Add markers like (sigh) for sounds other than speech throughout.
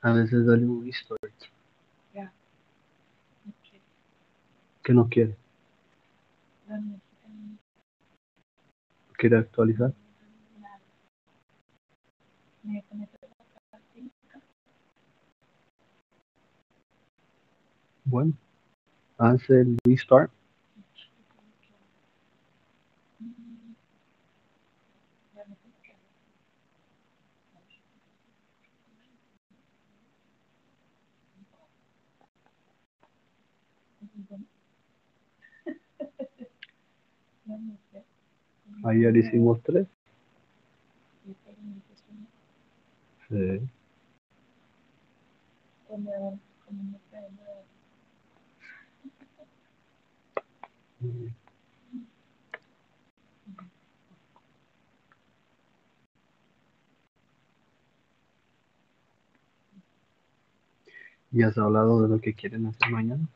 A veces sale un restart. Ya. Que no quiere. Quiere actualizar. Bueno. Hace el restart. Le hicimos tres. Sí. ¿Y has hablado de lo que quieren hacer mañana?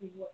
to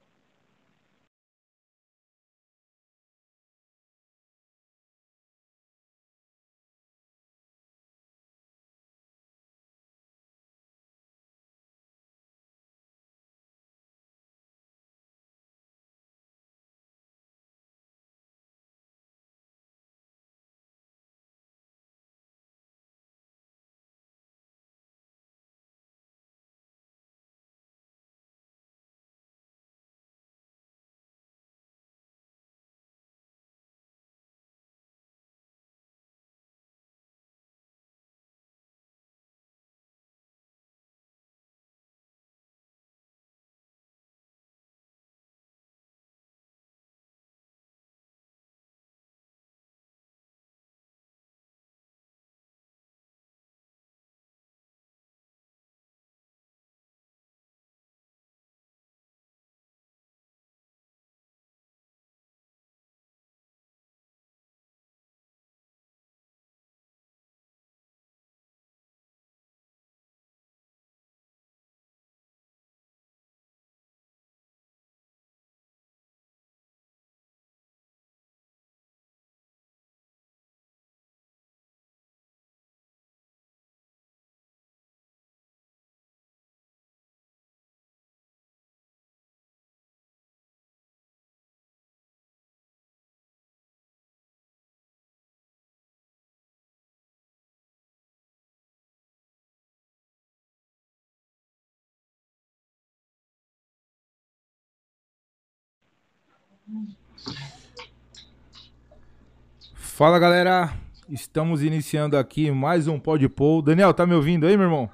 Fala galera, estamos iniciando aqui mais um Pod Pool. Daniel, tá me ouvindo aí, meu irmão?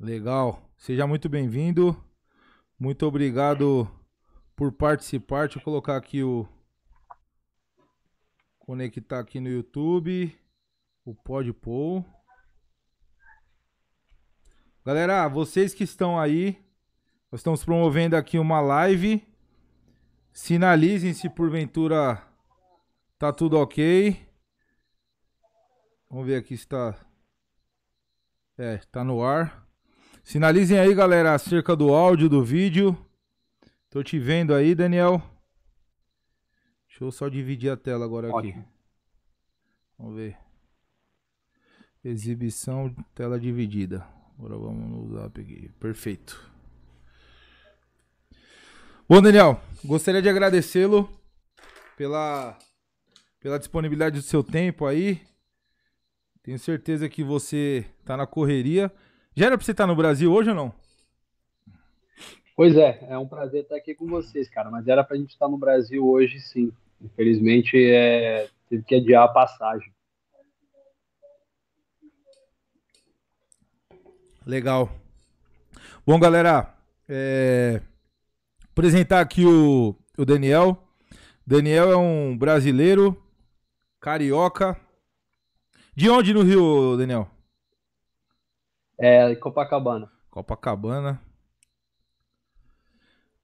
Legal, seja muito bem-vindo. Muito obrigado por participar. Deixa eu colocar aqui o. Conectar aqui no YouTube o Pod Pool. Galera, vocês que estão aí, nós estamos promovendo aqui uma live Sinalizem se porventura tá tudo ok. Vamos ver aqui se tá. É, tá no ar. Sinalizem aí, galera, acerca do áudio do vídeo. Tô te vendo aí, Daniel. Deixa eu só dividir a tela agora aqui. Vamos ver. Exibição, tela dividida. Agora vamos no zap aqui. Perfeito. Bom, Daniel, gostaria de agradecê-lo pela, pela disponibilidade do seu tempo aí. Tenho certeza que você tá na correria. Já era pra você estar no Brasil hoje ou não? Pois é, é um prazer estar aqui com vocês, cara. Mas era pra gente estar no Brasil hoje, sim. Infelizmente, é, teve que adiar a passagem. Legal. Bom, galera, é, apresentar aqui o, o Daniel. Daniel é um brasileiro, carioca. De onde no Rio, Daniel? É, Copacabana. Copacabana.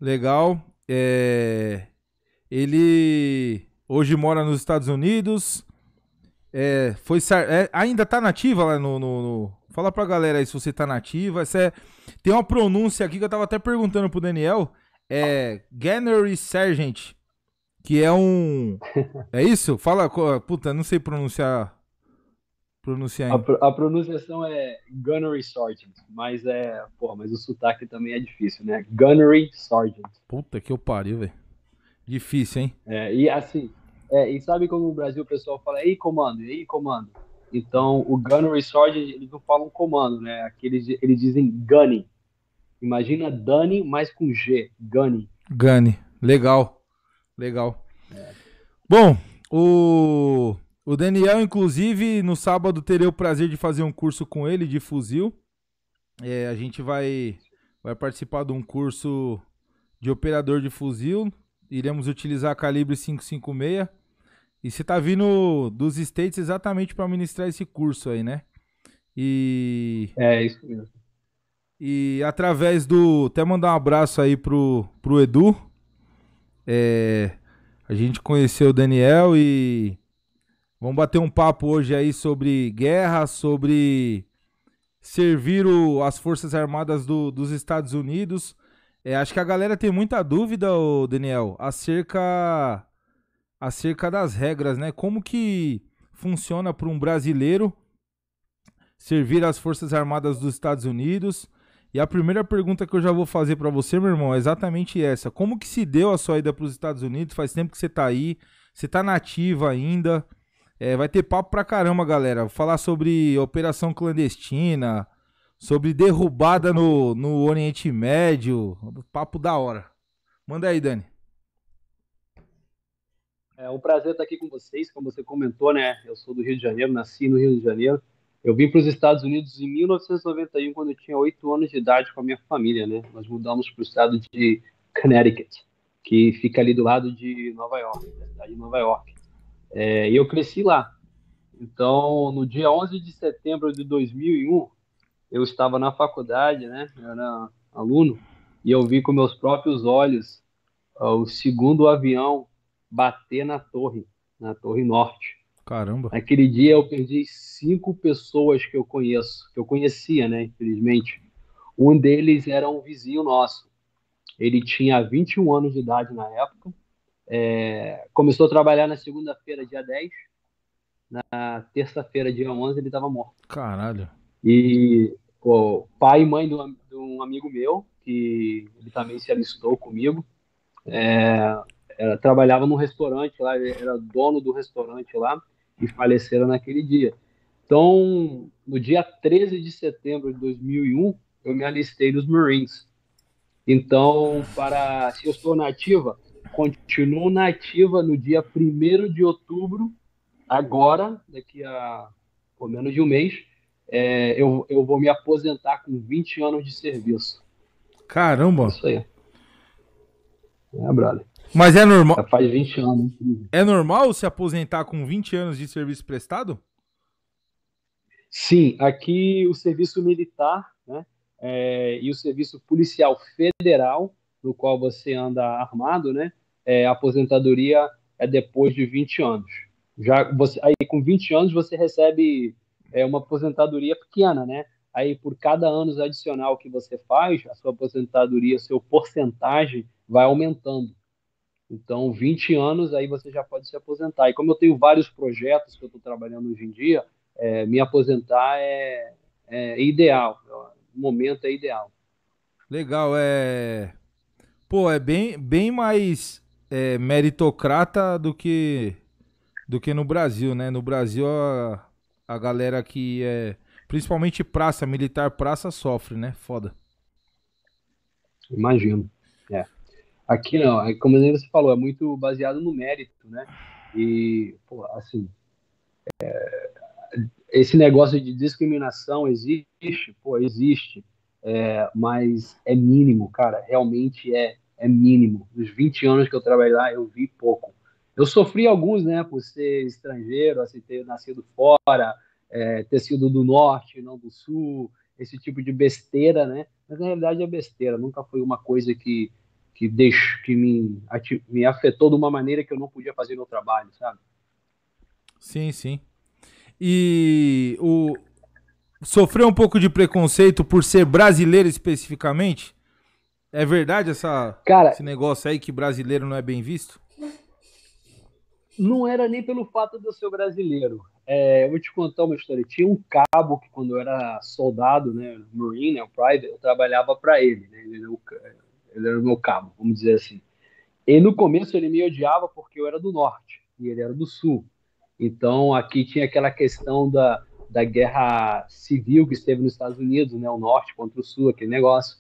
Legal. É, Ele hoje mora nos Estados Unidos É, foi sar- é, ainda tá nativa lá no, no- no- Fala pra galera aí se você tá nativa. Essa é- Tem uma pronúncia aqui que eu tava até perguntando pro Daniel. É Gunnery Sergeant. Que é um. (laughs) É isso? Fala. Puta, não sei pronunciar. Pronunciar A, a pronunciação é Gunnery Sergeant, mas é, pô, mas o sotaque também é difícil, né? Gunnery Sergeant. Puta que eu pariu, velho. Difícil, hein? É, e assim, é, e sabe como no Brasil o pessoal fala, ei comando, ei comando. Então, o Gunnery Sergeant, eles não falam comando, né? Aqui eles, eles dizem gunning. Imagina Dunning, mas com G, gunning. Gane. Legal. Legal. Bom, o, o Daniel, inclusive, no sábado terei o prazer de fazer um curso com ele de fuzil. É, a gente vai, vai participar de um curso de operador de fuzil. Iremos utilizar calibre 556. E você tá vindo dos States exatamente para ministrar esse curso aí, né? E É, isso mesmo. E através do. Até mandar um abraço aí pro, pro Edu. É, a gente conheceu o Daniel e vamos bater um papo hoje aí sobre guerra, sobre servir o- as Forças Armadas do- dos Estados Unidos. É, acho que a galera tem muita dúvida, ô Daniel, acerca, acerca das regras, né? Como que funciona para um brasileiro servir as Forças Armadas dos Estados Unidos? E a primeira pergunta que eu já vou fazer pra você, meu irmão, é exatamente essa. Como que se deu a sua ida pros Estados Unidos? Faz tempo que você tá aí, você tá nativa ainda. É, vai ter papo pra caramba, galera. Vou falar sobre operação clandestina, sobre derrubada no, no Oriente Médio. Papo da hora. Manda aí, Dani. É um prazer estar aqui com vocês, como você comentou, né? Eu sou do Rio de Janeiro, nasci no Rio de Janeiro. Eu vim para os Estados Unidos em 1991, quando eu tinha oito anos de idade com a minha família, né? Nós mudamos para o estado de Connecticut, que fica ali do lado de Nova York, da cidade de Nova York. É, e eu cresci lá. Então, no dia 11 de setembro de 2001, eu estava na faculdade, né? Eu era aluno, e eu vi com meus próprios olhos ó, o segundo avião bater na torre, na torre norte. Caramba. Naquele dia eu perdi cinco pessoas que eu conheço, que eu conhecia, né, infelizmente. Um deles era um vizinho nosso. Ele tinha 21 anos de idade na época. É, começou a trabalhar na segunda-feira, dia 10. Na terça-feira, dia 11, ele estava morto. Caralho. E o pai e mãe de um, de um amigo meu, que ele também se alistou comigo, é, era- trabalhava num restaurante lá, ele era dono do restaurante lá, e faleceram naquele dia. Então, no dia 13 de setembro de 2001, eu me alistei nos Marines. Então, para se eu estou nativa, continuo nativa no dia 1 de outubro, agora, daqui a pô, menos de um mês, é, eu, eu vou me aposentar com 20 anos de serviço. Caramba. Isso aí. É, brother. Mas é normal, Já faz 20 anos. é normal se aposentar com 20 anos de serviço prestado? Sim, aqui o serviço militar né, é, e o serviço policial federal, no qual você anda armado, né, é, a aposentadoria é depois de 20 anos. Já você, aí com 20 anos você recebe é, uma aposentadoria pequena, né? Aí por cada ano adicional que você faz, a sua aposentadoria, seu porcentagem vai aumentando. Então, 20 anos aí você já pode se aposentar. E como eu tenho vários projetos que eu estou trabalhando hoje em dia, é, me aposentar é, é ideal. O momento é ideal. Legal, é. Pô, é bem, bem mais é, meritocrata do que do que no Brasil, né? No Brasil a, a galera que é principalmente praça, militar praça sofre, né? Foda. Imagino. Aqui não, é como você falou, é muito baseado no mérito, né? E, pô, assim, é, esse negócio de discriminação existe, pô, existe, é, mas é mínimo, cara, realmente é, é mínimo. Nos 20 anos que eu trabalhei lá, eu vi pouco. Eu sofri alguns, né, por ser estrangeiro, assim, ter nascido fora, é, ter sido do norte, não do sul, esse tipo de besteira, né? Mas na realidade é besteira, nunca foi uma coisa que que deixou, que me, me afetou de uma maneira que eu não podia fazer no trabalho, sabe? Sim, sim. E o sofreu um pouco de preconceito por ser brasileiro especificamente? É verdade essa, Cara, esse negócio aí que brasileiro não é bem visto? não era nem pelo fato de eu ser brasileiro. É, eu vou te contar uma história. Tinha um cabo que, quando eu era soldado, né, Marine, né, o Private, eu trabalhava para ele. Né, ele, era o, ele era o meu cabo, vamos dizer assim. E no começo ele me odiava porque eu era do norte e ele era do sul. Então aqui tinha aquela questão da, da guerra civil que esteve nos Estados Unidos, né, o norte contra o sul, aquele negócio.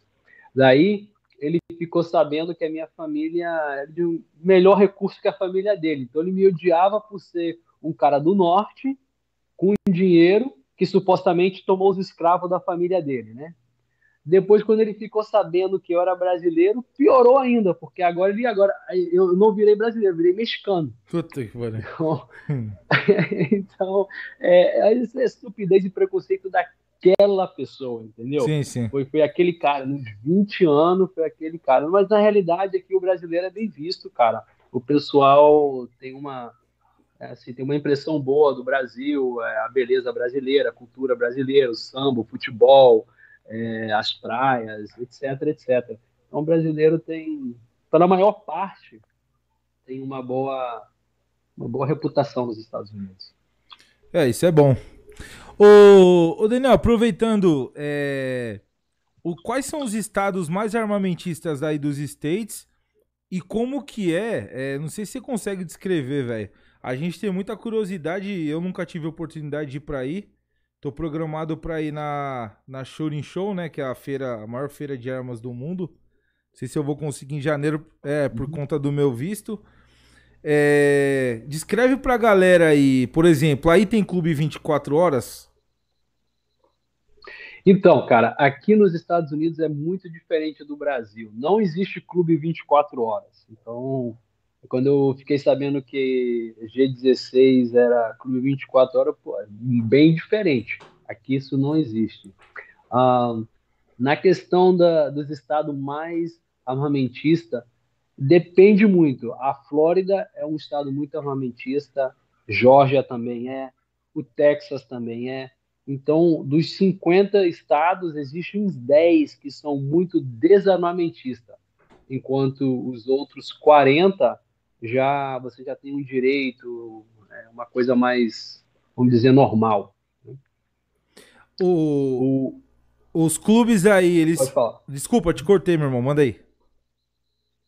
Daí ele ficou sabendo que a minha família era de um melhor recurso que a família dele. Então ele me odiava por ser um cara do norte com dinheiro que supostamente tomou os escravos da família dele, né? Depois, quando ele ficou sabendo que eu era brasileiro, piorou ainda, porque agora ele agora eu não virei brasileiro, virei mexicano. Puta que pariu. Então, (laughs) então é, é estupidez e preconceito daquela pessoa, entendeu? Sim, sim. Foi, foi aquele cara, nos 20 anos foi aquele cara. Mas na realidade aqui o brasileiro é bem visto, cara. O pessoal tem uma, é, assim, tem uma impressão boa do Brasil, é, a beleza brasileira, a cultura brasileira, o samba, o futebol, é, as praias, etc, etc. Então, o brasileiro tem, pela maior parte, tem uma boa, uma boa reputação nos Estados Unidos. É, isso é bom. Ô Daniel, aproveitando, é, o, quais são os estados mais armamentistas aí dos States e como que é, é não sei se você consegue descrever, velho. A gente tem muita curiosidade, eu nunca tive oportunidade de ir para aí. Tô programado para ir na, na Shooting Show, né? Que é a feira, a maior feira de armas do mundo. Não sei se eu vou conseguir em janeiro, é, por uhum. conta do meu visto. É, descreve pra galera aí, por exemplo, aí tem clube 24 horas? Então, cara, aqui nos Estados Unidos é muito diferente do Brasil. Não existe clube 24 horas. Então, quando eu fiquei sabendo que G16 era clube 24 horas, pô, é bem diferente. Aqui isso não existe. Ah, na questão da, dos estados mais armamentista, depende muito. A Flórida é um estado muito armamentista, Georgia também é, o Texas também é. Então, dos 50 estados, existem uns 10 que são muito desarmamentistas, enquanto os outros 40 já você já tem um direito, é uma coisa mais, vamos dizer, normal. Né? O, o, os clubes aí, eles. Pode falar. Desculpa, te cortei, meu irmão, manda aí.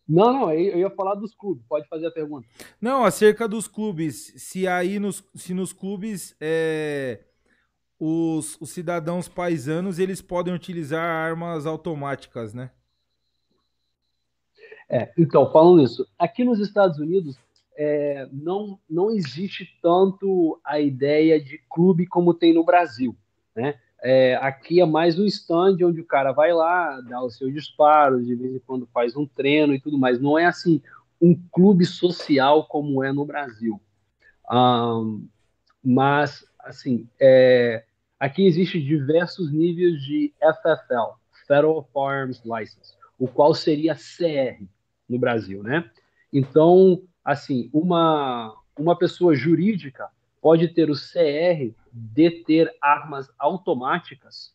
Não, não, eu ia falar dos clubes, pode fazer a pergunta. Não, acerca dos clubes, se aí nos, se nos clubes é, os, os cidadãos paisanos eles podem utilizar armas automáticas, né? É, então, falando isso, aqui nos Estados Unidos é, não, não existe tanto a ideia de clube como tem no Brasil. Né? É, aqui é mais um stand onde o cara vai lá, dá os seus disparos, de vez em quando faz um treino e tudo mais. Não é assim um clube social como é no Brasil. Um, mas, assim, é, aqui existe diversos níveis de FFL, Federal Firearms License, o qual seria CR, no Brasil, né? Então, assim, uma, uma pessoa jurídica pode ter o CR de ter armas automáticas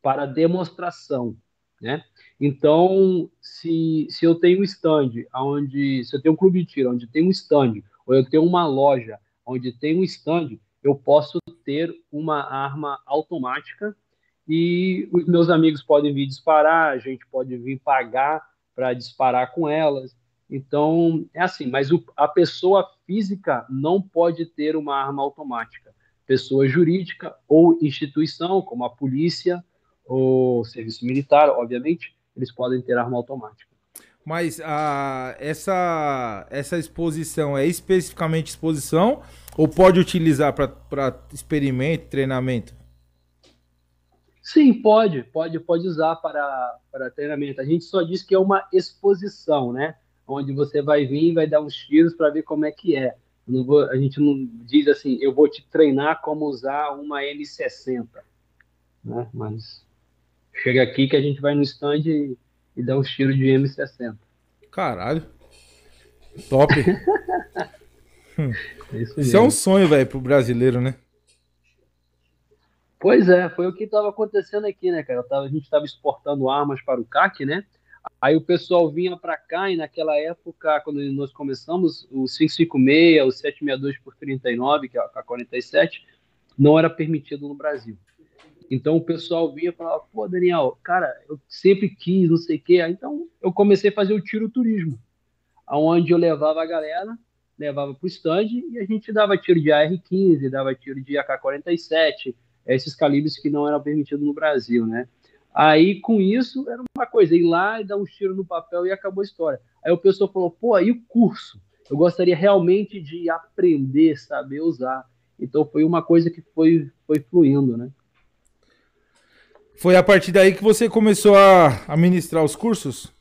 para demonstração, né? Então, se, se eu tenho um stand onde, se eu tenho um clube de tiro onde tem um stand, ou eu tenho uma loja onde tem um stand, eu posso ter uma arma automática e os meus amigos podem vir disparar, a gente pode vir pagar para disparar com elas. Então, é assim, mas o, a pessoa física não pode ter uma arma automática. Pessoa jurídica ou instituição, como a polícia ou serviço militar, obviamente, eles podem ter arma automática. Mas a, essa, essa exposição é especificamente exposição ou pode utilizar para experimento, treinamento? Sim, pode, pode, pode usar para, para treinamento. A gente só diz que é uma exposição, né? Onde você vai vir e vai dar uns tiros para ver como é que é. Vou, a gente não diz assim, eu vou te treinar como usar uma M60, né? Mas chega aqui que a gente vai no stand e, e dá uns tiros de M60. Caralho. Top. hum. (laughs) Isso, Isso é um sonho, velho, pro brasileiro, né? Pois é, foi o que estava acontecendo aqui, né, cara? Tava, a gente estava exportando armas para o CAC, né? Aí o pessoal vinha para cá e naquela época, quando nós começamos, o 556, o 762 por 39, que é a 47, não era permitido no Brasil. Então o pessoal vinha e falava, pô, Daniel, cara, eu sempre quis, não sei o quê. Então eu comecei a fazer o tiro turismo, aonde eu levava a galera, levava para o stand e a gente dava tiro de AR-15, dava tiro de AK-47, esses calibres que não eram permitidos no Brasil, né? Aí, com isso, era uma coisa, ir lá e dar um tiro no papel e acabou a história. Aí o pessoal falou, pô, aí o curso? Eu gostaria realmente de aprender, saber usar. Então foi uma coisa que foi, foi fluindo, né? Foi a partir daí que você começou a, a ministrar os cursos?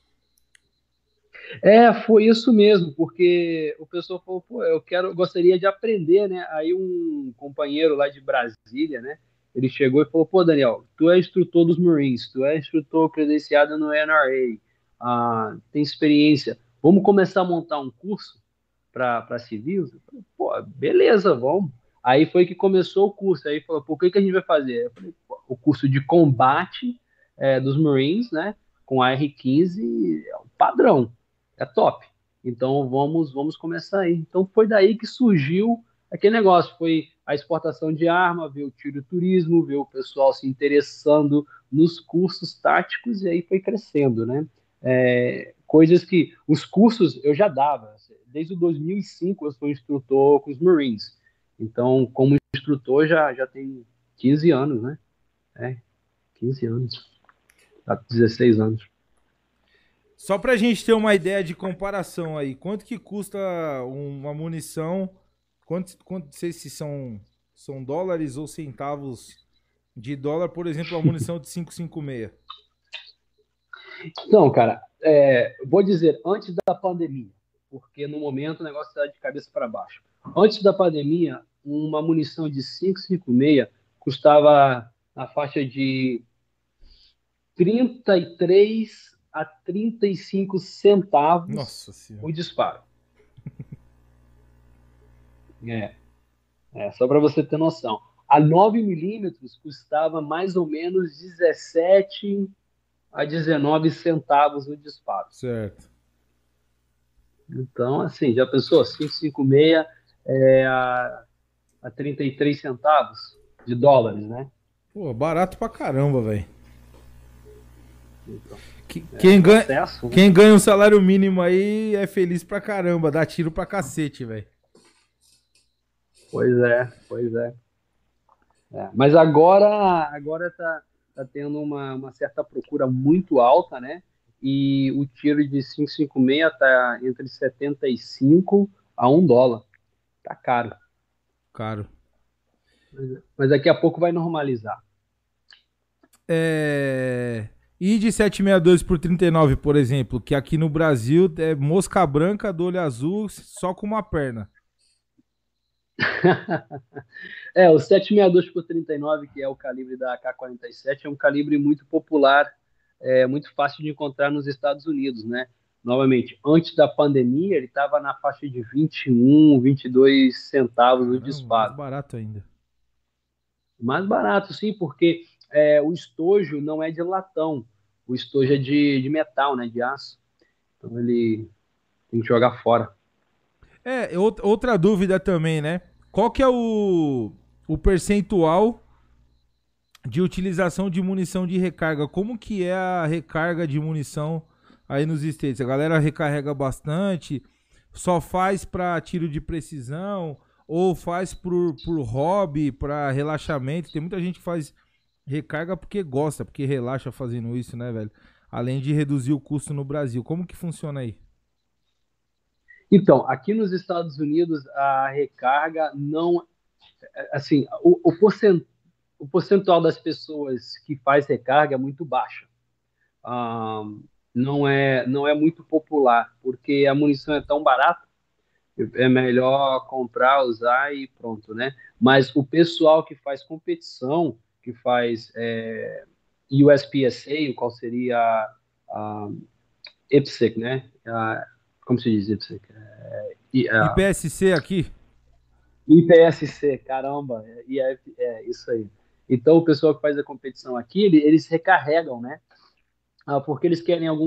É, foi isso mesmo, porque o pessoal falou, pô, eu quero, gostaria de aprender, né? Aí um companheiro lá de Brasília, né? Ele chegou e falou, pô, Daniel, tu é instrutor dos Marines, tu é instrutor credenciado no NRA, ah, tem experiência, vamos começar a montar um curso para civis? Falei, pô, beleza, vamos. Aí foi que começou o curso. Aí falou, por que, que a gente vai fazer? Falei, o curso de combate é, dos Marines, né? Com a R15 é o padrão, é top. Então vamos, vamos começar aí. Então foi daí que surgiu aquele negócio. Foi a exportação de arma, ver o tiro turismo, ver o pessoal se interessando nos cursos táticos e aí foi crescendo, né? É, coisas que os cursos eu já dava. Desde o 2005 eu sou instrutor com os Marines. Então, como instrutor, já, já tem 15 anos, né? É, 15 anos. Tá 16 anos. Só pra gente ter uma ideia de comparação aí, quanto que custa uma munição? Quanto, quanto não sei se são, são dólares ou centavos de dólar, por exemplo, a munição de 556? Então, cara, é, vou dizer, antes da pandemia, porque no momento o negócio está de cabeça para baixo. Antes da pandemia, uma munição de 556 custava na faixa de 33 a 35 centavos Nossa o disparo. É. é só para você ter noção. A 9 milímetros custava mais ou menos 17 a 19 centavos o disparo. Certo. Então, assim, já pensou? 556 é, a, a 33 centavos de dólares, né? Pô, barato pra caramba, velho. Então, é, quem, ganha, processo, né? quem ganha um salário mínimo aí é feliz pra caramba, dá tiro pra cacete, velho. Pois é, pois é. é. Mas agora, agora tá, tá tendo uma, uma certa procura muito alta, né? e o tiro de 556 está entre 75 a 1 dólar. Tá caro. Caro. Mas daqui a pouco vai normalizar. É... E de 762 por 39, por exemplo, que aqui no Brasil é mosca branca do olho azul só com uma perna. (laughs) é, o 762 por 39, que é o calibre da AK-47, é um calibre muito popular é muito fácil de encontrar nos Estados Unidos, né? Novamente, antes da pandemia, ele estava na faixa de 21, 22 centavos o disparo. Mais barato ainda. Mais barato, sim, porque é, o estojo não é de latão, o estojo é de, de metal, né? De aço. Então ele tem que jogar fora. É, outra dúvida também, né? Qual que é o, o percentual de utilização de munição de recarga. Como que é a recarga de munição aí nos States? A galera recarrega bastante, só faz para tiro de precisão ou faz por, por hobby, para relaxamento. Tem muita gente que faz recarga porque gosta, porque relaxa fazendo isso, né, velho? Além de reduzir o custo no Brasil. Como que funciona aí? Então, aqui nos Estados Unidos, a recarga não. Assim, o, o porcentagem o percentual das pessoas que faz recarga é muito baixo. Um, não é não é muito popular porque a munição é tão barata é melhor comprar usar e pronto né mas o pessoal que faz competição que faz é, USPSA qual seria a, IPSEC né a, como se diz é, IPSC aqui IPSC caramba é, é isso aí Então, o pessoal que faz a competição aqui, ele- eles recarregam, né? Ah, porque eles querem algum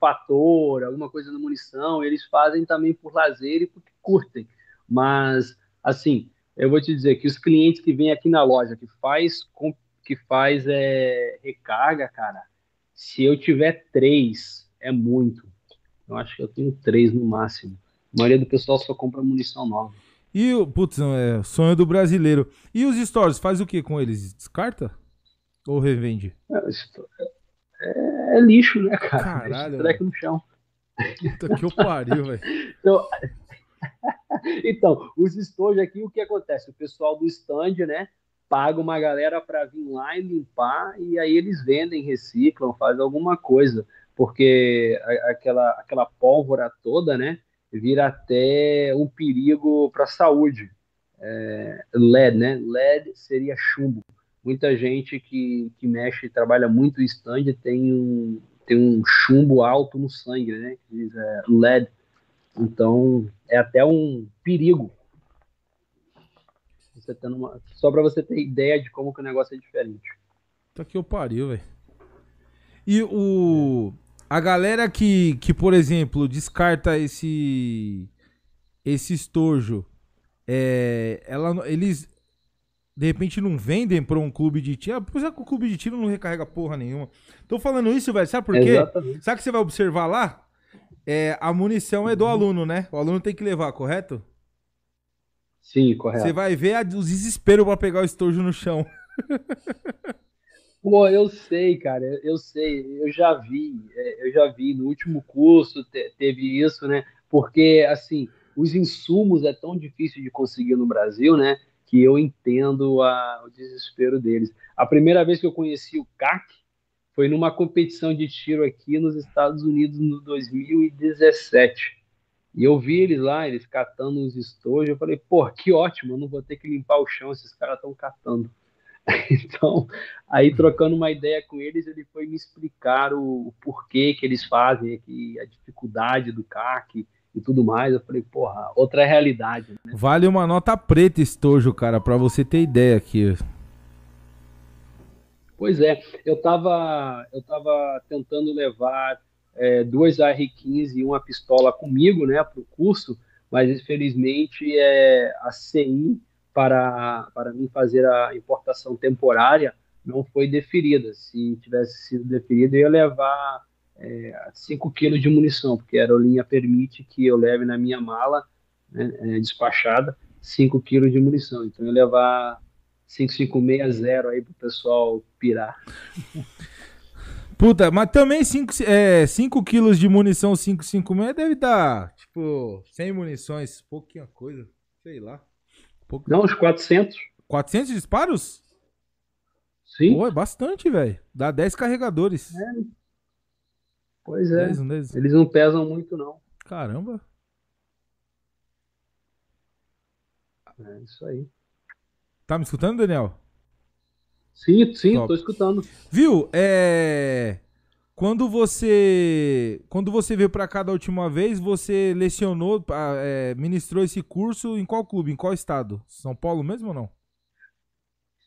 fator, alguma coisa na munição, eles fazem também por lazer e porque curtem. Mas, assim, eu vou te dizer que os clientes que vêm aqui na loja, que faz, que faz é, recarga, cara, se eu tiver três, é muito. Eu acho que eu tenho três no máximo. A maioria do pessoal só compra munição nova. E o. Putz, é sonho do brasileiro. E os stories, faz o que com eles? Descarta? Ou revende? É, é- é lixo, né, cara? Caralho, o treco no chão. Puta que eu pariu, velho. Então, (laughs) então, os estojos aqui, o que acontece? O pessoal do stand, né, paga uma galera para vir lá e limpar, e aí eles vendem, reciclam, fazem alguma coisa, porque aquela, aquela pólvora toda, né, vira até um perigo para a saúde. É, LED, né? LED seria chumbo. Muita gente que, que mexe e trabalha muito em stand tem um, tem um chumbo alto no sangue, né? Que diz, é, LED. Então, é até um perigo. Tendo uma- Só para você ter ideia de como que o negócio é diferente. Puta que eu pariu, velho. E o. A galera que, que, por exemplo, descarta esse. Esse estojo. É, ela, eles. De repente não vendem pra um clube de tiro. Ah, Pois é que o clube de tiro não recarrega porra nenhuma. Tô falando isso, velho. Sabe por quê? Exatamente. Sabe que você vai observar lá? É, a munição é do aluno, né? O aluno tem que levar, correto? Sim, correto. Você vai ver a- os desesperos pra pegar o estojo no chão. (laughs) Pô, eu sei, cara, eu- sei, eu já vi, é, eu já vi no último curso te- teve isso, né? Porque assim, os insumos é tão difícil de conseguir no Brasil, né? Que eu entendo a- o desespero deles. A primeira vez que eu conheci o CAC foi numa competição de tiro aqui nos Estados Unidos no 2017. E eu vi eles lá, eles catando os estojos. Eu falei, pô, que ótimo, eu não vou ter que limpar o chão, esses caras estão catando. (laughs) Então, aí trocando uma ideia com eles, ele foi me explicar o, o porquê que eles fazem, que a dificuldade do CAC e tudo mais. Eu falei, porra, outra realidade. né? Vale uma nota preta estojo, cara, pra você ter ideia aqui. Pois é, eu estava eu tava tentando levar é, duas AR-15 e uma pistola comigo, né, para o curso, mas infelizmente é, a CI para, para mim fazer a importação temporária não foi deferida. Se tivesse sido deferida, eu ia levar 5 quilos de munição, porque a aerolinha permite que eu leve na minha mala, né, é, despachada, 5 quilos de munição. Então, eu ia levar 5560 aí pro pessoal pirar. (laughs) Puta, mas também 5 é, cinco quilos de munição 556 deve dar, tipo, 100 munições, pouquinha coisa, sei lá. Pouco... Não, uns 400. 400 disparos? Sim. Pô, é bastante, velho. Dá 10 carregadores. Pois é. 10, 10. Eles não pesam muito, não. Caramba. É isso aí. Tá me escutando, Daniel? Sim, sim, Top. tô escutando. Viu? É. Quando você. Quando você veio pra cá da última vez, você lecionou, ah, é, ministrou esse curso em qual clube? Em qual estado? São Paulo mesmo ou não?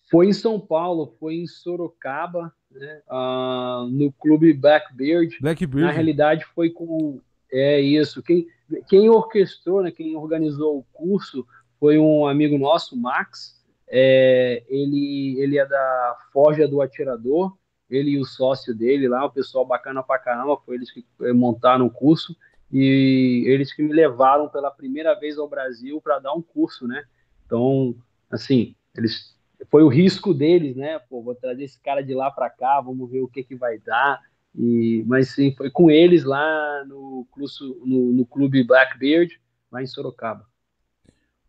Foi em São Paulo, foi em Sorocaba, né, ah, no clube Blackbeard. Na Blackbeard. realidade, foi com. É isso. Quem, quem orquestrou, né, quem organizou o curso foi um amigo nosso, Max. É, ele, ele é da Forja do Atirador, ele e o sócio dele lá, o pessoal bacana pra caramba, foi eles que eh, montaram o curso e eles que me levaram pela primeira vez ao Brasil para dar um curso, né? Então, assim, eles foi o risco deles, né? Pô, vou trazer esse cara de lá para cá, vamos ver o que que vai dar. E, mas sim, foi com eles lá no, curso, no, no clube Blackbeard, lá em Sorocaba.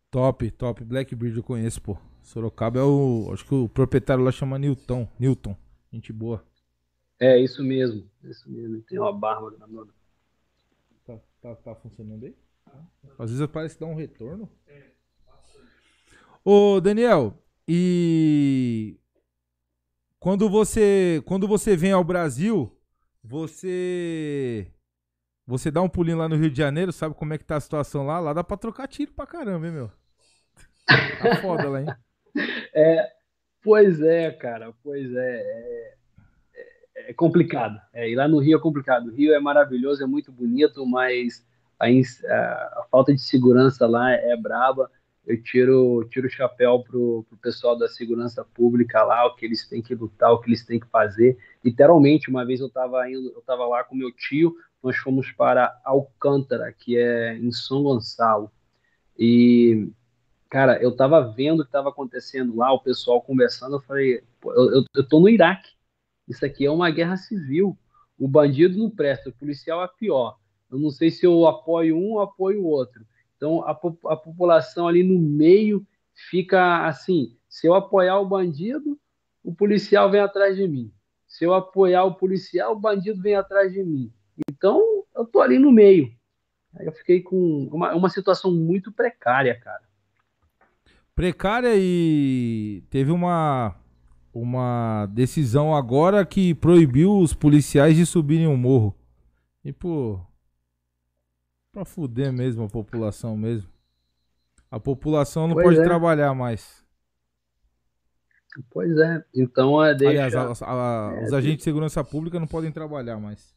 Top, top. Blackbeard eu conheço, pô. Sorocaba é o. Acho que o proprietário lá chama Newton. Newton. Gente boa. É, isso mesmo, isso mesmo. Tem uma barba na. Tá, tá, tá funcionando aí? Às vezes parece que dá um retorno. Ô, Daniel, e quando você quando você vem ao Brasil, você você dá um pulinho lá no Rio de Janeiro, sabe como é que tá a situação lá? Lá dá pra trocar tiro pra caramba, hein, meu? Tá foda lá, hein? (laughs) Pois é, cara, pois é. É, é- é complicado. É, ir lá no Rio é complicado. O Rio é maravilhoso, é muito bonito, mas a, a- a falta de segurança lá é braba. Eu tiro, tiro o chapéu pro, pro pessoal da segurança pública lá, o que eles têm que lutar, o que eles têm que fazer. Literalmente, uma vez eu estava indo, eu estava lá com meu tio, nós fomos para Alcântara, que é em São Gonçalo. E Cara, eu tava vendo o que tava acontecendo lá, o pessoal conversando, eu falei, eu, eu, eu tô no Iraque. Isso aqui é uma guerra civil. O bandido não presta, o policial é pior. Eu não sei se eu apoio um ou apoio o outro. Então, a, a população ali no meio fica assim: se eu apoiar o bandido, o policial vem atrás de mim. Se eu apoiar o policial, o bandido vem atrás de mim. Então, eu tô ali no meio. Aí eu fiquei com uma, uma situação muito precária, cara. Precária e teve uma, uma decisão agora que proibiu os policiais de subirem o morro. E, pô, pra fuder mesmo a população mesmo. A população não Pois pode é. trabalhar mais. Pois é. Então, é, deixa, Aliás, a- a- É, os agentes de segurança pública não podem trabalhar mais.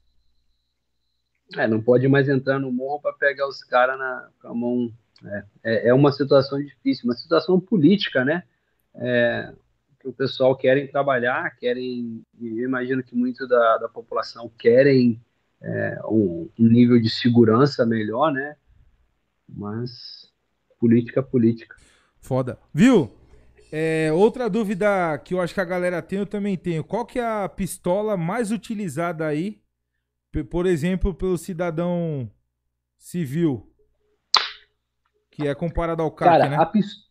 é, não pode mais entrar no morro para pegar os caras na com a mão. É, é, é uma situação difícil, uma situação política, né? É, que o pessoal querem trabalhar, querem. Eu imagino que muito da, da população querem é, um, um nível de segurança melhor, né? Mas política, política. Foda. Viu? É, outra dúvida que eu acho que a galera tem, eu também tenho. Qual que é a pistola mais utilizada aí, por exemplo, pelo cidadão civil? Que é comparado ao CAC, Cara, né? a pis-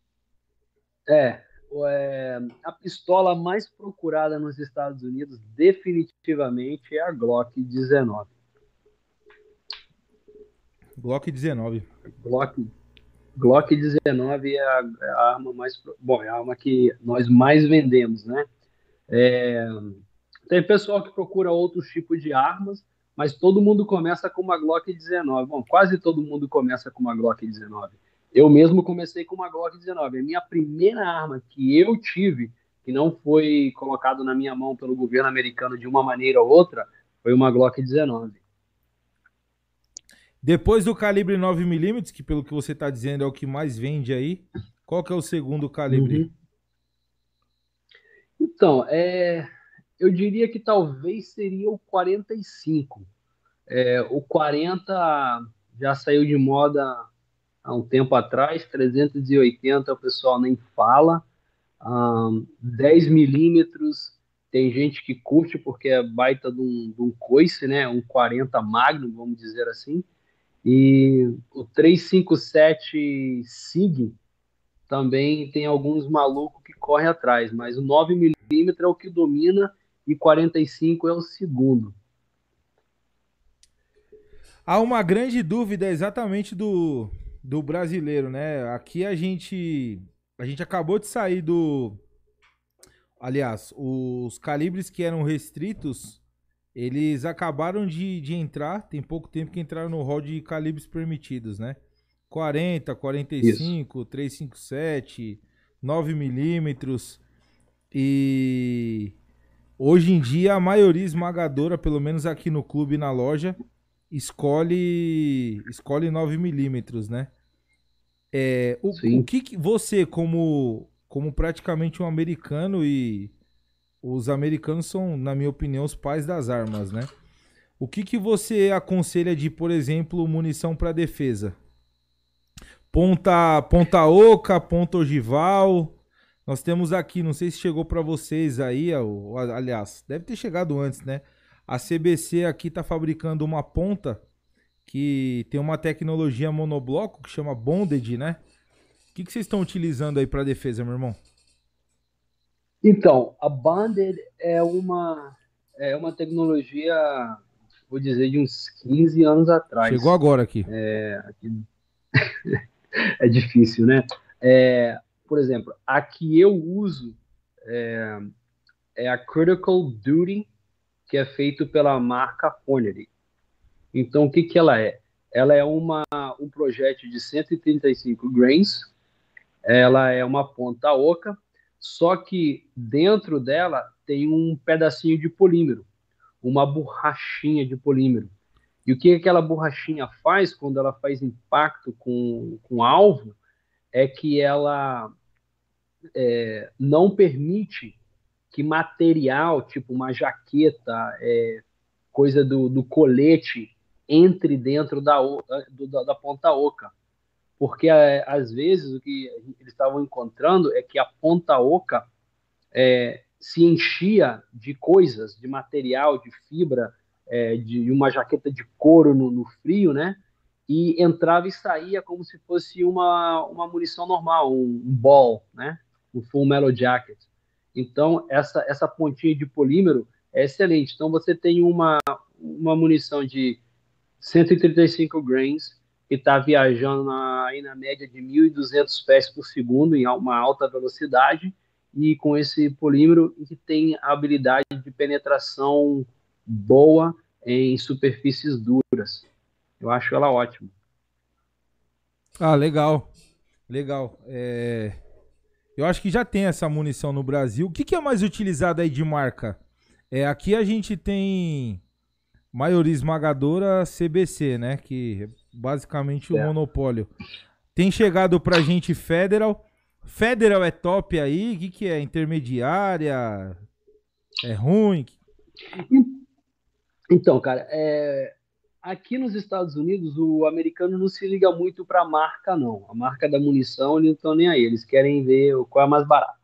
é, é, a pistola mais procurada nos Estados Unidos definitivamente é a Glock 19. Glock 19. Glock, Glock 19 é a, é a arma mais. Bom, é a arma que nós mais vendemos, né? É, tem pessoal que procura outros tipos de armas, mas todo mundo começa com uma Glock 19. Bom, quase todo mundo começa com uma Glock 19. Eu mesmo comecei com uma Glock 19. A minha primeira arma que eu tive, que não foi colocado na minha mão pelo governo americano de uma maneira ou outra, foi uma Glock 19. Depois do calibre 9mm, que pelo que você tá dizendo é o que mais vende aí, qual que é o segundo calibre? Uhum. Então, é, eu diria que talvez seria o 45. É, o 40 já saiu de moda há um tempo atrás, 380 o pessoal nem fala. Ahn, 10 milímetros, tem gente que curte porque é baita de um, de um coice, né? Um 40 Magnum, vamos dizer assim. E o 357 SIG também tem alguns malucos que correm atrás, mas o 9mm é o que domina e 45 é o segundo. Há uma grande dúvida exatamente do, do brasileiro, né? Aqui a gente a gente acabou de sair do aliás, os calibres que eram restritos, eles acabaram de, de entrar, tem pouco tempo que entraram no rol de calibres permitidos, né? 40, 45, 357, 9 milímetros e hoje em dia a maioria esmagadora, pelo menos aqui no clube e na loja, escolhe escolhe 9 milímetros, né? É, o, o que, que você como como praticamente um americano e os americanos são, na minha opinião, os pais das armas, né? O que que você aconselha de, por exemplo, munição para defesa? Ponta ponta oca, ponta ogival. Nós temos aqui, não sei se chegou para vocês aí, ou, aliás, deve ter chegado antes, né? A CBC aqui tá fabricando uma ponta que tem uma tecnologia monobloco que chama bonded, né? O que, que vocês estão utilizando aí para defesa, meu irmão? Então, a Banded é uma é uma tecnologia, vou dizer, de uns 15 anos atrás. Chegou agora aqui. (laughs) é difícil, né? É, por exemplo, a que eu uso é, é a Critical Duty, que é feito pela marca Hornady. Então, o que, que ela é? Ela é uma, um projétil de 135 grains, ela é uma ponta oca, só que dentro dela tem um pedacinho de polímero, uma borrachinha de polímero. E o que aquela borrachinha faz quando ela faz impacto com, com alvo é que ela é, não permite que material, tipo uma jaqueta, é, coisa do, do, colete, entre dentro da, da, da ponta oca. Porque, é, às vezes, o que eles estavam encontrando é que a ponta oca é, se enchia de coisas, de material, de fibra, é, de uma jaqueta de couro no, no, frio, né? E entrava e saía como se fosse uma, uma munição normal, um, um ball, né? Um full metal jacket. Então, essa, essa pontinha de polímero é excelente. Então, você tem uma, uma munição de 135 grains que está viajando na, aí na média de 1.200 pés por segundo em uma alta velocidade e com esse polímero que tem a habilidade de penetração boa em superfícies duras. Eu acho ela ótima. Ah, legal. Legal. É... Eu acho que já tem essa munição no Brasil. O que, que é mais utilizado aí de marca? É, aqui a gente tem maioria esmagadora CBC, né? Que é basicamente o é. monopólio. Tem chegado pra gente Federal. Federal é top aí? O que, que é? Intermediária? É ruim? Então, cara, é... aqui nos Estados Unidos o americano não se liga muito para a marca, não. A marca da munição eles não estão nem aí. Eles querem ver qual é mais barato.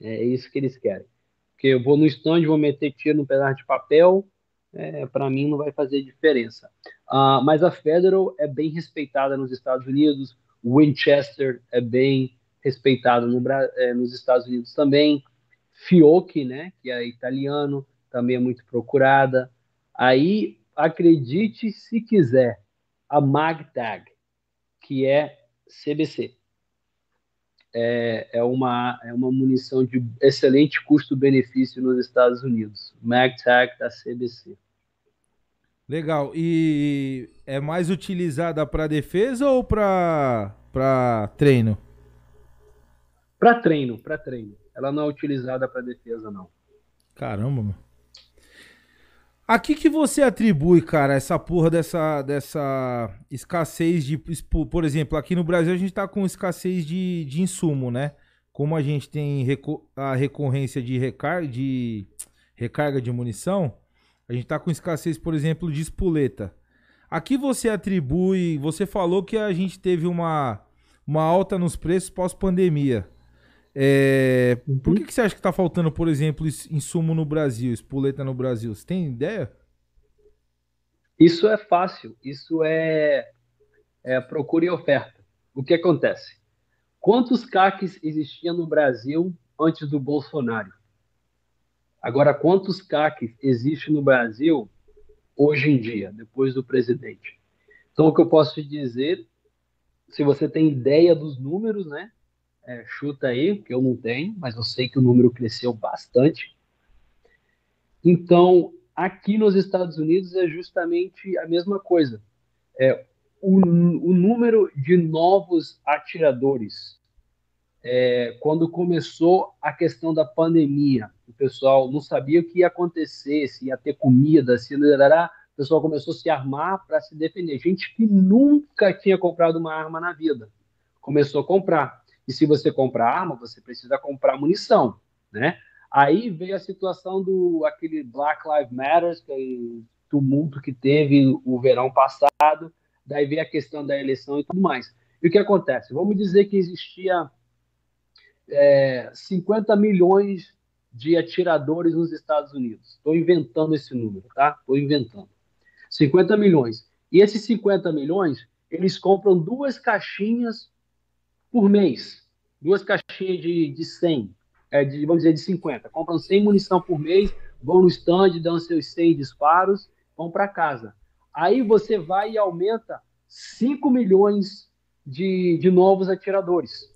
É isso que eles querem. Porque eu vou no stand, vou meter tiro no pedaço de papel, é, para mim não vai fazer diferença. Uh, mas a Federal é bem respeitada nos Estados Unidos, Winchester é bem respeitado no, é, nos Estados Unidos também, Fiocchi, né, que é italiano, também é muito procurada. Aí, acredite se quiser, a MagTag, que é CBC. É, é, uma, é uma munição de excelente custo-benefício nos Estados Unidos. MagTag da CBC. Legal. E é mais utilizada para defesa ou para treino? Para treino, para treino. Ela não é utilizada para defesa, não. Caramba, mano. A que, que você atribui, cara, essa porra dessa, dessa escassez de. Por exemplo, aqui no Brasil a gente tá com escassez de, de insumo, né? Como a gente tem a recorrência de recarga de, recarga de munição, a gente tá com escassez, por exemplo, de espoleta. Aqui você atribui. Você falou que a gente teve uma, uma alta nos preços pós-pandemia. É, uhum. Por que, que você acha que está faltando, por exemplo, insumo no Brasil, espoleta no Brasil? Você tem ideia? Isso é fácil. Isso é, é procura e oferta. O que acontece? Quantos CACs existiam no Brasil antes do Bolsonaro? Agora, quantos CACs existem no Brasil hoje em dia, depois do presidente? Então, o que eu posso te dizer, se você tem ideia dos números, né? É, chuta aí, que eu não tenho, mas eu sei que o número cresceu bastante. Então, aqui nos Estados Unidos é justamente a mesma coisa. É, o, o número de novos atiradores, é, quando começou a questão da pandemia, o pessoal não sabia o que ia acontecer, se ia ter comida, se ia... o pessoal começou a se armar para se defender. Gente que nunca tinha comprado uma arma na vida começou a comprar. E se você compra arma, você precisa comprar munição, né? Aí veio a situação do aquele Black Lives Matter, que tumulto que teve o verão passado, daí veio a questão da eleição e tudo mais. E o que acontece? Vamos dizer que existia é, 50 milhões de atiradores nos Estados Unidos. Estou inventando esse número, tá? Estou inventando. 50 milhões. E esses 50 milhões, eles compram duas caixinhas por mês. Duas caixinhas de, de 100, é, de, vamos dizer, de 50. Compram 100 munição por mês, vão no stand, dão seus 100 disparos, vão para casa. Aí você vai e aumenta 5 milhões de, de novos atiradores.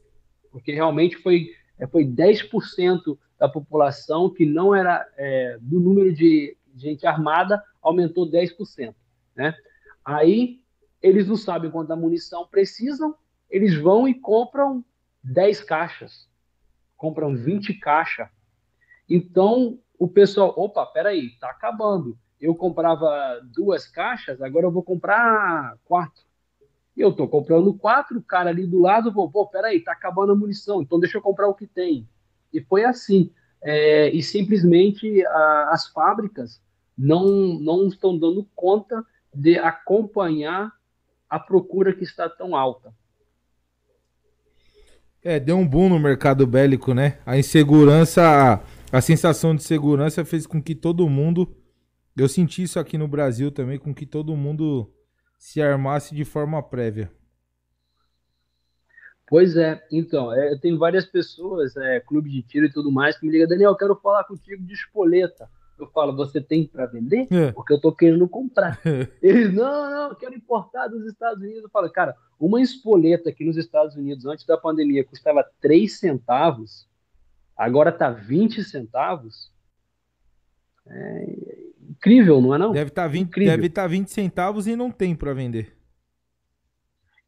Porque realmente foi, é, foi 10% da população que não era é, do número de gente armada, aumentou 10%. Né? Aí eles não sabem quanta munição precisam, eles vão e compram 10 caixas. compram 20 caixas. Então, o pessoal, opa, peraí, tá acabando. Eu comprava duas caixas, agora eu vou comprar quatro. E eu tô comprando quatro, o cara ali do lado, vou, pô, peraí, tá acabando a munição, então deixa eu comprar o que tem. E foi assim. É, e simplesmente a, as fábricas não, não estão dando conta de acompanhar a procura que está tão alta. É, deu um boom no mercado bélico, né? A insegurança, a sensação de segurança fez com que todo mundo. Eu senti isso aqui no Brasil também, com que todo mundo se armasse de forma prévia. Pois é, então, é, eu tenho várias pessoas, é, clube de tiro e tudo mais, que me ligam, Daniel, quero falar contigo de espoleta. Eu falo, você tem para vender? É. Porque eu tô querendo comprar. (laughs) Eles, não, não, eu quero importar dos Estados Unidos. Eu falo, cara, uma espoleta aqui nos Estados Unidos, antes da pandemia, custava 3 centavos, agora tá 20 centavos. É incrível, não é não? Deve estar tá 20, deve tá 20 centavos e não tem para vender.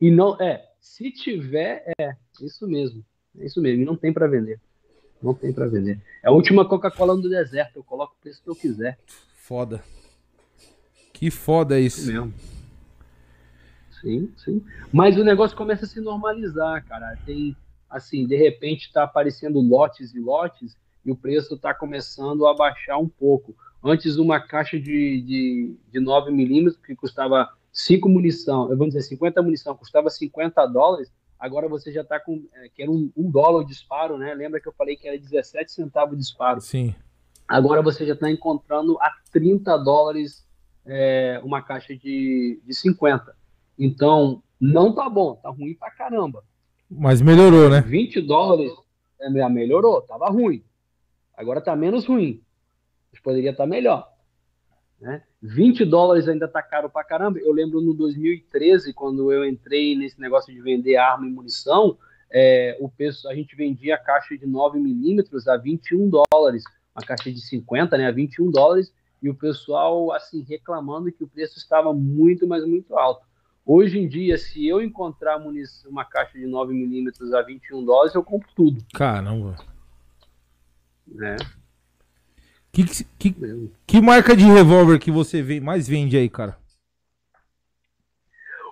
E não, é, se tiver, é, isso mesmo. É isso mesmo, e não tem para vender. Não tem para vender. É a última Coca-Cola do deserto. Eu coloco o preço que eu quiser. Foda. Que foda isso. É mesmo. Sim, sim. Mas o negócio começa a se normalizar, cara. Tem, assim, de repente tá aparecendo lotes e lotes e o preço está começando a baixar um pouco. Antes, uma caixa de, de, de 9 milímetros, que custava 5 munição, vamos dizer, 50 munição, custava 50 dólares, agora você já está com, é, que era um, um, dólar o disparo, né? Lembra que eu falei que era 17 centavos o disparo? Sim. Agora você já está encontrando a 30 dólares é, uma caixa de, de 50. Então, não tá bom, tá ruim pra caramba. Mas melhorou, né? 20 dólares, é, melhorou, tava ruim. Agora tá menos ruim. Mas poderia estar tá melhor. Né? 20 dólares ainda tá caro pra caramba. Eu lembro no 2013, quando eu entrei nesse negócio de vender arma e munição, é, o preço, a gente vendia a caixa de 9 milímetros a 21 dólares, uma caixa de 50 né, a 21 dólares, e o pessoal assim reclamando que o preço estava muito, mas muito alto. Hoje em dia, se eu encontrar munição, uma caixa de 9 milímetros a 21 dólares, eu compro tudo. Caramba. Né? Que, que, que marca de revólver que você vê, mais vende aí, cara?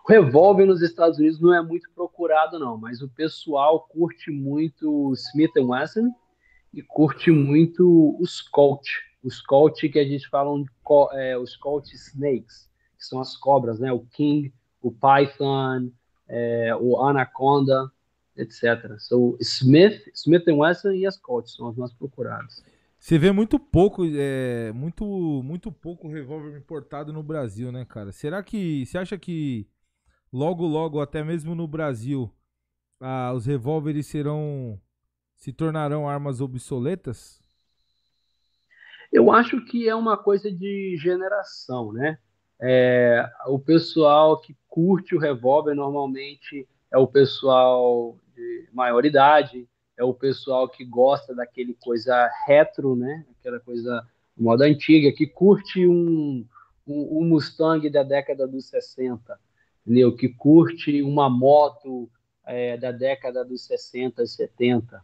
O revólver nos Estados Unidos não é muito procurado, não, mas o pessoal curte muito Smith Wesson e curte muito os Colt. Os Colt que a gente fala é, os Colt Snakes, que são as cobras, né? O King, o Python, é, o Anaconda, etc. So, Smith, Smith Wesson e as Colt são as mais procuradas. Você vê muito pouco, é, muito, muito pouco revólver importado no Brasil, né, cara? Será que você acha que logo, logo, até mesmo no Brasil, ah, os revólveres serão, se tornarão armas obsoletas? Eu acho que é uma coisa de geração, né? É, o pessoal que curte o revólver normalmente é o pessoal de maior idade, é o pessoal que gosta daquele coisa retro, né? Aquela coisa moda antiga, que curte um, um, um, Mustang da década dos 60, entendeu? Que curte uma moto é, da década dos 60 e 70.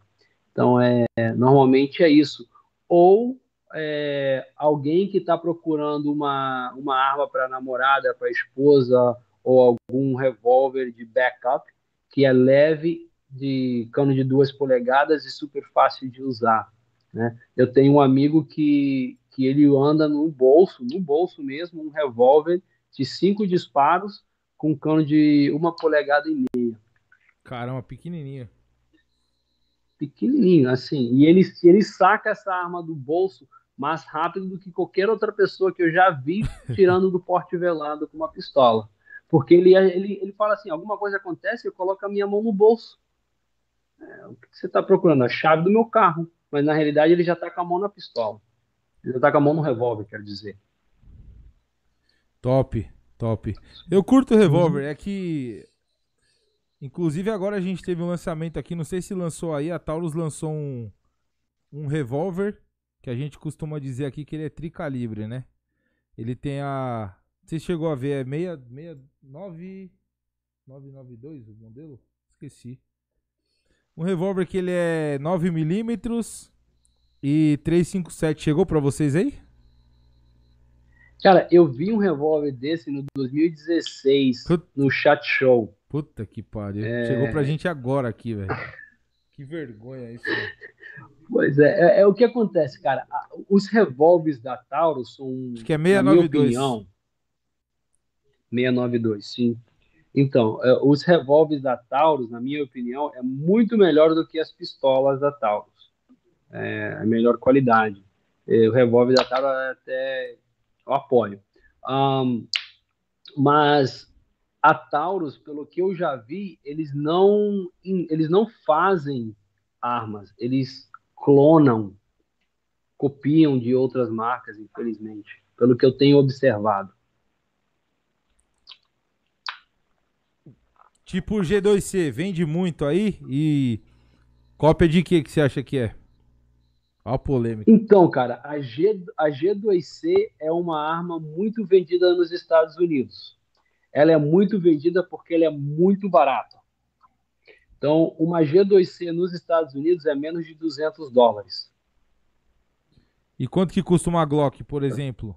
Então, é, normalmente é isso. Ou é, alguém que está procurando uma, uma arma para namorada, para esposa, ou algum revólver de backup, que é leve de cano de duas polegadas e super fácil de usar. Né? Eu tenho um amigo que, que ele anda no bolso, no bolso mesmo, um revólver de cinco disparos com cano de uma polegada e meia. Caramba, pequenininho. Pequenininho, assim. E ele, ele saca essa arma do bolso mais rápido do que qualquer outra pessoa que eu já vi (laughs) tirando do porte velado com uma pistola. Porque ele, ele, ele fala assim: alguma coisa acontece, eu coloco a minha mão no bolso. É, o que você está procurando? A chave do meu carro. Mas na realidade ele já está com a mão na pistola. Ele já está com a mão no revólver, quero dizer. Top, top. Eu curto o revólver, é que. Inclusive agora a gente teve um lançamento aqui, não sei se lançou aí, a Taurus lançou um, um revólver, que a gente costuma dizer aqui que ele é tricalibre, né? Ele tem a. Você chegou a ver, é 69. 992 o modelo? Esqueci. Um revólver que ele é 9mm e 357. Chegou pra vocês aí? Cara, eu vi um revólver desse no 2016 Put- no Chat Show. Puta que pariu. É. Chegou pra gente agora aqui, velho. (laughs) Que vergonha isso. Pois é, é, é o que acontece, cara. Os revólveres da Taurus são, Acho que é na minha 692. opinião, 692, sim. Então, é, os revólveres da Taurus, na minha opinião, é muito melhor do que as pistolas da Taurus. É a melhor qualidade. É, o revólver da Taurus é até eu apoio. Ahn, mas a Taurus, pelo que eu já vi, eles não, eles não fazem armas, eles clonam, copiam de outras marcas, infelizmente, pelo que eu tenho observado. Tipo o G2C, vende muito aí e cópia de que que você acha que é? Olha a polêmica. Então, cara, a, G, a G2C é uma arma muito vendida nos Estados Unidos. Ela é muito vendida porque ela é muito barata. Então, uma G2C nos Estados Unidos é menos de 200 dólares. E quanto que custa uma Glock, por exemplo?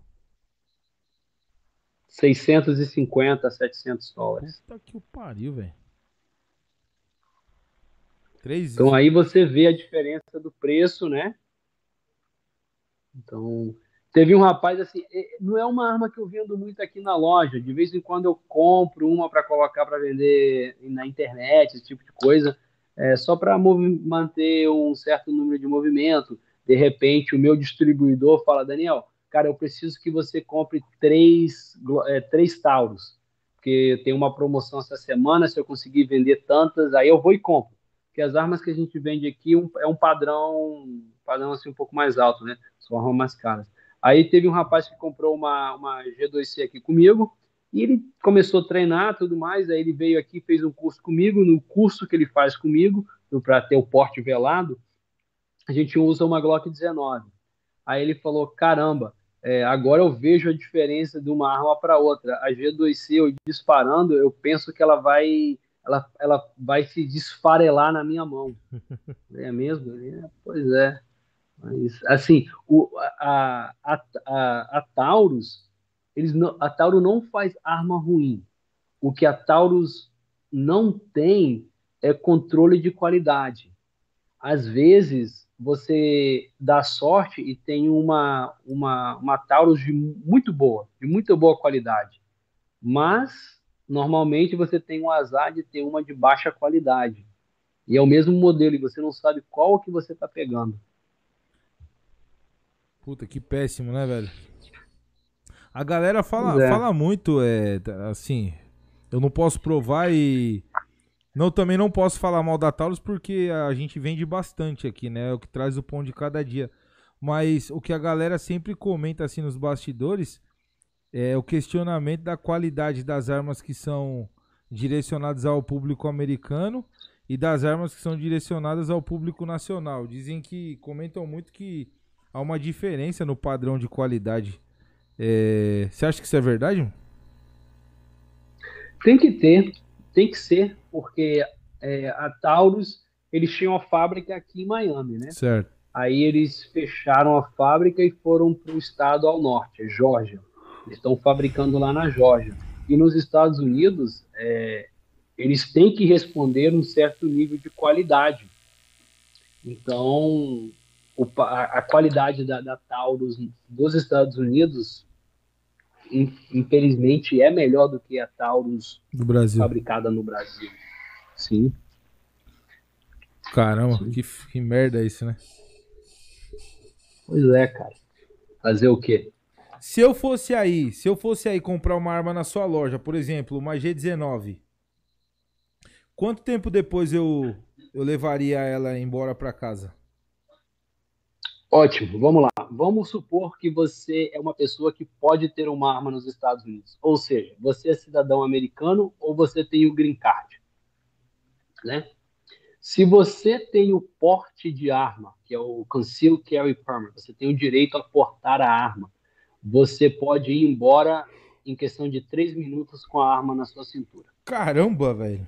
650 a 700 dólares. Puta que o pariu, velho. Então aí você vê a diferença do preço, né? Então, teve um rapaz assim, eh, não é uma arma que eu vendo muito aqui na loja. De vez em quando eu compro uma para colocar para vender na internet, esse tipo de coisa, é, só para manter um certo número de movimento. De repente, o meu distribuidor fala, Daniel, cara, eu preciso que você compre três, é, três Tauros, porque tem uma promoção essa semana, se eu conseguir vender tantas, aí eu vou e compro. Porque as armas que a gente vende aqui um- é um padrão, padrão assim um pouco mais alto, né? São armas mais caras. Aí teve um rapaz que comprou uma, uma G2C aqui comigo, e ele começou a treinar tudo mais, aí ele veio aqui, fez um curso comigo, no curso que ele faz comigo, para ter o porte velado, a gente usa uma Glock 19. Aí ele falou, caramba, é, agora eu vejo a diferença de uma arma para outra. A G2C, eu disparando, eu penso que ela vai, ela, ela vai se desfarelar na minha mão. (laughs) É mesmo? "É, pois é. Mas, assim, o, a, a, a, a Taurus, eles não, a Taurus não faz arma ruim. O que a Taurus não tem é controle de qualidade. Às vezes você dá sorte e tem uma, uma, uma Taurus de muito boa, de muito boa qualidade. Mas normalmente você tem o azar de ter uma de baixa qualidade. E é o mesmo modelo e você não sabe qual que você está pegando. Puta, que péssimo, né, velho? A galera fala, é. fala muito, é, assim, eu não posso provar e não também não posso falar mal da Taurus porque a gente vende bastante aqui, né? É o que traz o pão de cada dia. Mas o que a galera sempre comenta assim nos bastidores é o questionamento da qualidade das armas que são direcionadas ao público americano e das armas que são direcionadas ao público nacional. Dizem que comentam muito que há uma diferença no padrão de qualidade. É, Você acha que isso é verdade? Tem que ter, tem que ser, porque é, a Taurus, eles tinham a fábrica aqui em Miami, né? Certo. Aí eles fecharam a fábrica e foram para o estado ao norte, a Geórgia. Eles estão fabricando lá na Geórgia. E nos Estados Unidos, é, eles têm que responder um certo nível de qualidade. Então, o a, a qualidade da, da Taurus dos Estados Unidos, in- infelizmente, é melhor do que a Taurus fabricada no Brasil. Sim. Caramba, que, que merda é isso, né? Pois é, cara. Fazer o quê? Se eu fosse aí, se eu fosse aí comprar uma arma na sua loja, por exemplo, uma G19, quanto tempo depois eu, eu levaria ela embora pra casa? Ótimo, vamos lá. Vamos supor que você é uma pessoa que pode ter uma arma nos Estados Unidos. Ou seja, você é cidadão americano ou você tem o green card. Né? Se você tem o porte de arma, que é o Concealed Carry Permit, você tem o direito a portar a arma, você pode ir embora em questão de três minutos com a arma na sua cintura. Caramba, velho.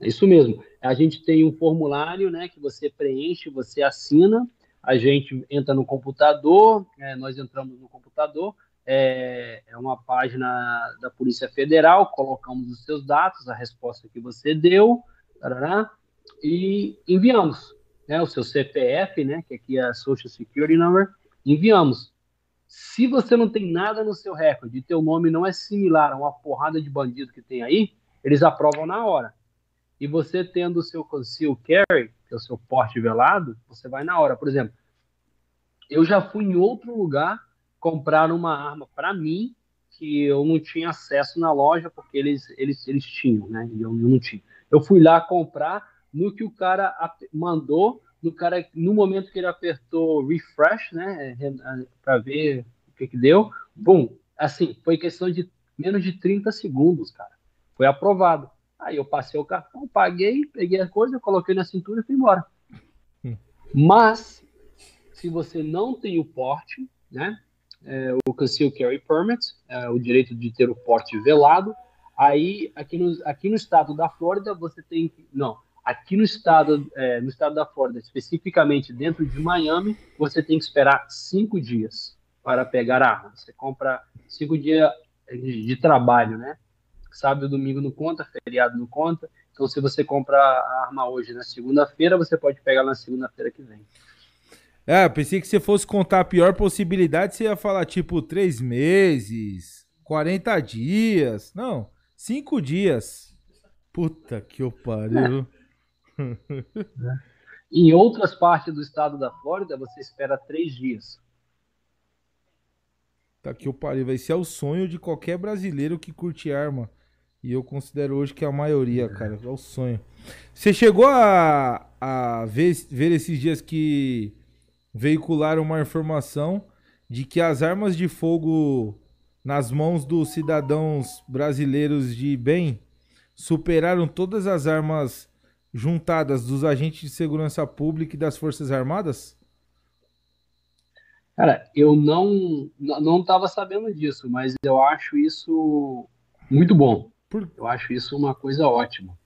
É isso mesmo. A gente tem um formulário, né, que você preenche, você assina, a gente entra no computador, é, nós entramos no computador, é, é, uma página da Polícia Federal, colocamos os seus dados, a resposta que você deu, tarará, e enviamos, né, o seu CPF, né, que aqui é Social Security Number, enviamos. Se você não tem nada no seu recorde e teu nome não é similar a uma porrada de bandido que tem aí, eles aprovam na hora. E você tendo o seu conceal carry, que é o seu porte velado, você vai na hora. Por exemplo, eu já fui em outro lugar comprar uma arma para mim que eu não tinha acesso na loja porque eles eles, eles tinham, né? E eu, eu não tinha. Eu fui lá comprar no que o cara mandou, no cara no momento que ele apertou refresh, né, para ver o que que deu, bum, assim, foi questão de menos de 30 segundos, cara. Foi aprovado. Aí eu passei o cartão, paguei, peguei a coisa, coloquei na cintura e fui embora. Hum. Mas, se você não tem o porte, né, é, o Conceal Carry Permit, é, o direito de ter o porte velado, aí aqui no, aqui no estado da Flórida você tem que. Não, aqui no estado, é, no estado da Flórida, especificamente dentro de Miami, você tem que esperar cinco dias para pegar a arma. Você compra cinco dias de, de trabalho, né? sábado domingo não conta, feriado não conta. Então, se você compra a arma hoje na segunda-feira, você pode pegar na segunda-feira que vem. É, pensei que você fosse contar a pior possibilidade, você ia falar tipo três meses, 40 dias. Não, cinco dias. Puta que eu pariu. É. (laughs) Em outras partes do estado da Flórida, você espera três dias. Tá que eu pariu. Vai ser o sonho de qualquer brasileiro que curte arma. E eu considero hoje que é a maioria, é. cara, é o sonho. Você chegou a, a ver, ver esses dias que veicularam uma informação de que as armas de fogo nas mãos dos cidadãos brasileiros de bem superaram todas as armas juntadas dos agentes de segurança pública e das Forças Armadas? Cara, eu não não estava sabendo disso, mas eu acho isso muito bom. Por... Eu acho isso uma coisa ótima.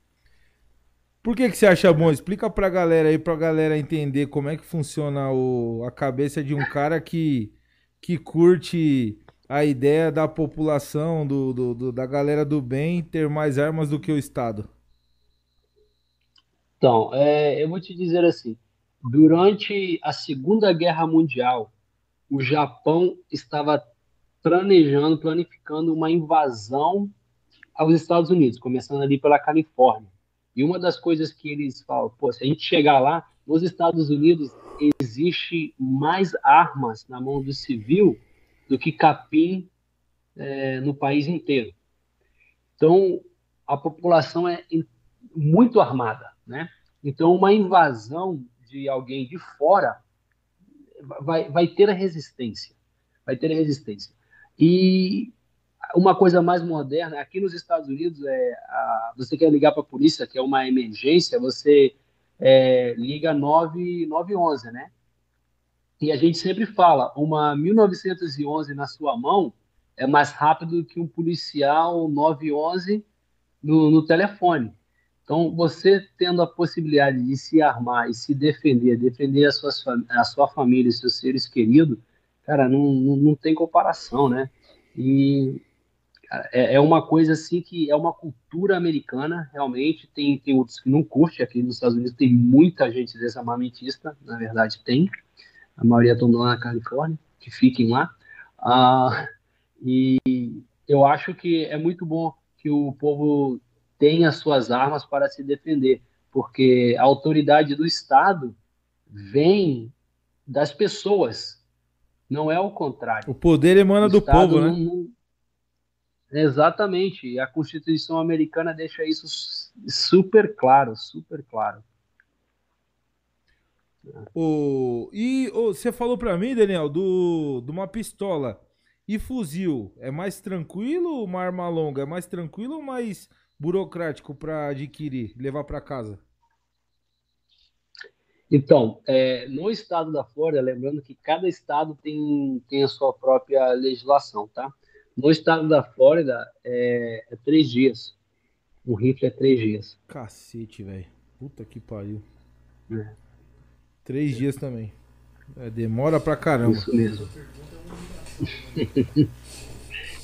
Por que, que você acha bom? Explica pra galera aí, pra galera entender como é que funciona o, a cabeça de um cara que, que curte a ideia da população, do, do, do, da galera do bem ter mais armas do que o Estado. Então, é, eu vou te dizer assim: durante a Segunda Guerra Mundial, o Japão estava planejando, planificando uma invasão aos Estados Unidos, começando ali pela Califórnia. E uma das coisas que eles falam, pô, se a gente chegar lá, nos Estados Unidos existe mais armas na mão do civil do que capim é, no país inteiro. Então, a população é muito armada, né? Então, uma invasão de alguém de fora vai, vai ter a resistência, vai ter a resistência. E uma coisa mais moderna, aqui nos Estados Unidos, é, a, você quer ligar para a polícia, que é uma emergência, você é, liga 9, 911, né? E a gente sempre fala, uma 1911 na sua mão é mais rápido que um policial 911 no, no telefone. Então, você tendo a possibilidade de se armar e se defender, defender a, suas, a sua família, seus seres queridos, cara, não, não, não tem comparação, né? E é, é uma coisa assim que é uma cultura americana, realmente. Tem, tem outros que não curte. Aqui nos Estados Unidos tem muita gente desarmamentista, na verdade tem. A maioria estão lá na Califórnia, que fiquem lá. Ah, e eu acho que é muito bom que o povo tenha suas armas para se defender, porque a autoridade do Estado vem das pessoas, não é o contrário. O poder emana o do povo, né? Não, Exatamente. E a Constituição americana deixa isso super claro, super claro. O, e o, você falou para mim, Daniel, do, de uma pistola e fuzil. É mais tranquilo uma arma longa? É mais tranquilo ou mais burocrático para adquirir, levar para casa? Então, é, no estado da Flórida, lembrando que cada estado tem, tem a sua própria legislação, tá? No estado da Flórida, é, é três dias. Um rifle é três dias. Cacete, velho. Puta que pariu. É. Três dias também. É, demora pra caramba. Isso mesmo. (laughs)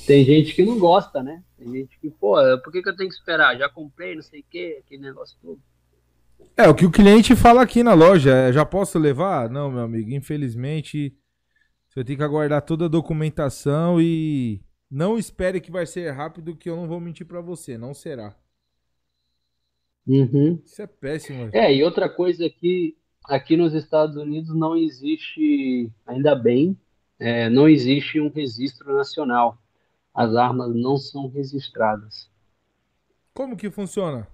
Tem gente que não gosta, né? Tem gente que, pô, por que, que eu tenho que esperar? Já comprei, não sei o que, aquele negócio todo. É, o que o cliente fala aqui na loja, é, já posso levar? Não, meu amigo, infelizmente você tem que aguardar toda a documentação e não espere que vai ser rápido que eu não vou mentir pra você, não será. Uhum. Isso é péssimo. É, e outra coisa é que aqui nos Estados Unidos não existe, ainda bem, é, não existe um registro nacional. As armas não são registradas. Como que funciona?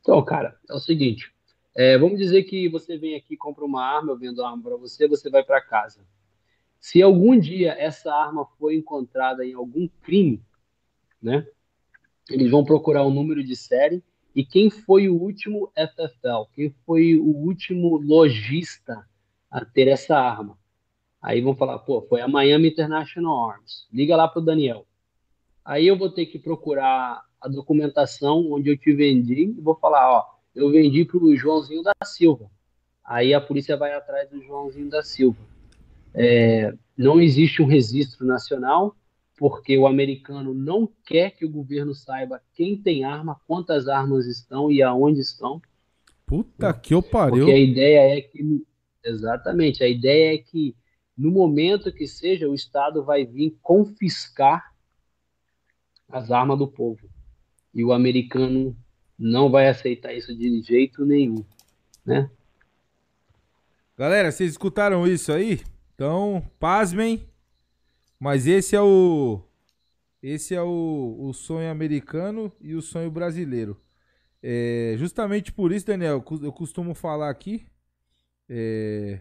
Então, cara, é o seguinte: é, vamos dizer que você vem aqui, compra uma arma, eu vendo a arma para você, você vai para casa. Se algum dia essa arma foi encontrada em algum crime, né? Eles vão procurar o número de série e quem foi o último FFL, quem foi o último lojista a ter essa arma. Aí vão falar, pô, foi a Miami International Arms. Liga lá pro Daniel. Aí eu vou ter que procurar a documentação onde eu te vendi e vou falar, ó, eu vendi pro Joãozinho da Silva. Aí a polícia vai atrás do Joãozinho da Silva. É, não existe um registro nacional, porque o americano não quer que o governo saiba quem tem arma, quantas armas estão e aonde estão. Puta que eu pariu. Porque a ideia é que. Exatamente, a ideia é que no momento que seja, o Estado vai vir confiscar as armas do povo. E o americano não vai aceitar isso de jeito nenhum, né? Galera, vocês escutaram isso aí? Então, pasmem. Mas esse é o esse é o, o sonho americano e o sonho brasileiro. É, justamente por isso, Daniel, eu costumo falar aqui. É,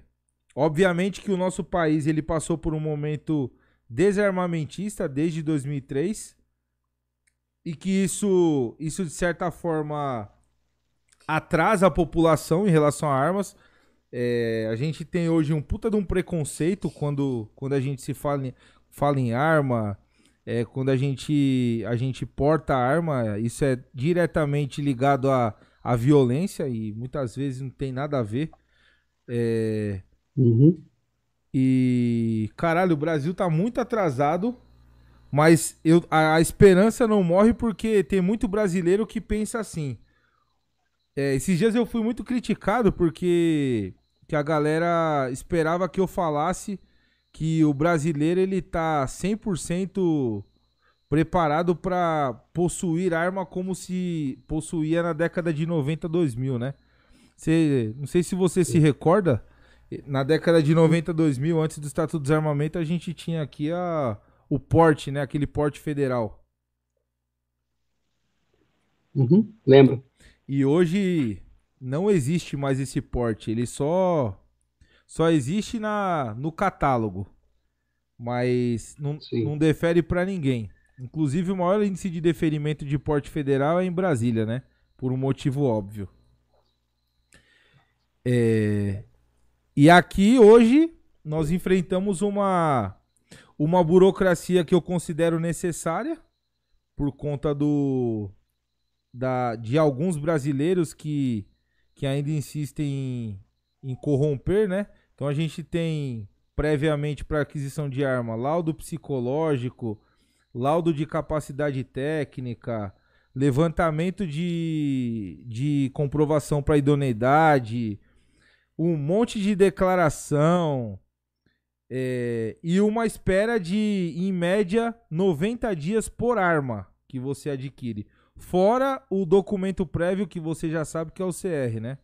obviamente que o nosso país ele passou por um momento desarmamentista desde 2003 e que isso, isso de certa forma atrasa a população em relação a armas. É, a gente tem hoje um puta de um preconceito quando, quando a gente se fala em, fala em arma, é, quando a gente, a gente porta arma, isso é diretamente ligado à, à violência e muitas vezes não tem nada a ver. É, Uhum. e, caralho, o Brasil tá muito atrasado mas eu, a, a, esperança não morre porque tem muito brasileiro que pensa assim. É, esses dias eu fui muito criticado porque que a galera esperava que eu falasse que o brasileiro ele tá 100% preparado para possuir arma como se possuía na década de 90, 2000, né? Cê, não sei se você se recorda, na década de 90, 2000, antes do Estatuto do Desarmamento, a gente tinha aqui a o porte, né? Aquele porte federal. Uhum, lembro. E hoje não existe mais esse porte. Ele só só existe na no catálogo, mas não, não defere para ninguém. Inclusive o maior índice de deferimento de porte federal é em Brasília, né? Por um motivo óbvio. É... E aqui hoje nós enfrentamos uma uma burocracia que eu considero necessária por conta do da, de alguns brasileiros que, que ainda insistem em, em corromper, né? Então a gente tem previamente para aquisição de arma laudo psicológico, laudo de capacidade técnica, levantamento de, de comprovação para idoneidade, um monte de declaração, é, e uma espera de, em média, 90 dias por arma que você adquire. Fora o documento prévio que você já sabe que é o CR, né?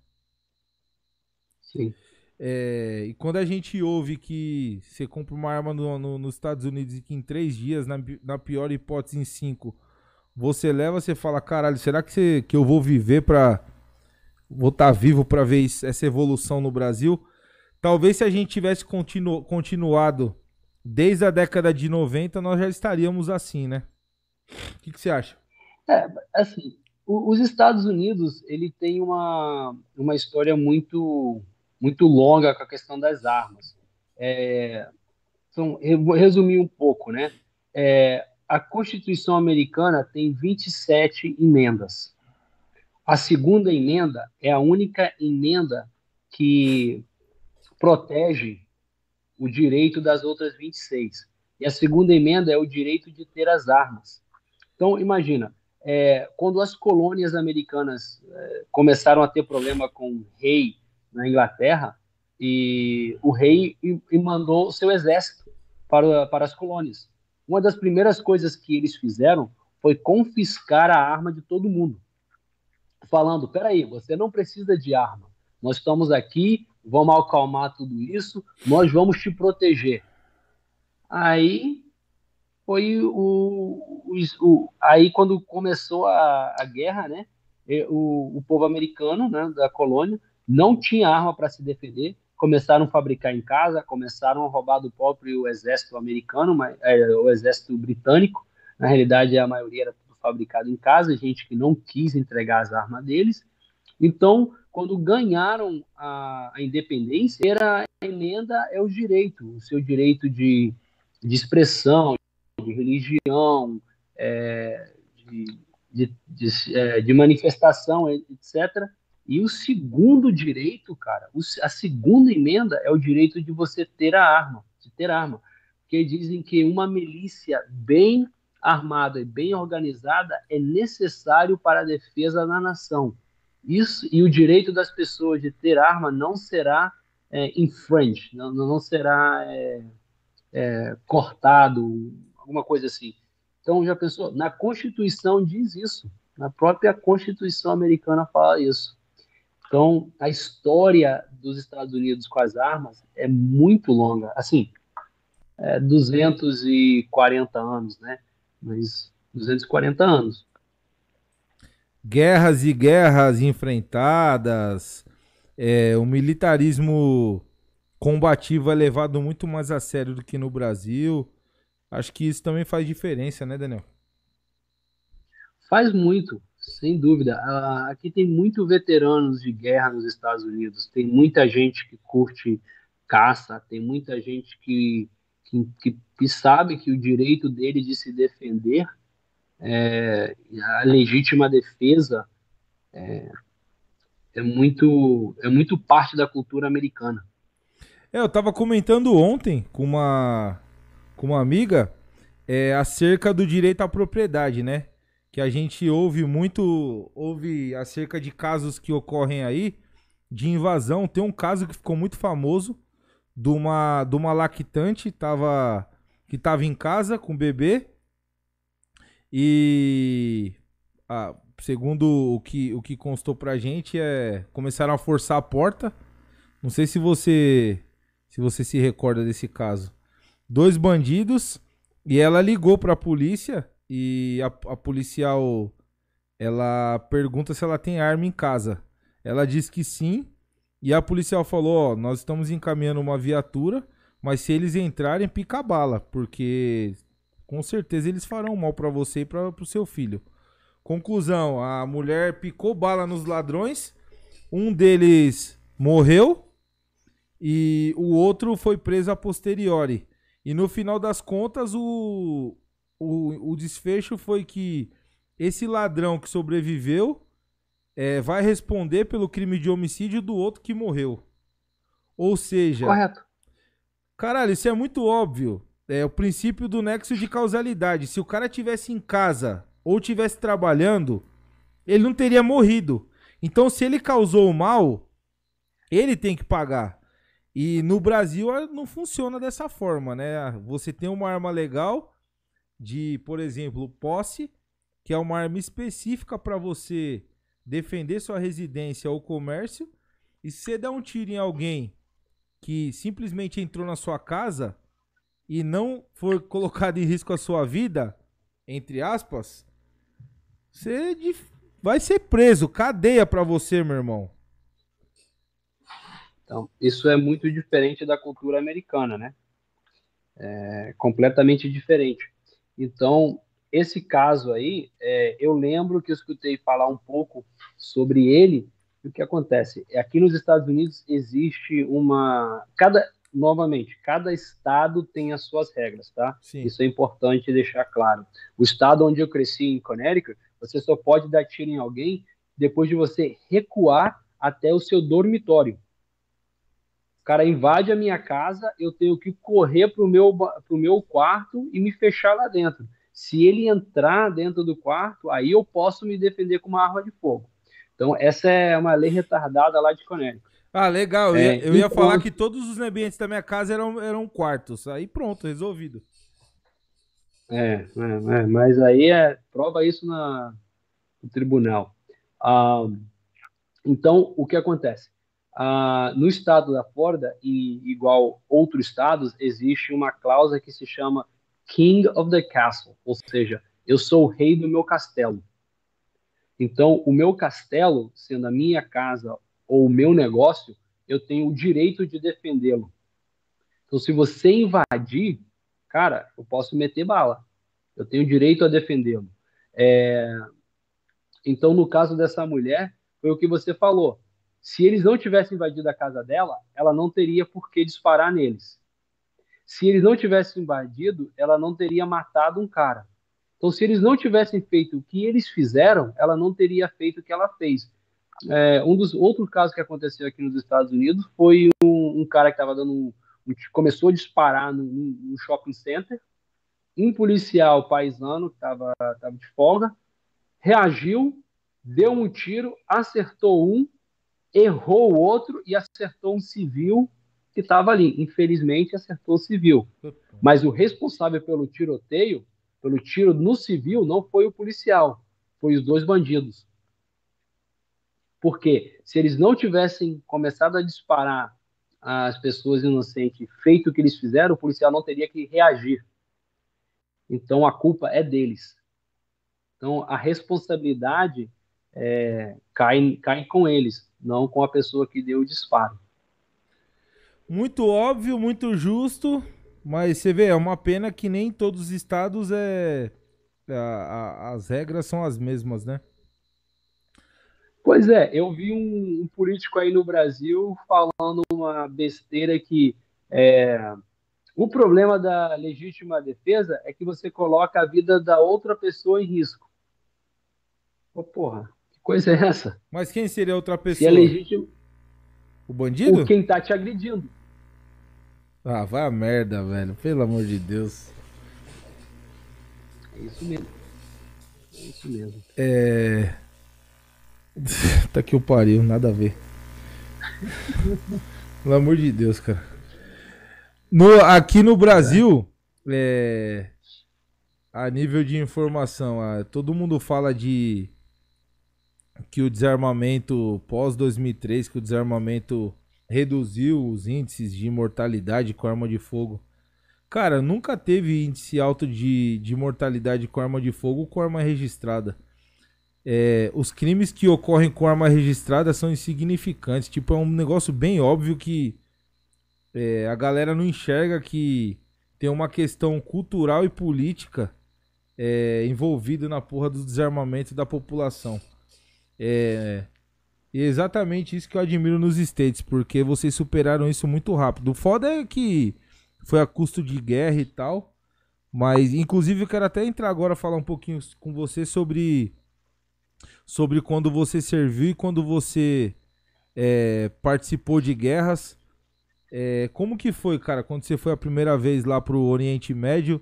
Sim. É, e quando a gente ouve que você compra uma arma no, no, nos Estados Unidos e que em três dias, na, na pior hipótese em cinco, você leva, você fala, caralho, será que, você, que eu vou viver pra... Vou estar tá vivo para ver isso, essa evolução no Brasil? Talvez se a gente tivesse continu, continuado desde a década de 90, nós já estaríamos assim, né? O que, que você acha? É, assim, os Estados Unidos, ele tem uma, uma história muito, muito longa com a questão das armas. É, vou resumir um pouco, né? É, a Constituição americana tem 27 emendas. A segunda emenda é a única emenda que protege o direito das outras 26. E a segunda emenda é o direito de ter as armas. Então, imagina, é, quando as colônias americanas é, começaram a ter problema com o rei na Inglaterra, e o rei e, e mandou o seu exército para, para as colônias. Uma das primeiras coisas que eles fizeram foi confiscar a arma de todo mundo, falando: peraí, você não precisa de arma, nós estamos aqui, vamos acalmar tudo isso, nós vamos te proteger. Aí foi o, o, o aí quando começou a, a guerra, né? O, o povo americano, né, da colônia, não tinha arma para se defender, começaram a fabricar em casa, começaram a roubar do próprio exército americano, mas, é, o exército britânico. Na realidade, a maioria era tudo fabricado em casa, gente que não quis entregar as armas deles. Então, quando ganharam a, a independência, era a emenda é o direito, o seu direito de, de expressão, de religião, é, de, de, de, é, de manifestação, etc. E o segundo direito, cara, a segunda emenda é o direito de você ter a arma, de ter arma. Porque dizem que uma milícia bem armada e bem organizada é necessário para a defesa da nação. Isso e o direito das pessoas de ter arma não será é, infringe, não, não será é, é, cortado, alguma coisa assim. Então já pensou? Na Constituição diz isso. Na própria Constituição americana fala isso. Então, a história dos Estados Unidos com as armas é muito longa. Assim, é 240 anos, né? Mas 240 anos. Guerras e guerras enfrentadas, é, o militarismo combativo é levado muito mais a sério do que no Brasil. Acho que isso também faz diferença, né, Daniel? Faz muito. Sem dúvida. Aqui tem muito veteranos de guerra nos Estados Unidos. Tem muita gente que curte caça, tem muita gente que, que, que sabe que o direito dele de se defender, é, a legítima defesa, é, é, muito, é muito parte da cultura americana. É, eu estava comentando ontem com uma, com uma amiga é, acerca do direito à propriedade, né? que a gente ouve muito, ouve acerca de casos que ocorrem aí de invasão. Tem um caso que ficou muito famoso de uma, de uma lactante tava, que estava em casa com o bebê e ah, segundo o que, o que constou pra gente é começaram a forçar a porta. Não sei se você se você se recorda desse caso. Dois bandidos e ela ligou para a polícia e a, a policial ela pergunta se ela tem arma em casa. Ela diz que sim. E a policial falou: Ó, nós estamos encaminhando uma viatura, mas se eles entrarem, pica bala, porque com certeza eles farão mal para você e para o seu filho. Conclusão: a mulher picou bala nos ladrões, um deles morreu e o outro foi preso a posteriori. E no final das contas, o, o, o desfecho foi que esse ladrão que sobreviveu é, vai responder pelo crime de homicídio do outro que morreu. Ou seja. Correto. Caralho, isso é muito óbvio. É o princípio do nexo de causalidade. Se o cara tivesse em casa ou tivesse trabalhando, ele não teria morrido. Então, se ele causou o mal, ele tem que pagar. E no Brasil não funciona dessa forma, né? Você tem uma arma legal, de, por exemplo, posse, que é uma arma específica para você defender sua residência ou comércio. E se você der um tiro em alguém que simplesmente entrou na sua casa e não for (laughs) colocado em risco a sua vida, entre aspas, você vai ser preso, cadeia para você, meu irmão. Então, isso é muito diferente da cultura americana, né? É completamente diferente. Então, esse caso aí, é, eu lembro que eu escutei falar um pouco sobre ele. E o que acontece? Aqui nos Estados Unidos existe uma. Cada, novamente, cada estado tem as suas regras, tá? Sim. Isso é importante deixar claro. O estado onde eu cresci, em Connecticut, você só pode dar tiro em alguém depois de você recuar até o seu dormitório. O cara invade a minha casa, eu tenho que correr para o meu, pro meu quarto e me fechar lá dentro. Se ele entrar dentro do quarto, aí eu posso me defender com uma arma de fogo. Então, essa é uma lei retardada lá de Connecticut. Ah, legal. Eu, É, ia, eu ia falar que todos os ambientes da minha casa eram, eram quartos. Aí pronto, resolvido. É, é, é, mas aí é prova isso na, no tribunal. Ah, então, o que acontece? Ah, no estado da Flórida, e igual outros estados, existe uma cláusula que se chama King of the Castle, ou seja, eu sou o rei do meu castelo. Então, o meu castelo, sendo a minha casa ou o meu negócio, eu tenho o direito de defendê-lo. Então, se você invadir, cara, eu posso meter bala. Eu tenho direito a defendê-lo. É, Então, no caso dessa mulher, foi o que você falou. Se eles não tivessem invadido a casa dela, ela não teria por que disparar neles. Se eles não tivessem invadido, ela não teria matado um cara. Então, se eles não tivessem feito o que eles fizeram, ela não teria feito o que ela fez. É, um dos outros casos que aconteceu aqui nos Estados Unidos foi um, um cara que estava dando um, um- começou a disparar num, num shopping center. Um policial paisano que estava de folga reagiu, deu um tiro, acertou um, errou o outro e acertou um civil que estava ali. Infelizmente, acertou o civil. Mas o responsável pelo tiroteio, pelo tiro no civil, não foi o policial, foi os dois bandidos. Porque se eles não tivessem começado a disparar às pessoas inocentes, feito o que eles fizeram, o policial não teria que reagir. Então a culpa é deles. Então a responsabilidade é, cai, cai com eles, não com a pessoa que deu o disparo. Muito óbvio, muito justo. Mas você vê, é uma pena que nem em todos os estados é. a- a- as regras são as mesmas, né? Pois é, eu vi um, um político aí no Brasil falando uma besteira que é, o problema da legítima defesa é que você coloca a vida da outra pessoa em risco. Ô, porra, que coisa é essa? Mas quem seria outra Se pessoa? é legítimo, O bandido? o quem tá te agredindo. Ah, vai a merda, velho. Pelo amor de Deus. É isso mesmo. É isso mesmo. É. (laughs) tá que eu pariu, nada a ver. (laughs) Pelo amor de Deus, cara. No, aqui no Brasil, é, a nível de informação, ah, todo mundo fala de que o desarmamento pós 2003, que o desarmamento reduziu os índices de mortalidade com arma de fogo. Cara, nunca teve índice alto de, de mortalidade com arma de fogo com arma registrada. É, os crimes que ocorrem com arma registrada são insignificantes. Tipo, é um negócio bem óbvio que é, a galera não enxerga que tem uma questão cultural e política é, envolvida na porra do desarmamento da população. É, e é exatamente isso que eu admiro nos States, porque vocês superaram isso muito rápido. O foda é que foi a custo de guerra e tal. Mas, inclusive, eu quero até entrar agora falar um pouquinho com você sobre sobre quando você serviu e quando você é, participou de guerras. É, como que foi, cara, quando você foi a primeira vez lá pro Oriente Médio?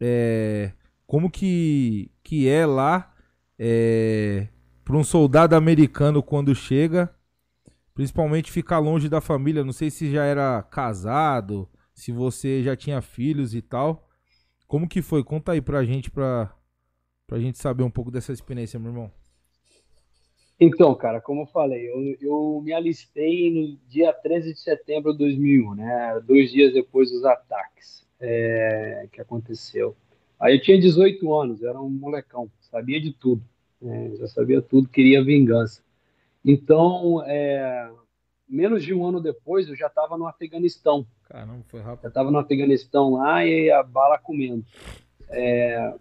É, como que, que é lá é, para um soldado americano quando chega? Principalmente ficar longe da família. Não sei se já era casado, se você já tinha filhos e tal. Como que foi? Conta aí pra gente, pra, pra gente saber um pouco dessa experiência, meu irmão. Então, cara, como eu falei, eu, eu me alistei no dia 13 de setembro de 2001, né? Dois dias depois dos ataques é, que aconteceu. Aí eu tinha 18 anos, era um molecão, sabia de tudo, né? já sabia tudo, queria vingança. Então, é, menos de um ano depois, eu já estava no Afeganistão. Caramba, foi rápido. Já estava no Afeganistão lá e a bala comendo. É,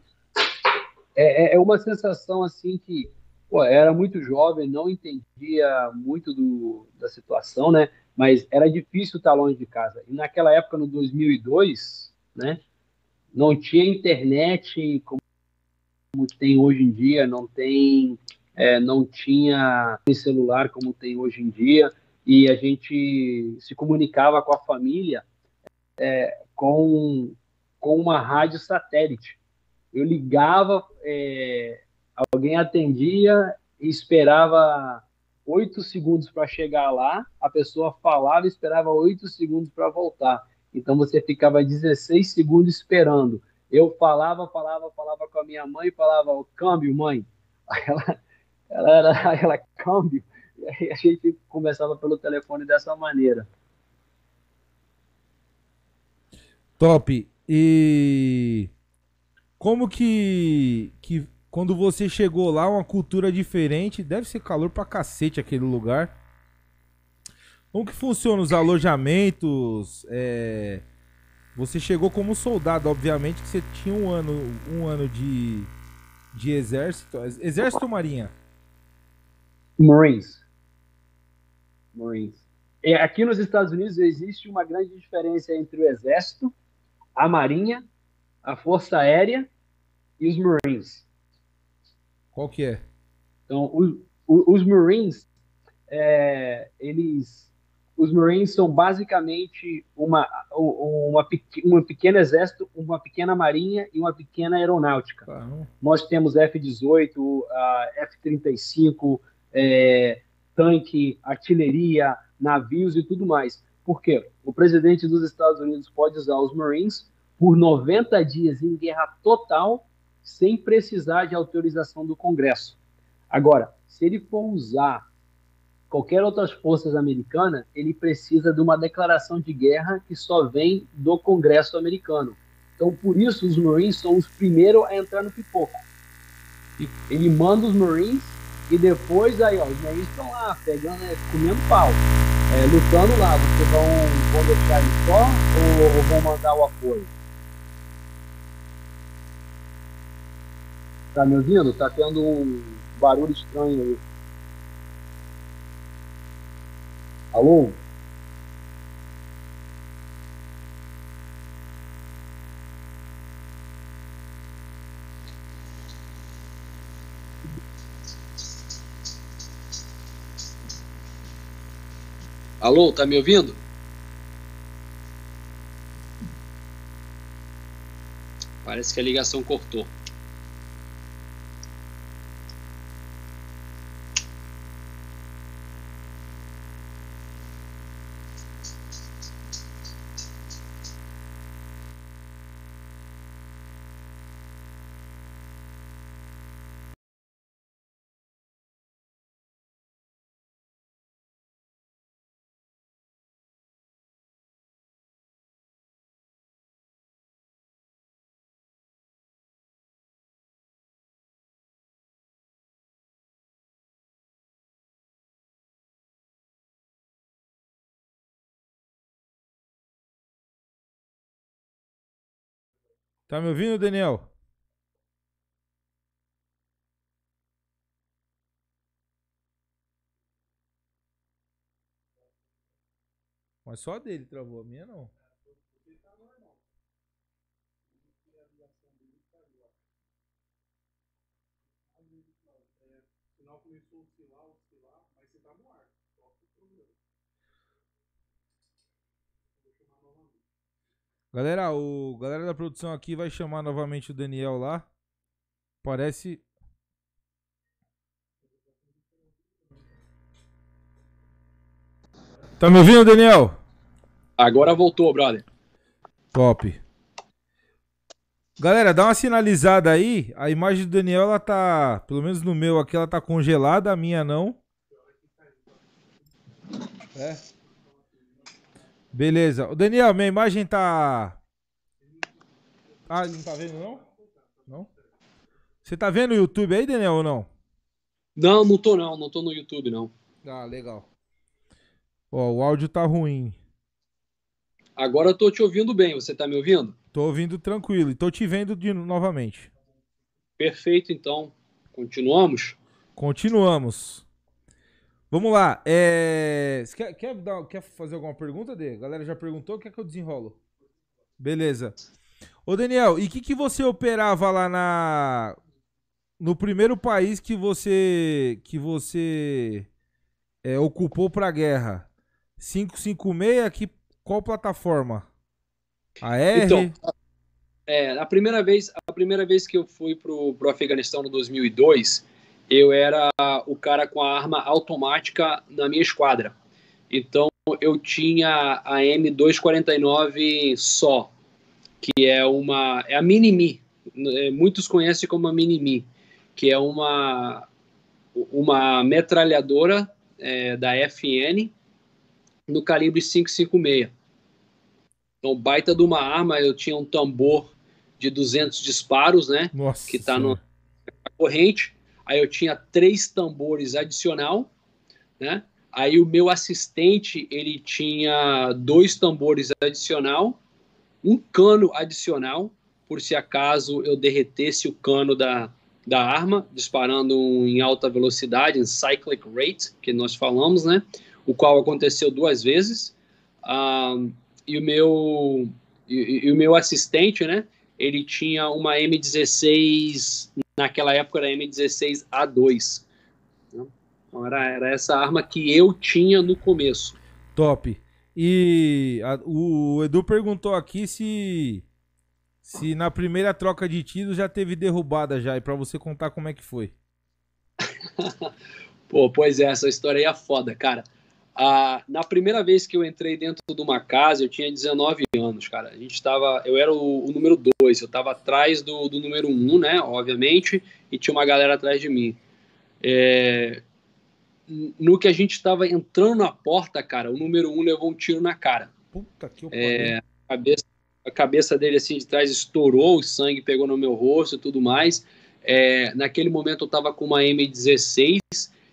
é, é uma sensação assim que pô, era muito jovem, não entendia muito do, da situação, né? Mas era difícil estar longe de casa. E naquela época, no 2002, né, não tinha internet como tem hoje em dia, não tem, é, não tinha celular como tem hoje em dia, e a gente se comunicava com a família é, com, com uma rádio satélite. Eu ligava, é, alguém atendia e esperava oito segundos para chegar lá, a pessoa falava e esperava oito segundos para voltar. Então você ficava 16 segundos esperando. Eu falava, falava, falava com a minha mãe, falava, câmbio, mãe. (laughs) Aí ela, ela era, (laughs) ela, câmbio. E aí a gente conversava pelo telefone dessa maneira. Top. E como que, que quando você chegou lá, uma cultura diferente, deve ser calor pra cacete aquele lugar. Como que funciona os alojamentos? É... Você chegou como soldado, obviamente que você tinha um ano, um ano de, de exército. Exército ou marinha? Marines. Marines. E aqui nos Estados Unidos existe uma grande diferença entre o exército, a marinha, a força aérea e os Marines. Qual que é? Então, os, os Marines, é, eles, os Marines são basicamente uma, uma, uma pequena exército, uma pequena marinha e uma pequena aeronáutica. Ah. Nós temos F-18, F-35, é, tanque, artilharia, navios e tudo mais. Por quê? O presidente dos Estados Unidos pode usar os Marines por 90 dias em guerra total sem precisar de autorização do Congresso. Agora, se ele for usar qualquer outras forças americanas, ele precisa de uma declaração de guerra que só vem do Congresso americano. Então, por isso, os Marines são os primeiros a entrar no pipoco. Ele manda os Marines e depois aí, ó, os Marines estão lá, pegando, é, comendo pau, é, lutando lá. Vocês vão, vão deixar ele só ou, ou vão mandar o apoio? Tá me ouvindo? Tá tendo um barulho estranho aí. Alô? Alô, tá me ouvindo? Parece que a ligação cortou. Tá me ouvindo, Daniel? Mas só dele travou, a minha não. começou a oscilar, oscilar, mas você tá no ar. Só que problema. Vou chamar novamente. Galera, o galera da produção aqui vai chamar novamente o Daniel lá. Parece. Tá me ouvindo, Daniel? Agora voltou, brother. Top. Galera, dá uma sinalizada aí. A imagem do Daniel, ela tá. Pelo menos no meu aqui, ela tá congelada. A minha não. É. Beleza. O Daniel, minha imagem tá. Ah, ele não tá vendo não? Não? Você tá vendo o YouTube aí, Daniel, ou não? Não, não tô não, não tô no YouTube não. Ah, legal. Ó, o áudio tá ruim. Agora eu tô te ouvindo bem, você tá me ouvindo? Tô ouvindo tranquilo e tô te vendo de novamente. Perfeito, então. Continuamos? Continuamos. Vamos lá. É... Quer, quer, dar- quer fazer alguma pergunta, Dê? A galera já perguntou, quer que eu desenrolo? Beleza. Ô, Daniel, e o que, que você operava lá na... No primeiro país que você... Que você... é, ocupou pra guerra? 556, que, qual plataforma? A R? Então, É, a primeira vez, a primeira vez que eu fui pro, pro Afeganistão no 2002, eu era o cara com a arma automática na minha esquadra. Então eu tinha a M249 só, que é uma é a Mini-Me. É, Muitos conhecem como a Mini-Me, que é uma uma metralhadora é, da FN no calibre 556. Então, baita de uma arma, eu tinha um tambor de 200 disparos, né? Nossa que tá no- Senhora. corrente. Aí eu tinha três tambores adicional, né? Aí o meu assistente ele tinha dois tambores adicional, um cano adicional, por se acaso eu derretesse o cano da, da arma, disparando em alta velocidade, em cyclic rate, que nós falamos, né? O qual aconteceu duas vezes. Ah, e o meu e, e o meu assistente, né? Ele tinha uma M16 naquela época era M16A2. né? Então era, era essa arma que eu tinha no começo. Top. E a- o Edu perguntou aqui se se na primeira troca de tiros já teve derrubada já, e pra você contar como é que foi. (laughs) Pô, pois é, essa história aí é foda, cara. Ah, na primeira vez que eu entrei dentro de uma casa, eu tinha 19 anos, cara. A gente tava, eu era o, o número 2, eu tava atrás do, do número 1, um, né, obviamente, e tinha uma galera atrás de mim. É, no que a gente tava entrando na porta, cara, o número 1 um levou um tiro na cara. Puta que É, a cabeça, a cabeça dele assim de trás estourou, o sangue pegou no meu rosto e tudo mais. É, naquele momento eu estava com uma M16,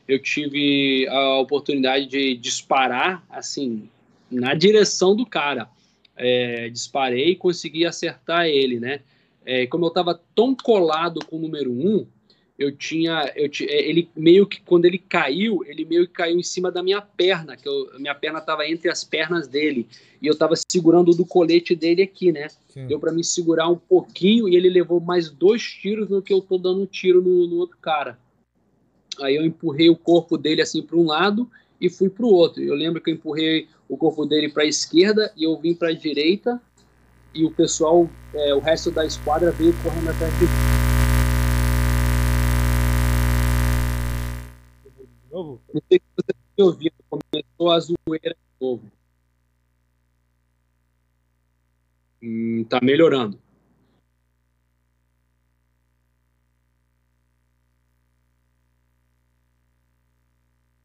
eu tive a oportunidade de disparar assim na direção do cara. É, disparei e consegui acertar ele, né? É, como eu estava tão colado com o número 1, eu tinha, eu ti- é, ele meio que quando ele caiu, ele meio que caiu em cima da minha perna, que eu, a minha perna estava entre as pernas dele e eu estava segurando do colete dele aqui, né? Sim. Deu para me segurar um pouquinho e ele levou mais dois tiros no que eu tô dando um tiro no, no outro cara. Aí eu empurrei o corpo dele assim para um lado e fui para o outro. Eu lembro que eu empurrei o corpo dele para a esquerda e eu vim para a direita e o pessoal, é, o resto da esquadra veio correndo atrás de novo? Não sei se você me ouvindo, começou a zoeira de novo. Hum, tá melhorando.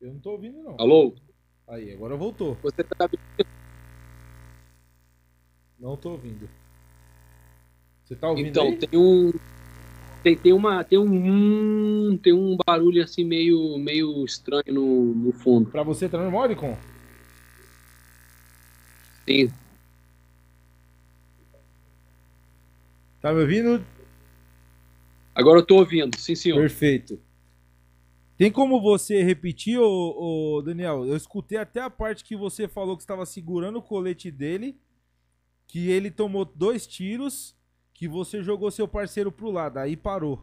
Eu não tô ouvindo não. Alô? Aí, agora voltou. Você tá Não tô ouvindo. Você tá ouvindo Então, aí? tem um. Tem, tem, uma, tem um. hum, Tem um barulho assim meio, meio estranho no, no fundo. Pra você tá normal, Icon? Sim. Tá me ouvindo? Agora eu tô ouvindo, sim senhor. Perfeito. Tem como você repetir, ô, ô, Daniel? Eu escutei até a parte que você falou que estava segurando o colete dele, que ele tomou dois tiros, que você jogou seu parceiro pro lado, aí parou.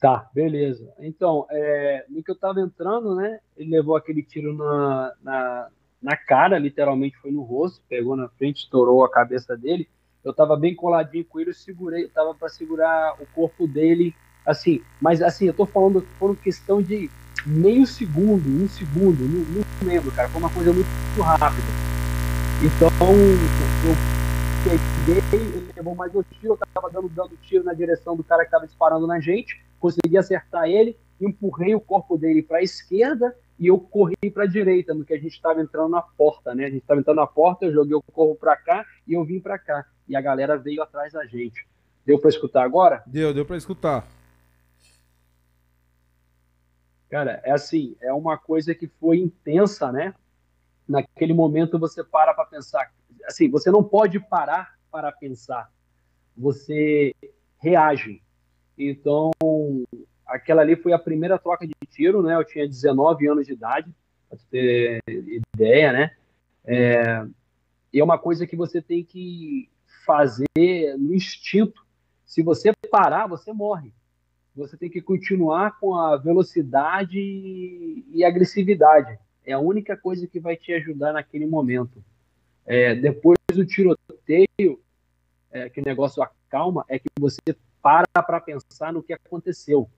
Tá, beleza. Então, é, no que eu tava entrando, né? Ele levou aquele tiro na, na, na cara, literalmente foi no rosto, pegou na frente, estourou a cabeça dele. Eu tava bem coladinho com ele, eu segurei, tava para segurar o corpo dele, assim. Mas assim, eu tô falando, foram questão de meio segundo, um segundo, não, não lembro, cara. Foi uma coisa muito, muito rápida. Então, eu peguei, ele levou mais dois tiros, eu tava dando, dando tiro na direção do cara que tava disparando na gente consegui acertar ele, empurrei o corpo dele para a esquerda e eu corri para a direita, no que a gente estava entrando na porta, né? A gente estava entrando na porta, eu joguei o corpo para cá e eu vim para cá. E a galera veio atrás da gente. Deu para escutar agora? Deu, deu pra escutar. Cara, é assim, é uma coisa que foi intensa, né? Naquele momento você para para pensar. Assim, você não pode parar para pensar. Você reage. Então, aquela ali foi a primeira troca de tiro, né? Eu tinha 19 anos de idade, para ter ideia, né? É, e é uma coisa que você tem que fazer no instinto. Se você parar, você morre. Você tem que continuar com a velocidade e agressividade. É a única coisa que vai te ajudar naquele momento. É, depois do tiroteio, é, que o negócio acalma, é que você para para pensar no que aconteceu.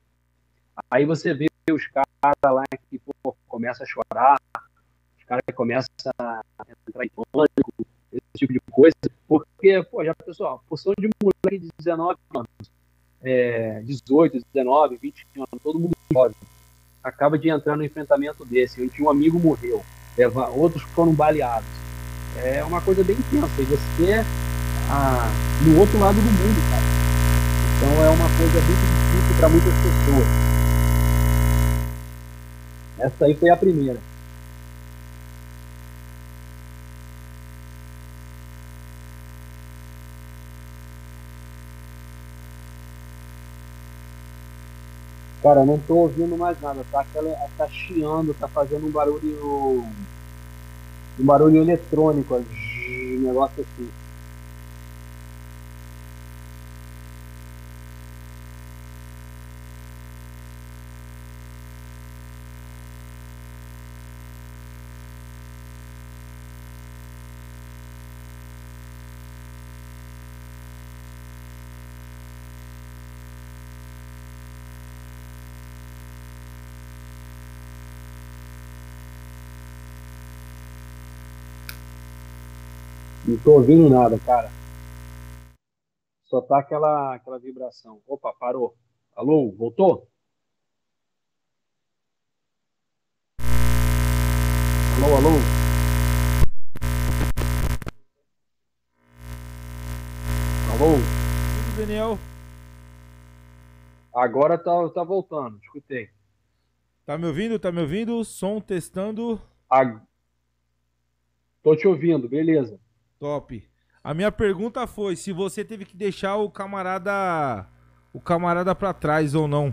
Aí você vê os caras lá que pô, começam a chorar, os caras começam a entrar em pânico, esse tipo de coisa, porque, pô, já pessoal, porção de moleque de 19 anos, é, 18, 19, 20 anos, todo mundo jovem, acaba de entrar no enfrentamento desse, onde um amigo morreu, leva, outros foram baleados. É uma coisa bem intensa, e você ah, no outro lado do mundo, cara. Então é uma coisa muito difícil para muitas pessoas. Essa aí foi a primeira. Cara, não tô ouvindo mais nada, tá? Aquela, tá chiando, tá fazendo um barulho. Um barulho eletrônico, um negócio assim. Não tô ouvindo nada, cara. Só tá aquela, aquela vibração. Opa, parou. Alô, voltou? Alô, alô? Alô? Daniel. Agora tá, tá voltando, escutei. Tá me ouvindo? Tá me ouvindo? Som testando. A... Tô te ouvindo, beleza. Top. A minha pergunta foi se você teve que deixar o camarada o camarada para trás ou não.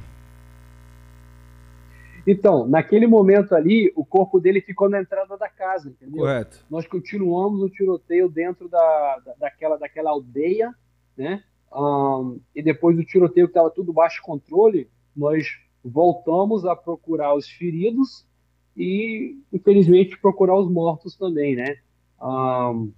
Então, naquele momento ali, o corpo dele ficou na entrada da casa, entendeu? Correto. Nós continuamos o tiroteio dentro da, da daquela, daquela aldeia, né? Um, e depois do tiroteio que estava tudo baixo controle, nós voltamos a procurar os feridos e, infelizmente, procurar os mortos também, né? Um,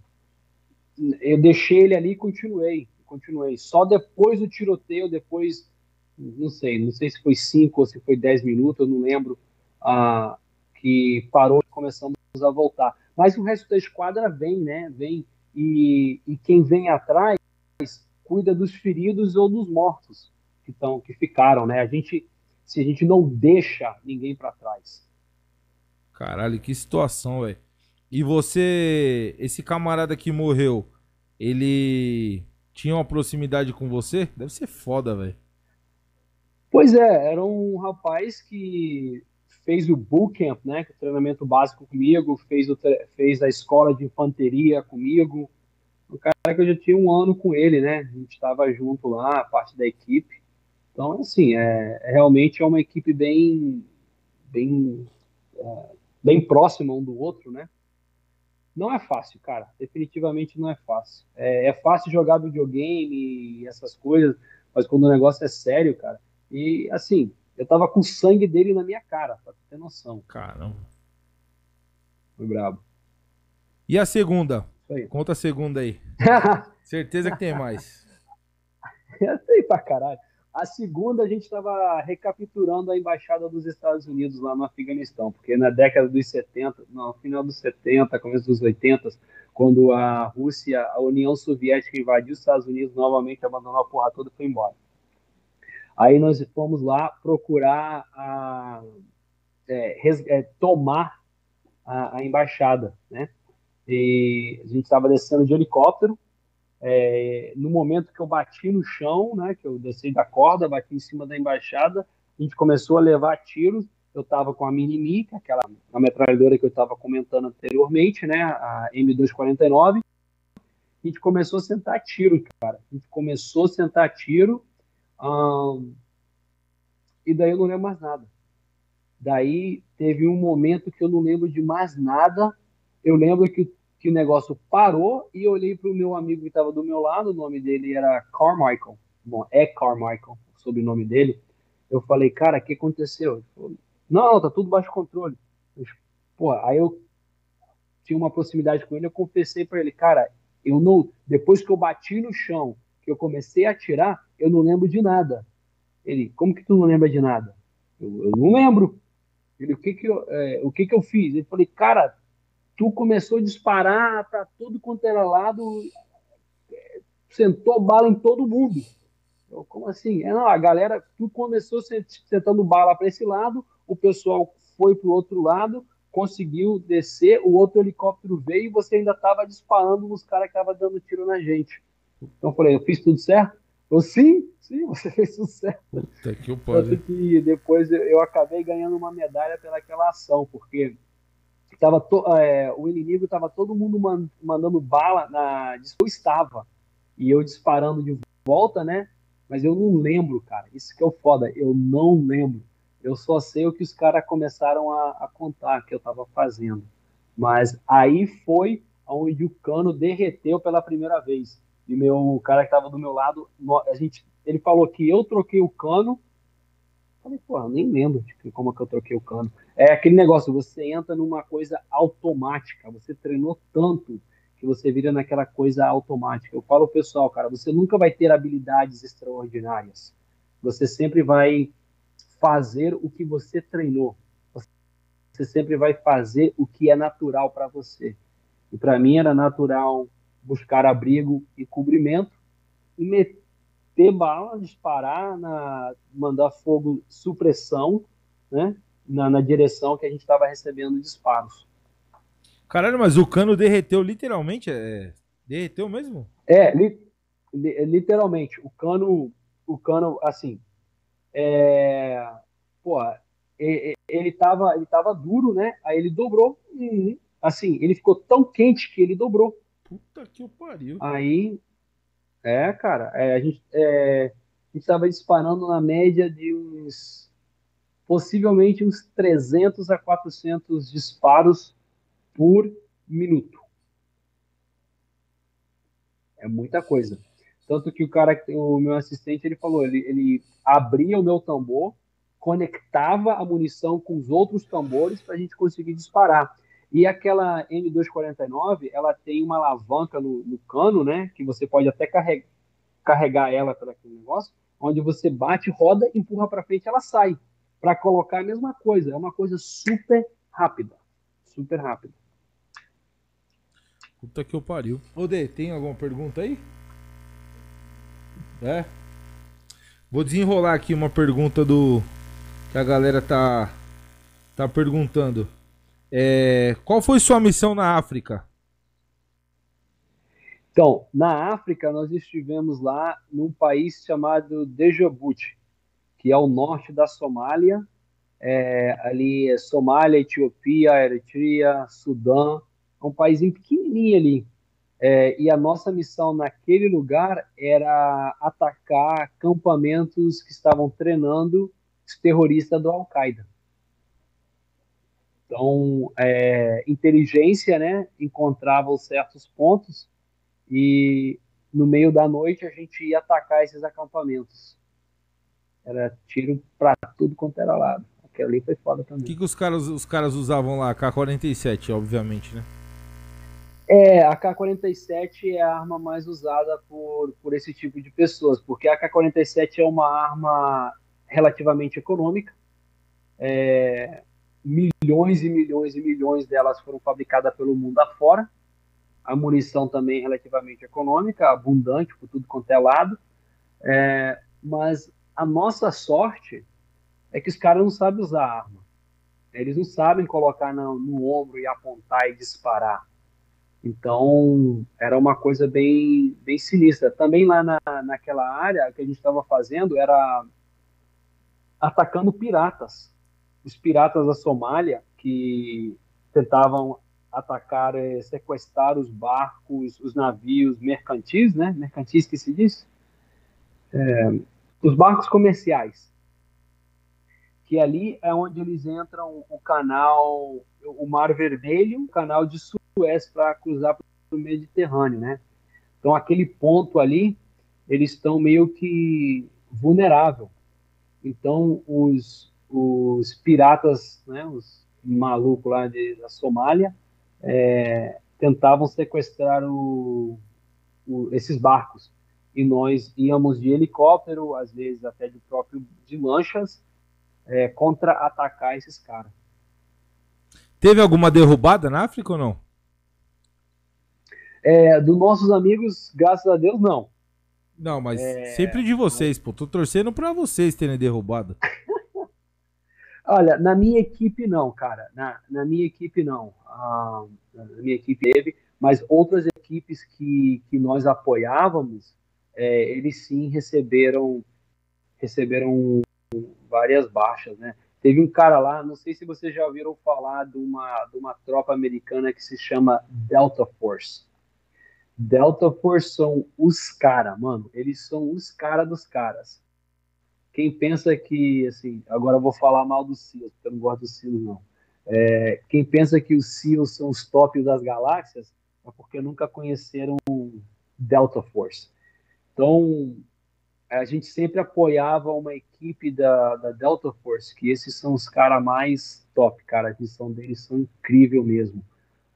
eu deixei ele ali e continuei, continuei. Só depois do tiroteio, depois, não sei, não sei se foi cinco ou se foi dez minutos, eu não lembro, ah, que parou e começamos a voltar. Mas o resto da esquadra vem, né? Vem e, e quem vem atrás cuida dos feridos ou dos mortos que estão, que ficaram, né? A gente, se a gente não deixa ninguém para trás. Caralho, que situação, velho. E você, esse camarada que morreu, ele tinha uma proximidade com você? Deve ser foda, velho. Pois é, era um rapaz que fez o bootcamp, né, é o treinamento básico comigo, fez, o, fez a escola de infanteria comigo. Um cara que eu já tinha um ano com ele, né? A gente estava junto lá, parte da equipe. Então, assim, é, realmente é uma equipe bem, bem, é, bem próxima um do outro, né? Não é fácil, cara. Definitivamente não é fácil. É, é fácil jogar videogame e essas coisas, mas quando o negócio é sério, cara. E assim, eu tava com o sangue dele na minha cara, pra ter noção. Caramba. Foi brabo. E a segunda? Conta a segunda aí. (laughs) Certeza que tem mais. (laughs) Eu sei pra caralho. A segunda, a gente estava recapturando a embaixada dos Estados Unidos lá no Afeganistão, porque na década dos 70, no final dos 70, começo dos 80, quando a Rússia, a União Soviética invadiu os Estados Unidos, novamente abandonou a porra toda e foi embora. Aí nós fomos lá procurar a, é, é, tomar a, a embaixada, né? E a gente estava descendo de helicóptero, é, no momento que eu bati no chão, né, que eu desci da corda, bati em cima da embaixada, a gente começou a levar tiros. Eu estava com a Minimi, aquela a metralhadora que eu estava comentando anteriormente, né, a M249. A gente começou a sentar tiro, cara. A gente começou a sentar tiro. Hum, e daí eu não lembro mais nada. Daí teve um momento que eu não lembro de mais nada. Eu lembro que, que o negócio parou e eu olhei para o meu amigo que estava do meu lado, o nome dele era Carmichael. Bom, é Carmichael, o sobrenome dele. Eu falei, cara, o que aconteceu? Ele falou, não, tá tudo baixo controle. Eu, pô, aí eu tinha uma proximidade com ele, eu confessei para ele, cara, eu não, depois que eu bati no chão, que eu comecei a atirar, eu não lembro de nada. Ele, como que tu não lembra de nada? Eu, eu não lembro. Ele, o que que eu, é, o que que eu fiz? Ele falou, cara, tu começou a disparar para todo quanto era lado, sentou bala em todo mundo. Eu, como assim? É, não, a galera, tu começou sentando bala para esse lado, o pessoal foi para o outro lado, conseguiu descer, o outro helicóptero veio e você ainda estava disparando nos caras que estavam dando tiro na gente. Então eu falei, eu fiz tudo certo? Eu, sim, sim, você (laughs) fez tudo certo. Puta que Tanto que depois eu, eu acabei ganhando uma medalha pelaquela ação, porque tava to, é, o inimigo estava todo mundo man, mandando bala na eu estava e eu disparando de volta, né? Mas eu não lembro, cara. Isso que é o foda, eu não lembro. Eu só sei o que os caras começaram a, a, contar que eu estava fazendo. Mas aí foi onde o cano derreteu pela primeira vez. E meu o cara que estava do meu lado, a gente, ele falou que eu troquei o cano. Falei, pô, nem lembro de como é que eu troquei o cano. É aquele negócio, você entra numa coisa automática. Você treinou tanto que você vira naquela coisa automática. Eu falo pessoal, cara, você nunca vai ter habilidades extraordinárias. Você sempre vai fazer o que você treinou. Você sempre vai fazer o que é natural para você. E para mim era natural buscar abrigo e cobrimento e meter bala, disparar, na, mandar fogo, supressão, né? Na, na direção que a gente estava recebendo disparos. Caralho, mas o cano derreteu literalmente? É... Derreteu mesmo? É, li, li, literalmente. O cano, o cano, assim, é, pô, ele tava, ele tava duro, né? Aí ele dobrou. Assim, ele ficou tão quente que ele dobrou. Puta que pariu. Aí, é, cara, é, a gente é, a gente tava disparando na média de uns possivelmente uns 300 a 400 disparos por minuto. É muita coisa. Tanto que o cara, o meu assistente, ele falou, ele, ele abria o meu tambor, conectava a munição com os outros tambores para a gente conseguir disparar. E aquela M249, ela tem uma alavanca no, no cano, né? Que você pode até carregar, carregar ela para aquele negócio, onde você bate, roda, empurra para frente, ela sai. Para colocar a mesma coisa. É uma coisa super rápida. Super rápida. Puta que eu pariu. Ô, Dê, tem alguma pergunta aí? É? Vou desenrolar aqui uma pergunta do que a galera tá tá perguntando. É, qual foi sua missão na África? Então, na África nós estivemos lá num país chamado Djibouti, que é o norte da Somália. É, ali é Somália, Etiópia, Eritreia, Sudão. É um país pequenininho ali. É, e a nossa missão naquele lugar era atacar acampamentos que estavam treinando os terroristas do Al-Qaeda. Então, é, inteligência, né, encontrava os certos pontos e no meio da noite a gente ia atacar esses acampamentos. Era tiro para tudo quanto era lado. Aquele ali foi foda também. O que, que os, caras, os caras usavam lá? K-47, obviamente, né? É, a K-47 é a arma mais usada por, por esse tipo de pessoas, porque a K-47 é uma arma relativamente econômica. É, milhões e milhões e milhões delas foram fabricadas pelo mundo afora. A munição também é relativamente econômica, abundante por tudo quanto é lado. É, mas a nossa sorte é que os caras não sabem usar a arma. Eles não sabem colocar no, no ombro e apontar e disparar então, era uma coisa bem, bem sinistra. Também lá na, naquela área que a gente estava fazendo era atacando piratas. Os piratas da Somália que tentavam atacar, é, sequestrar os barcos, os navios mercantis, né? Mercantis que se diz? É, os barcos comerciais. que ali é onde eles entram o canal, o Mar Vermelho, o canal de Suez para cruzar para o Mediterrâneo, né? Então aquele ponto ali, eles estão meio que vulnerável. Então os, os piratas, né, os malucos lá de, da Somália, é, tentavam sequestrar o, o, esses barcos. E nós íamos de helicóptero, às vezes até de próprio de lanchas, é, contra-atacar esses caras. Teve alguma derrubada na África ou não? É, dos nossos amigos, graças a Deus, não. Não, mas é... sempre de vocês, pô. Tô torcendo pra vocês terem derrubado. (laughs) Olha, na minha equipe não, cara. Na, na minha equipe não. Ah, na minha equipe teve, mas outras equipes que, que nós apoiávamos, é, eles sim receberam receberam várias baixas, né? Teve um cara lá, não sei se vocês já ouviram falar de uma, de uma tropa americana que se chama Delta Force. Delta Force são os caras, mano. Eles são os caras dos caras. Quem pensa que, assim, agora eu vou falar mal dos SEALs, porque eu não gosto dos SEALs, não. É, quem pensa que os SEALs são os tops das galáxias é porque nunca conheceram Delta Force. Então, a gente sempre apoiava uma equipe da, da Delta Force, que esses são os caras mais top, cara. A missão deles são incrível mesmo.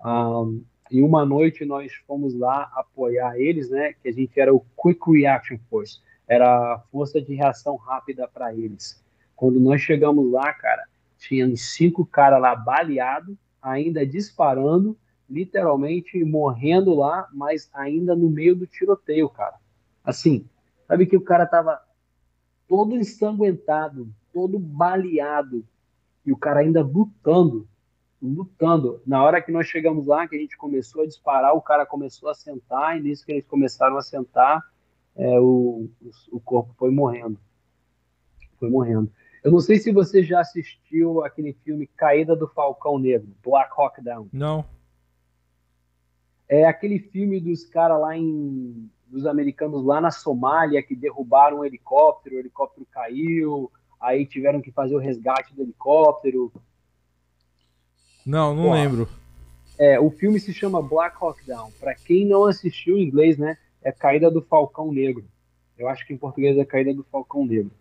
Um, e uma noite nós fomos lá apoiar eles, né? Que a gente era o Quick Reaction Force, era a força de reação rápida para eles. Quando nós chegamos lá, cara, tinham cinco caras lá baleados, ainda disparando, literalmente morrendo lá, mas ainda no meio do tiroteio, cara. Assim, Sabe que o cara tava todo ensanguentado, todo baleado, e o cara ainda lutando, lutando. Na hora que nós chegamos lá, que a gente começou a disparar, o cara começou a sentar, e nisso que eles começaram a sentar, é, o, o corpo foi morrendo. Foi morrendo. Eu não sei se você já assistiu aquele filme Caída do Falcão Negro, Black Hawk Down. Não. É aquele filme dos caras lá em dos americanos lá na Somália que derrubaram um helicóptero, o helicóptero caiu, aí tiveram que fazer o resgate do helicóptero. Não, não Pô, lembro. É, o filme se chama Black Hawk Down. Para quem não assistiu em inglês, né, é Caída do Falcão Negro. Eu acho que em português é Caída do Falcão Negro.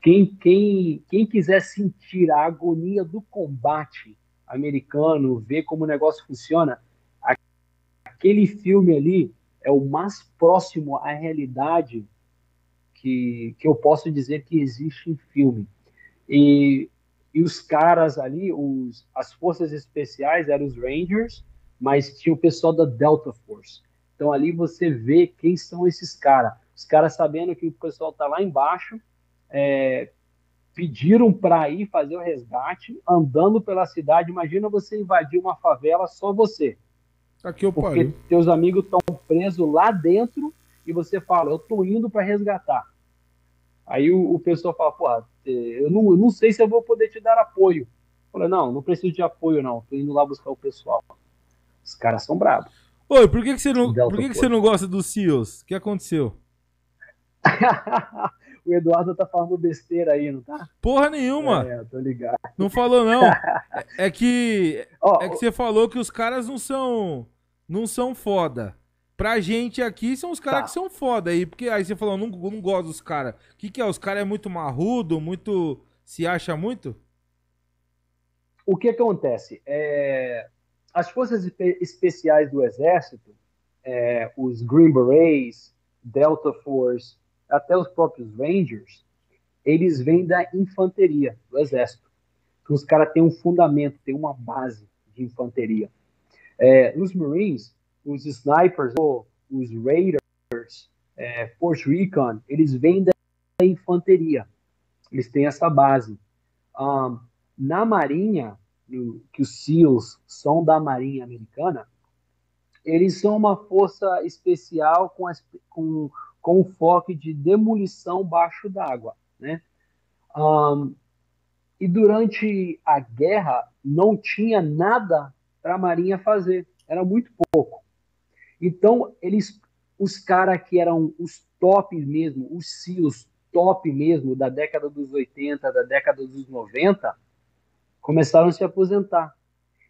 Quem, quem, quem quiser sentir a agonia do combate americano, ver como o negócio funciona, aquele filme ali é o mais próximo à realidade que, que eu posso dizer que existe em filme. E, e os caras ali, os, as forças especiais eram os Rangers, mas tinha o pessoal da Delta Force. Então ali você vê quem são esses caras. Os caras sabendo que o pessoal tá lá embaixo, é, pediram para ir fazer o resgate, andando pela cidade. Imagina você invadir uma favela só você. Aqui eu Porque teus amigos estão presos lá dentro e você fala, eu tô indo para resgatar. Aí o, o pessoal fala, pô, eu não, eu não sei se eu vou poder te dar apoio. Fala, não, não preciso de apoio, não. Tô indo lá buscar o pessoal. Os caras são bravos. Oi, por que, que você não, por que, que você não gosta dos SEALs? O que aconteceu? (laughs) o Eduardo tá falando besteira aí, não tá? Porra nenhuma. É, tô ligado. Não falou, não. (laughs) é que. Oh, é que você falou que os caras não são não são foda. Pra gente aqui são os caras tá. que são foda aí. Porque aí você falou, não, não gosto dos caras. O que, que é? Os caras é muito marrudo, muito. Se acha muito? O que acontece? É, as forças especiais do Exército, é, os Green Berets, Delta Force, até os próprios Rangers, eles vêm da infanteria, do Exército. Então, os caras têm um fundamento, têm uma base de infanteria. É, nos Marines, os snipers, os Raiders, é, Force Recon, eles vêm da infanteria. Eles têm essa base. Um, na Marinha, que os SEALs são da Marinha Americana, eles são uma força especial com, as, com, com foco de demolição baixo d'água, né? Um, e durante a guerra não tinha nada para a Marinha fazer. Era muito pouco. Então, eles, os caras que eram os tops mesmo, os SEALs top mesmo da década dos 80, da década dos 90, começaram a se aposentar.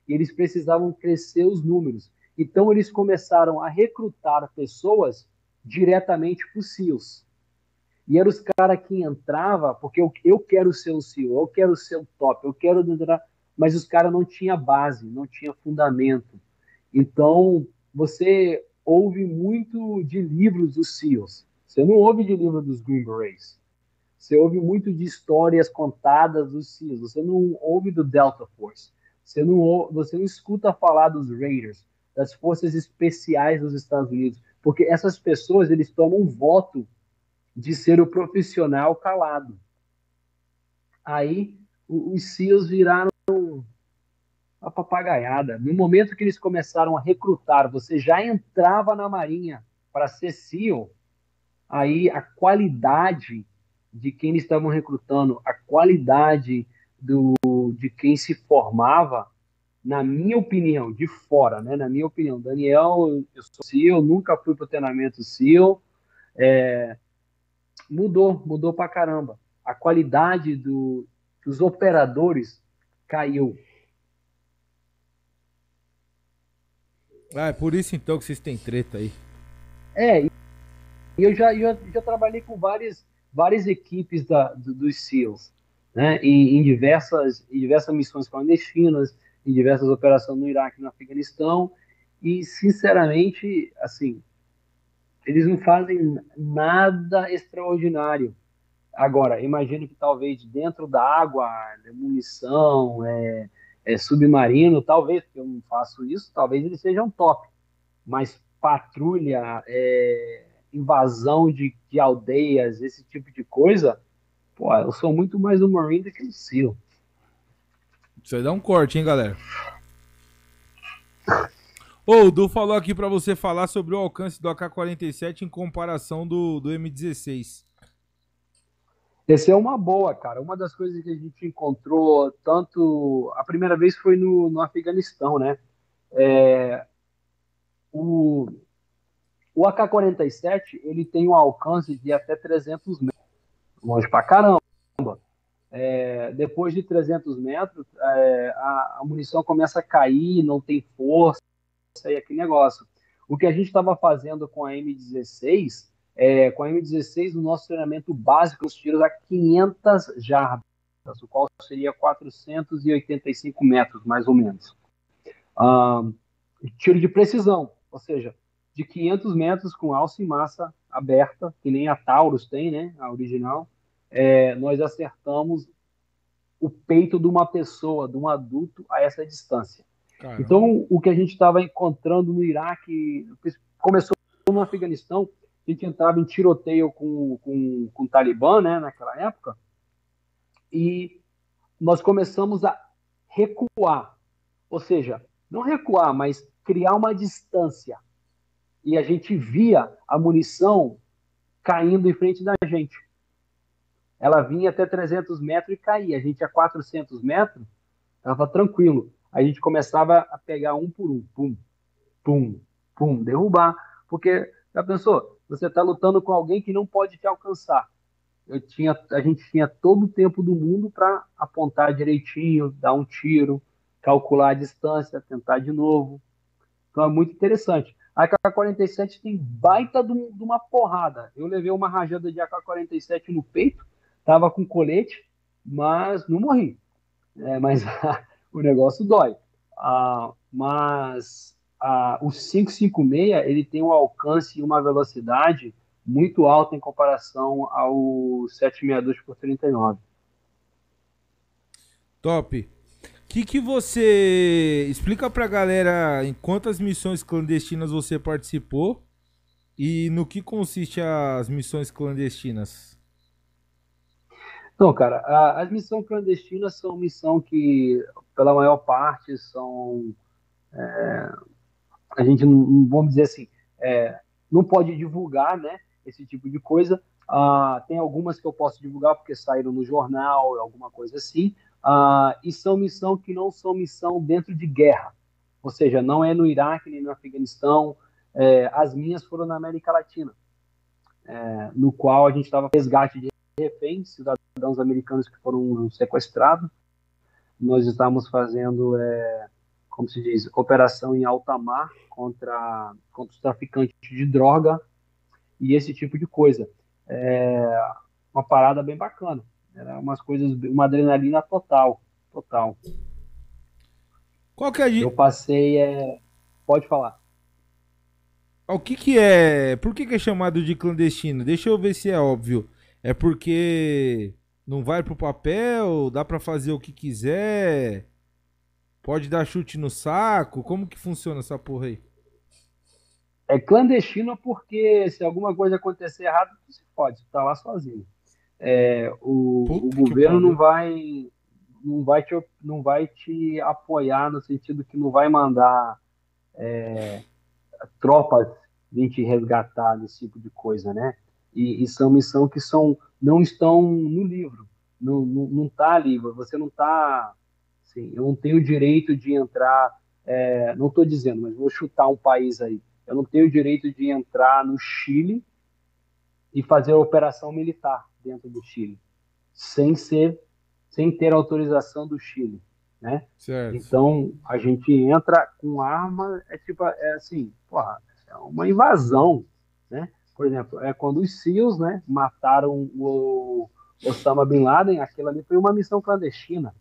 E eles precisavam crescer os números. Então eles começaram a recrutar pessoas diretamente para os SEALs. E eram os caras que entrava porque eu, eu quero ser o CEO, eu quero ser o top, eu quero mas os caras não tinha base, não tinha fundamento. Então, você ouve muito de livros dos SEALs. Você não ouve de livro dos Green Berets. Você ouve muito de histórias contadas dos SEALs. Você não ouve do Delta Force. Você não, você não escuta falar dos Raiders, das forças especiais dos Estados Unidos, porque essas pessoas eles tomam um voto de ser o profissional calado. Aí os SEALs viraram a papagaiada. No momento que eles começaram a recrutar, você já entrava na Marinha para ser SEAL, aí a qualidade de quem eles estavam recrutando, a qualidade do, de quem se formava, na minha opinião, de fora, né? Na minha opinião, Daniel, eu sou SEAL, nunca fui para o treinamento SEAL, é, mudou, mudou para caramba. A qualidade do, dos operadores caiu. Ah, é por isso então que vocês têm treta aí. É, e eu já, já, já trabalhei com várias, várias equipes da, do, dos SEALs, né, em, em, diversas, em diversas missões clandestinas, em diversas operações no Iraque e no Afeganistão, e sinceramente, assim, eles não fazem nada extraordinário. Agora, imagino que talvez dentro da água, munição, é, é, submarino, talvez, porque eu não faço isso, talvez eles sejam top. Mas patrulha, é, invasão de, de, aldeias, esse tipo de coisa, pô, eu sou muito mais do Marine do que do SEAL. Isso aí dá um corte, hein, galera? Ô, o Du falou aqui para você falar sobre o alcance do AK-47 em comparação do, do M16. Essa é uma boa, cara. Uma das coisas que a gente encontrou, tanto. A primeira vez foi no, no Afeganistão, né? É, o, o AK-47 ele tem um alcance de até 300 metros, longe pra caramba. É, depois de 300 metros, é, a, a, munição começa a cair, não tem força, e aquele negócio. O que a gente estava fazendo com a M16 é, com a M16 no nosso treinamento básico, os tiros a 500 jardas, o qual seria 485 metros, mais ou menos. tiro de precisão, ou seja, de 500 metros com alça e massa aberta, que nem a Taurus tem, né, a original, é, nós acertamos o peito de uma pessoa, de um adulto, a essa distância. Caramba. Então, o que a gente estava encontrando no Iraque, começou no Afeganistão, a gente entrava em tiroteio com, com, com o Talibã, né, naquela época, e nós começamos a recuar, ou seja, não recuar, mas criar uma distância. E a gente via a munição caindo em frente da gente. Ela vinha até 300 metros e caía. A gente a 400 metros, estava tranquilo. A gente começava a pegar um por um, pum, pum, pum, derrubar. Porque, já pensou? você está lutando com alguém que não pode te alcançar. Eu tinha, a gente tinha todo o tempo do mundo para apontar direitinho, dar um tiro, calcular a distância, tentar de novo. Então é muito interessante. A AK-47 tem baita de uma porrada. Eu levei uma rajada de AK-47 no peito, tava com colete, mas não morri. É, mas (laughs) o negócio dói. Ah, mas a, o 556 ele tem um alcance e uma velocidade muito alta em comparação ao 762 por 39. Top. Que que você explica pra galera em quantas missões clandestinas você participou e no que consiste as missões clandestinas? Não, cara, a, as missões clandestinas são missão que, pela maior parte, são é, a gente não, vamos dizer assim, é, não pode divulgar, né, esse tipo de coisa. Ah, tem algumas que eu posso divulgar porque saíram no jornal, alguma coisa assim, ah, e são missão que não são missão dentro de guerra, ou seja, não é no Iraque nem no Afeganistão. É, as minhas foram na América Latina, é, no qual a gente estava resgate de reféns, cidadãos americanos que foram sequestrados. Nós estamos fazendo, é, como se diz, operação em alta mar contra, contra os traficantes de droga e esse tipo de coisa. É uma parada bem bacana. Era umas coisas, uma adrenalina total, total. Qual que é a Eu passei, é... pode falar. O que que é. Por que que é chamado de clandestino? Deixa eu ver se é óbvio. É porque não vai pro papel, dá pra fazer o que quiser, pode dar chute no saco. Como que funciona essa porra aí? É clandestino porque se alguma coisa acontecer errado, tu se pode, tu tá lá sozinho. É, o, o governo não vai, não vai te, não vai te apoiar no sentido que não vai mandar é, tropas vir te resgatar desse tipo de coisa, né? E, e são missões que são, não estão no livro, não, não, não tá ali, você não tá, assim, eu não tenho o direito de entrar, é, não estou dizendo, mas vou chutar um país aí, eu não tenho o direito de entrar no Chile e fazer operação militar dentro do Chile, sem ser, sem ter autorização do Chile, né? Certo. Então a gente entra com arma, é tipo, é assim, porra, é uma invasão, né? Por exemplo, é quando os SEALs, né, mataram o Osama Bin Laden, aquilo ali foi uma missão clandestina.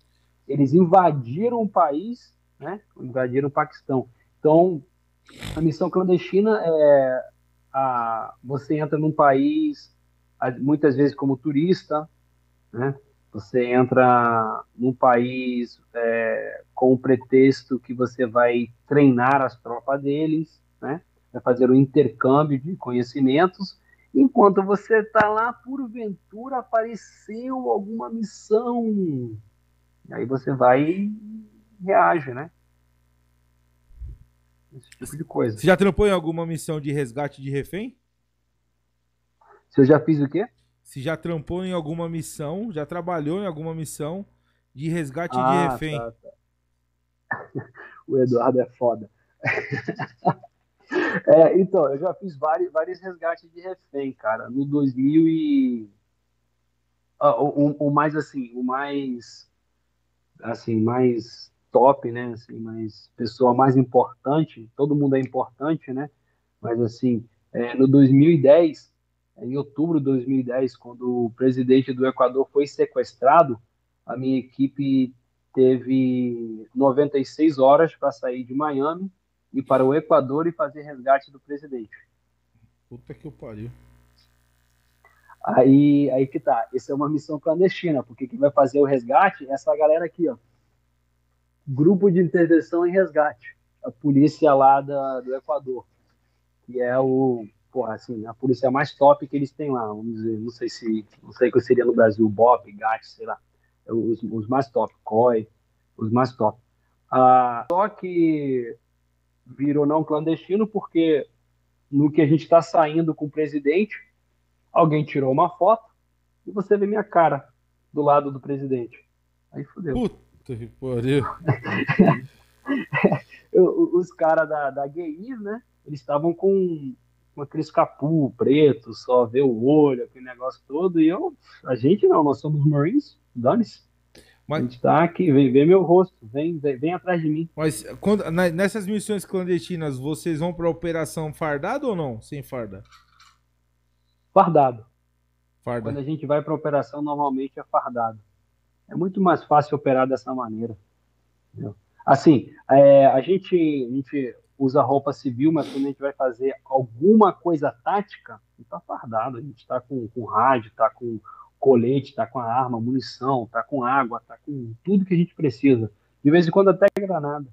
Eles invadiram o país, né? Invadiram o Paquistão. Então, a missão clandestina é a, você entra num país, muitas vezes como turista, né? Você entra num país é, com o pretexto que você vai treinar as tropas deles, né? Vai fazer um intercâmbio de conhecimentos. Enquanto você está lá, porventura apareceu alguma missão. E aí você vai e reage, né? Esse tipo de coisa. Você já trampou em alguma missão de resgate de refém? Se eu já fiz o quê? Se já trampou em alguma missão, já trabalhou em alguma missão de resgate de Ah, refém? tá, tá. (laughs) O Eduardo é foda. (laughs) É, então, eu já fiz vários, vários resgates de refém, cara. No 2000 e... Ah, o, o- o mais, assim, o mais... Assim, mais top, né? Assim, mais... Pessoa mais importante. Todo mundo é importante, né? Mas, assim, é, no 2010, em outubro de 2010, quando o presidente do Equador foi sequestrado, a minha equipe teve 96 horas para sair de Miami e para o Equador e fazer resgate do presidente. Puta que eu pariu. Aí, aí que tá. Essa é uma missão clandestina, porque quem vai fazer o resgate é essa galera aqui, ó. Grupo de intervenção em resgate. A polícia lá da, do Equador. Que é o, porra, assim, a polícia mais top que eles têm lá. Vamos dizer, não sei se, não sei o que seria no Brasil, BOP, GAT, sei lá. É Os, os mais top, COI, os mais top. Ah, só que virou não clandestino porque no que a gente está saindo com o presidente, alguém tirou uma foto e você vê minha cara do lado do presidente. Aí fodeu. Puta que pariu. (laughs) Os caras da, da GI, né? Eles estavam com, com aqueles capu preto, só ver o olho, aquele negócio todo. E eu, a gente não, nós somos Marines, dane-se. A Mas, gente tá aqui, vem ver meu rosto, vem, vem, vem atrás de mim. mas quando- na- nessas missões clandestinas, vocês vão pra operação fardado ou não? Sem farda? Fardado. Farda. Quando a gente vai para operação, normalmente é fardado. É muito mais fácil operar dessa maneira. entendeu? Assim, é, a, gente, a gente usa roupa civil, mas quando a gente vai fazer alguma coisa tática, a gente tá fardado. A gente está com, com rádio, está com colete, está com a arma, munição, está com água, está com tudo que a gente precisa. De vez em quando até granada.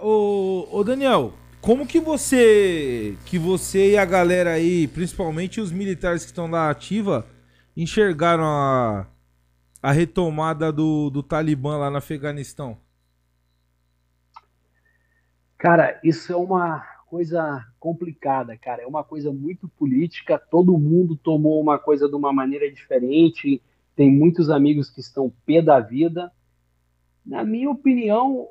Ô, ô Daniel, como que você, que você e a galera aí, principalmente os militares que estão na ativa, enxergaram a, a retomada do, do Talibã lá no Afeganistão? Cara, isso é uma coisa complicada, cara. É uma coisa muito política. Todo mundo tomou uma coisa de uma maneira diferente. Tem muitos amigos que estão pé da vida. Na minha opinião,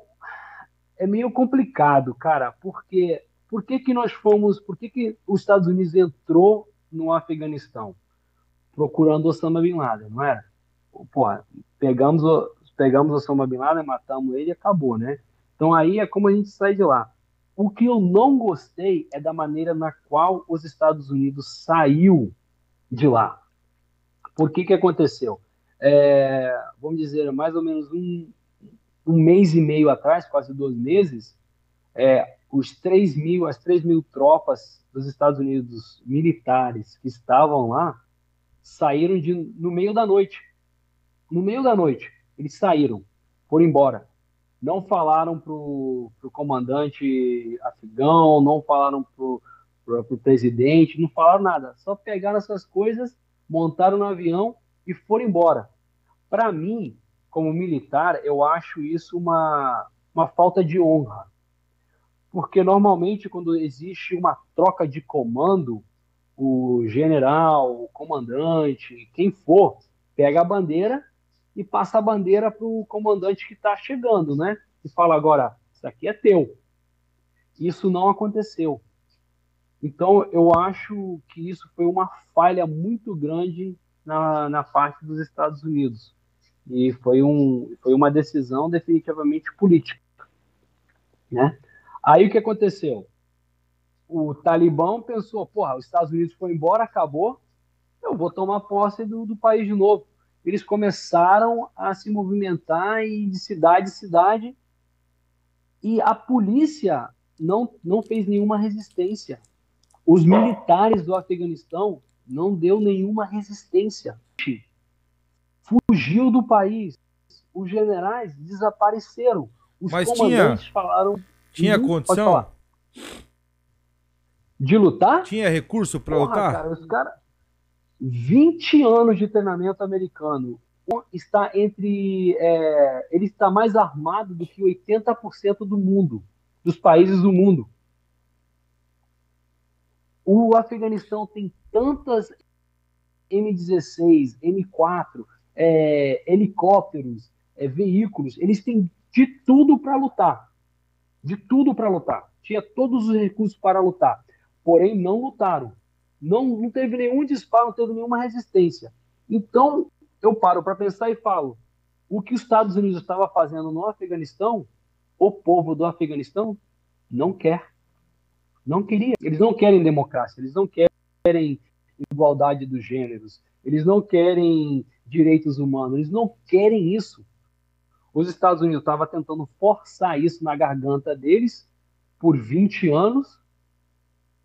é meio complicado, cara, porque por que que nós fomos, por que que os Estados Unidos entrou no Afeganistão? Procurando Osama Bin Laden, não era? Porra, pegamos, pegamos Osama Bin Laden, matamos ele e acabou, né? Então aí é como a gente sai de lá. O que eu não gostei é da maneira na qual os Estados Unidos saiu de lá. Por que que aconteceu? É, vamos dizer, mais ou menos um, um mês e meio atrás, quase dois meses, é, os 3 mil, as 3 mil tropas dos Estados Unidos militares que estavam lá saíram de, no meio da noite. No meio da noite, eles saíram, foram embora. Não falaram para o comandante afegão, não falaram para o presidente, não falaram nada. Só pegaram essas coisas, montaram no avião e foram embora. Para mim, como militar, eu acho isso uma, uma falta de honra. Porque normalmente, quando existe uma troca de comando, o general, o comandante, quem for, pega a bandeira e passa a bandeira para o comandante que está chegando, né? E fala agora, isso aqui é teu. Isso não aconteceu. Então, eu acho que isso foi uma falha muito grande na, na parte dos Estados Unidos e foi, um, foi uma decisão definitivamente política. Né? Aí o que aconteceu? O Talibã pensou, porra, os Estados Unidos foi embora, acabou, eu vou tomar posse do, do país de novo. Eles começaram a se movimentar de cidade em cidade e a polícia não, não fez nenhuma resistência. Os militares do Afeganistão não deu nenhuma resistência fugiu do país. Os generais desapareceram. Os Mas comandantes tinha, falaram. Tinha Uhum, condição? De lutar? Tinha recurso para lutar? cara, os caras. 20 anos de treinamento americano. Está entre. é, ele está mais armado do que 80% do mundo, dos países do mundo. O Afeganistão tem tantas M16, M4, é, helicópteros, é, veículos, eles têm de tudo para lutar. De tudo para lutar. Tinha todos os recursos para lutar. Porém, não lutaram. Não, não teve nenhum disparo, não teve nenhuma resistência. Então, eu paro para pensar e falo: o que os Estados Unidos estava fazendo no Afeganistão, o povo do Afeganistão não quer. Não queria. Eles não querem democracia, eles não querem igualdade dos gêneros, eles não querem direitos humanos, eles não querem isso. Os Estados Unidos estavam tentando forçar isso na garganta deles por 20 anos.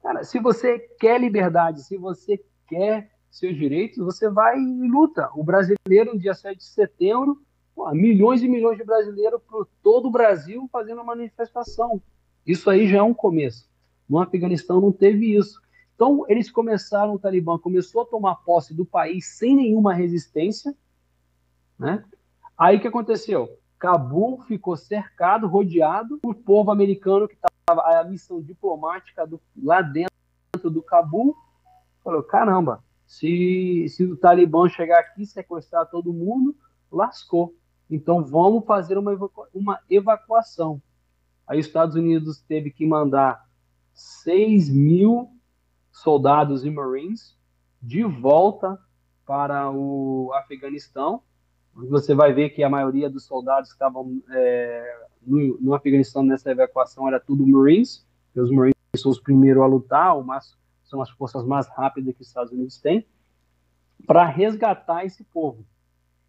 Cara, se você quer liberdade, se você quer seus direitos, você vai e luta. O brasileiro, no dia 7 de setembro, pô, milhões e milhões de brasileiros por todo o Brasil fazendo uma manifestação. Isso aí já é um começo. No Afeganistão não teve isso. Então, eles começaram, o Talibã começou a tomar posse do país sem nenhuma resistência. Né? Aí o que aconteceu? Cabul ficou cercado, rodeado. O povo americano, que estava a missão diplomática do, lá dentro do Cabul, falou: caramba, se, se o Talibã chegar aqui sequestrar todo mundo, lascou. Então vamos fazer uma, evacua uma evacuação. Aí os Estados Unidos teve que mandar 6 mil soldados e marines de volta para o Afeganistão. Você vai ver que a maioria dos soldados que estavam é, no, no, Afeganistão nessa evacuação era tudo marines, porque os marines são os primeiros a lutar, mas são as forças mais rápidas que os Estados Unidos têm, para resgatar esse povo.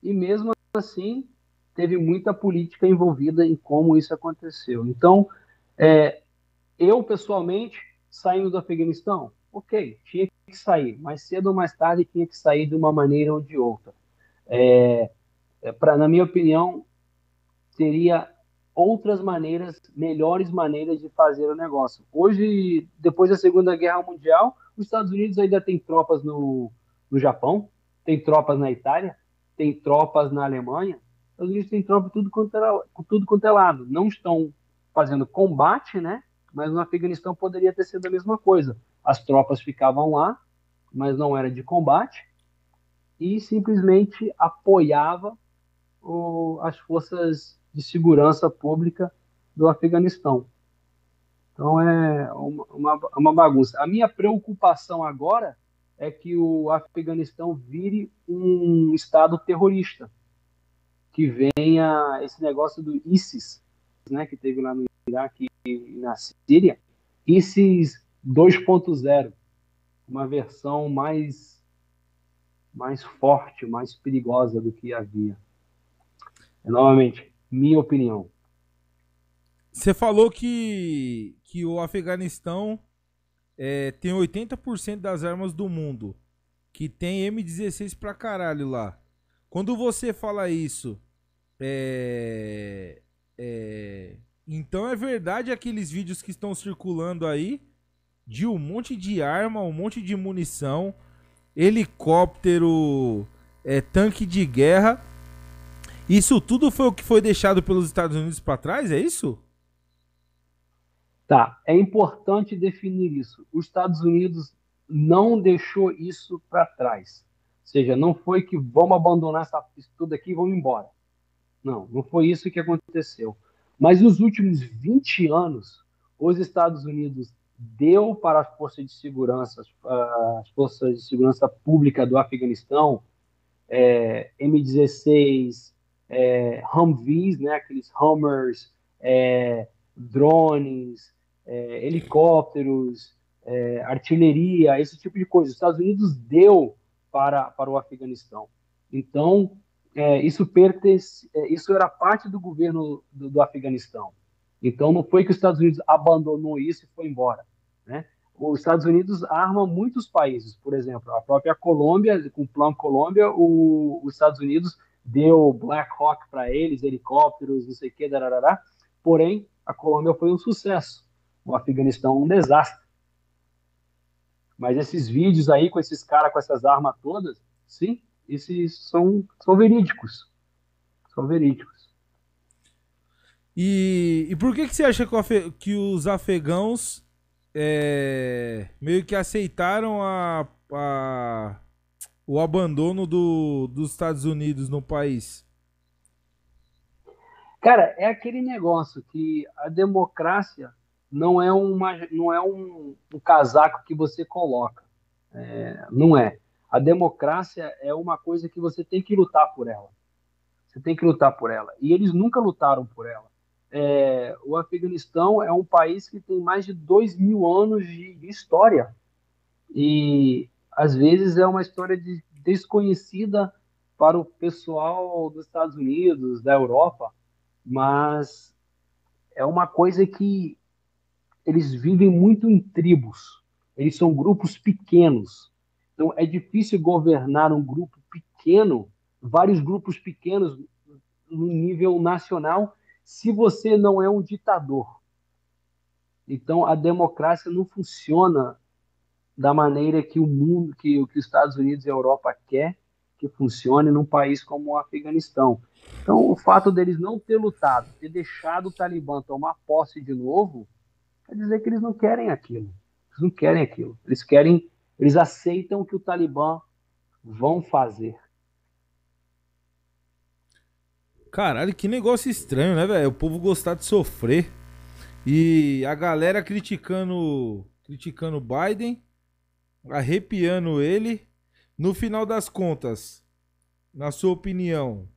E mesmo assim, teve muita política envolvida em como isso aconteceu. Então, é, eu pessoalmente, saindo do Afeganistão, ok, tinha que sair, mais cedo ou mais tarde tinha que sair de uma maneira ou de outra. É, é, pra, na minha opinião, teria outras maneiras, melhores maneiras de fazer o negócio. Hoje, depois da Segunda Guerra Mundial, os Estados Unidos ainda tem tropas no, no Japão, tem tropas na Itália, tem tropas na Alemanha, os Estados Unidos tem tropas tudo quanto é, tudo quanto é lado. Não estão fazendo combate, né? Mas no Afeganistão poderia ter sido a mesma coisa as tropas ficavam lá, mas não era de combate, e simplesmente apoiava as forças de segurança pública do Afeganistão. Então é uma, uma, uma, bagunça. A minha preocupação agora é que o Afeganistão vire um estado terrorista, que venha esse negócio do ISIS, né, que teve lá no Iraque e na Síria, ISIS 2.0, uma versão mais mais forte, mais perigosa do que havia. Novamente, minha opinião. Você falou que, que o Afeganistão é, tem 80% das armas do mundo. Que tem M16 pra caralho lá. Quando você fala isso, é, é, então é verdade aqueles vídeos que estão circulando aí de um monte de arma, um monte de munição, helicóptero, é, tanque de guerra. Isso tudo foi o que foi deixado pelos Estados Unidos para trás, é isso? Tá, é importante definir isso. Os Estados Unidos não deixou isso para trás. Ou seja, não foi que vamos abandonar essa, isso tudo aqui e vamos embora. Não, não foi isso que aconteceu. Mas nos últimos 20 anos, os Estados Unidos deu para as forças de segurança, as forças de segurança pública do Afeganistão, é, M16, é, Humvees, né, aqueles Hummers, é, drones, é, helicópteros, é, artilharia, esse tipo de coisa. Os Estados Unidos deu para, para o Afeganistão. Então, é, isso pertence, é, isso era parte do governo do, do, Afeganistão. Então, não foi que os Estados Unidos abandonou isso e foi embora. Né? Os Estados Unidos arma muitos países, por exemplo, a própria Colômbia, com o Plano Colômbia, o, os Estados Unidos deu Black Hawk para eles, helicópteros, não sei o que, darará. porém, a Colômbia foi um sucesso o Afeganistão um desastre. Mas esses vídeos aí com esses caras com essas armas todas, sim, esses são, são verídicos. São verídicos. E, e por que, que você acha que, afe, que os afegãos é, meio que aceitaram a, a, o abandono do, dos Estados Unidos no país? Cara, é aquele negócio que a democracia não é, uma, não é um, um casaco que você coloca. É, não é. A democracia é uma coisa que você tem que lutar por ela. Você tem que lutar por ela. E eles nunca lutaram por ela. É, o Afeganistão é um país que tem mais de dois mil anos de, de história. E às vezes é uma história de, desconhecida para o pessoal dos Estados Unidos, da Europa, mas é uma coisa que eles vivem muito em tribos. Eles são grupos pequenos. Então é difícil governar um grupo pequeno, vários grupos pequenos no nível nacional, se você não é um ditador. Então a democracia não funciona da maneira que o mundo, que, que os Estados Unidos e a Europa quer que funcione num país como o Afeganistão. Então, o fato deles não ter lutado, ter deixado o Talibã tomar posse de novo, quer dizer que eles não querem aquilo. Eles não querem aquilo. Eles querem, eles aceitam o que o Talibã vão fazer. Caralho, que negócio estranho, né, velho? O povo gostar de sofrer. E a galera criticando criticando Biden, arrepiando ele. No final das contas, na sua opinião,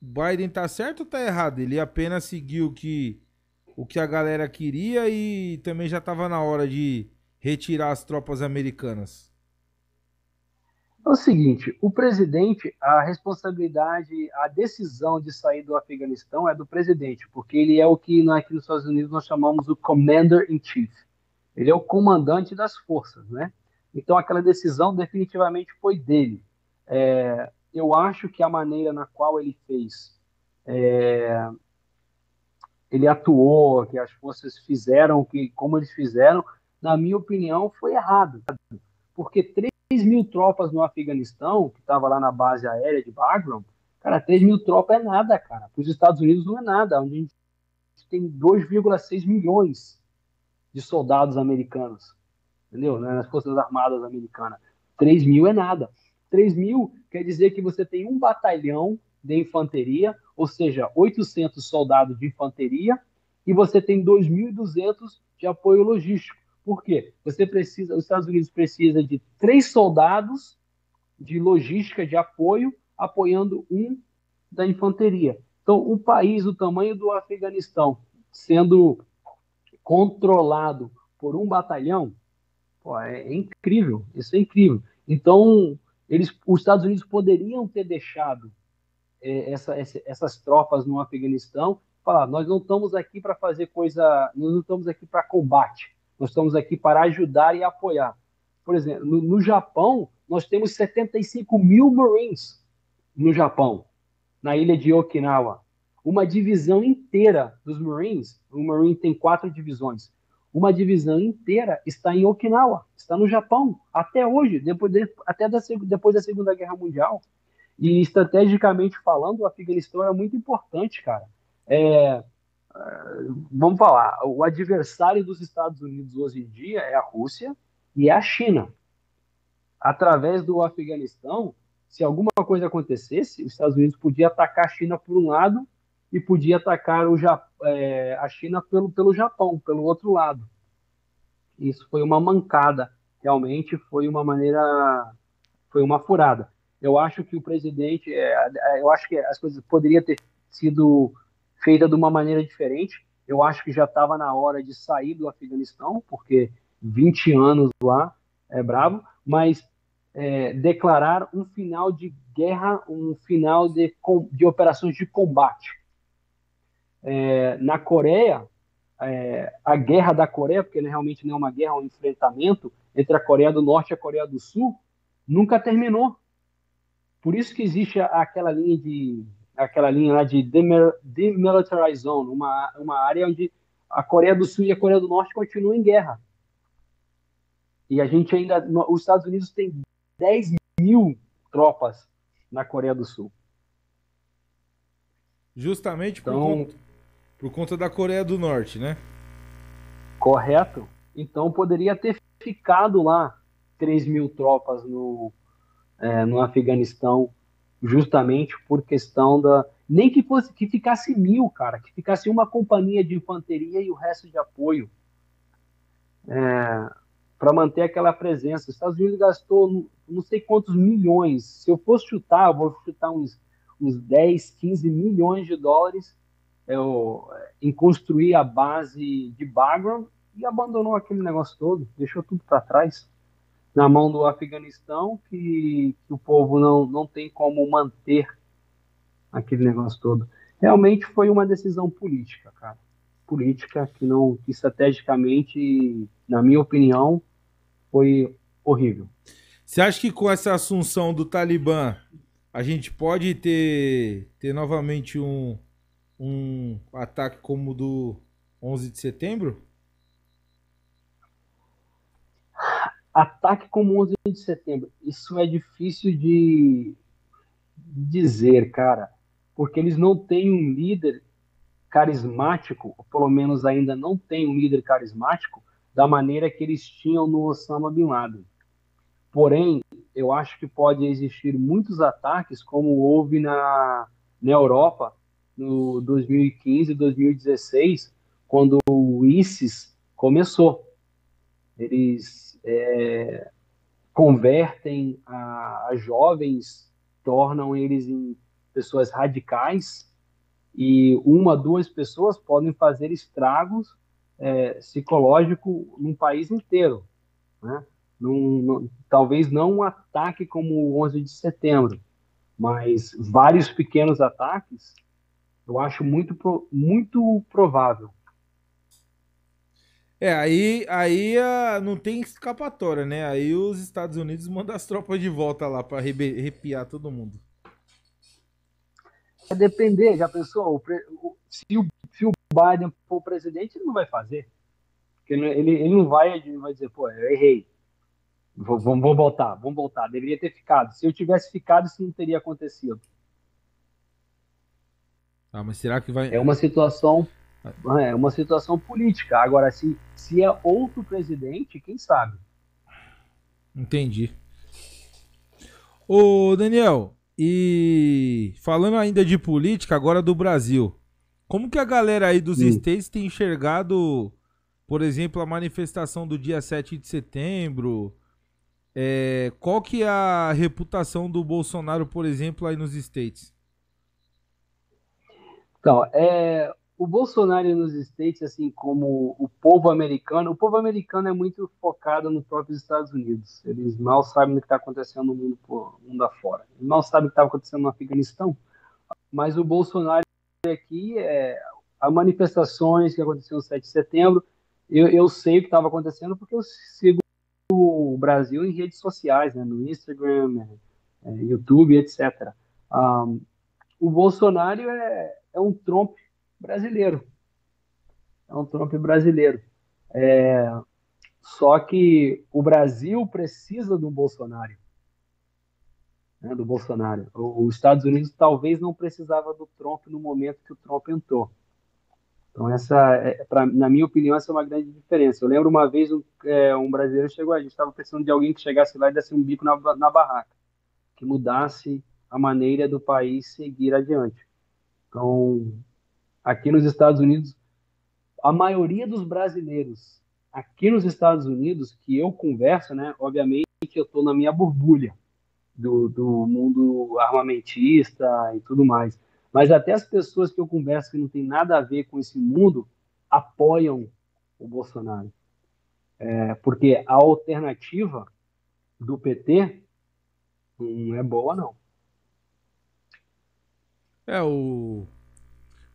Biden tá certo ou tá errado? Ele apenas seguiu que o que a galera queria e também já estava na hora de retirar as tropas americanas? É o seguinte, o presidente, a responsabilidade, a decisão de sair do Afeganistão é do presidente, porque ele é o que aqui nos Estados Unidos nós chamamos o Commander in Chief. Ele é o comandante das forças, né? Então aquela decisão definitivamente foi dele. É, eu acho que a maneira na qual ele fez é, ele atuou, que as forças fizeram, que como eles fizeram, na minha opinião, foi errado. Porque 3 mil tropas no Afeganistão, que estava lá na base aérea de Bagram, cara, 3 mil tropas é nada, cara. Para os Estados Unidos não é nada, onde a gente tem 2,6 milhões de soldados americanos, entendeu? Né, nas Forças Armadas americanas. 3 mil é nada. 3 mil quer dizer que você tem um batalhão de infanteria, ou seja, 800 soldados de infanteria, e você tem 2.200 de apoio logístico. Por quê? Você precisa, os Estados Unidos precisa de três soldados de logística de apoio, apoiando um da infanteria. Então, um país do tamanho do Afeganistão, sendo controlado por um batalhão, pô, é, é incrível, isso é incrível. Então, eles, os Estados Unidos poderiam ter deixado é, essa, essa, essas tropas no Afeganistão, falar, nós não estamos aqui para fazer coisa, nós não estamos aqui para combate, nós estamos aqui para ajudar e apoiar. Por exemplo, no, no Japão, nós temos 75 mil Marines no Japão, na ilha de Okinawa. Uma divisão inteira dos Marines, o Marine tem quatro divisões, uma divisão inteira está em Okinawa, está no Japão, até hoje, depois de, até da, depois da Segunda Guerra Mundial. E estrategicamente falando, o Afeganistão era muito importante, cara. É, é, vamos falar, o adversário dos Estados Unidos hoje em dia é a Rússia e é a China. Através do Afeganistão, se alguma coisa acontecesse, os Estados Unidos podia atacar a China por um lado e podia atacar o, é, a China pelo, pelo Japão, pelo outro lado. Isso foi uma mancada, realmente foi uma maneira, foi uma furada. Eu acho que o presidente, é, é eu acho que as coisas poderiam ter sido feitas de uma maneira diferente. Eu acho que já estava na hora de sair do Afeganistão, porque 20 anos lá é bravo, mas é, declarar um final de guerra, um final de, de operações de combate é, na Coreia, é, a guerra da Coreia, porque realmente não é uma guerra, é um enfrentamento entre a Coreia do Norte e a Coreia do Sul, nunca terminou. Por isso que existe aquela linha de aquela linha lá de demilitarized zone, uma, uma área onde a Coreia do Sul e a Coreia do Norte continuam em guerra. E a gente ainda, os Estados Unidos tem 10 mil tropas na Coreia do Sul. Justamente por então, conta por conta da Coreia do Norte, né? Correto. Então poderia ter ficado lá 3 mil tropas no, é, no Afeganistão, justamente por questão da. Nem que fosse que ficasse mil, cara, que ficasse uma companhia de infantaria e o resto de apoio. É, para manter aquela presença. Os Estados Unidos gastou não sei quantos milhões. Se eu fosse chutar, eu vou chutar uns, uns 10, 15 milhões de dólares eu, em construir a base de Bagram e abandonou aquele negócio todo, deixou tudo para trás na mão do Afeganistão, que, que, o povo não, não tem como manter aquele negócio todo. Realmente foi uma decisão política, cara. Política que não, que estrategicamente, na minha opinião, foi horrível. Você acha que com essa assunção do Talibã a gente pode ter, ter novamente um, um ataque como o do 11 de setembro? Ataque como 11 de setembro. Isso é difícil de dizer, cara, porque eles não têm um líder carismático, ou pelo menos ainda não tem um líder carismático da maneira que eles tinham no Osama Bin Laden. Porém, eu acho que pode existir muitos ataques, como houve na, na Europa, no 2015, 2016, quando o ISIS começou. Eles é, convertem a, a, jovens, tornam eles em pessoas radicais e uma, duas pessoas podem fazer estragos é, psicológicos num país inteiro. Né? Num, num, talvez não um ataque como o 11 de setembro, mas vários pequenos ataques eu acho muito, muito provável. É, aí, aí uh, não tem escapatória, né? Aí os Estados Unidos mandam as tropas de volta lá para arrepiar todo mundo. É depender, já pensou? Se o, se o Biden for presidente, ele não vai fazer. Porque ele, ele não vai, ele vai dizer, pô, eu errei. Vou, vou, vou voltar, vamos voltar. Deveria ter ficado. Se eu tivesse ficado, isso não teria acontecido. Ah, mas será que vai. É uma situação. É uma situação política. Agora, se, se é outro presidente, quem sabe? Entendi. Ô, Daniel, e falando ainda de política, agora do Brasil. Como que a galera aí dos Sim. States tem enxergado por exemplo, a manifestação do dia 7 de setembro, é, qual que é a reputação do Bolsonaro, por exemplo, aí nos States? Então, é, o Bolsonaro nos States, assim como o povo americano, o povo americano é muito focado no próprio Estados Unidos. Eles mal sabem o que está acontecendo no mundo, no mundo afora. Eles mal sabem o que está acontecendo no Afeganistão. Mas o Bolsonaro aqui, é, as manifestações que aconteceram no 7 de setembro, eu, eu sei o que estava acontecendo porque eu sigo o Brasil em redes sociais, né, no Instagram, é, é YouTube, etc. Um, o Bolsonaro é, é um Trump brasileiro. É um Trump brasileiro. É, só que o Brasil precisa do Bolsonaro. Né, do Bolsonaro. Os Estados Unidos talvez não precisava do Trump no momento que o Trump entrou. Então, essa, é, pra, na minha opinião, essa é uma grande diferença. Eu lembro uma vez um, é, um brasileiro chegou, a gente estava precisando de alguém que chegasse lá e desse um bico na, na barraca, que mudasse a maneira do país seguir adiante. Então, aqui nos Estados Unidos, a maioria dos brasileiros aqui nos Estados Unidos que eu converso, né, obviamente eu estou na minha borbulha do, do mundo armamentista e tudo mais. Mas até as pessoas que eu converso que não tem nada a ver com esse mundo apoiam o Bolsonaro. É, porque a alternativa do PT não é boa, não. É, o,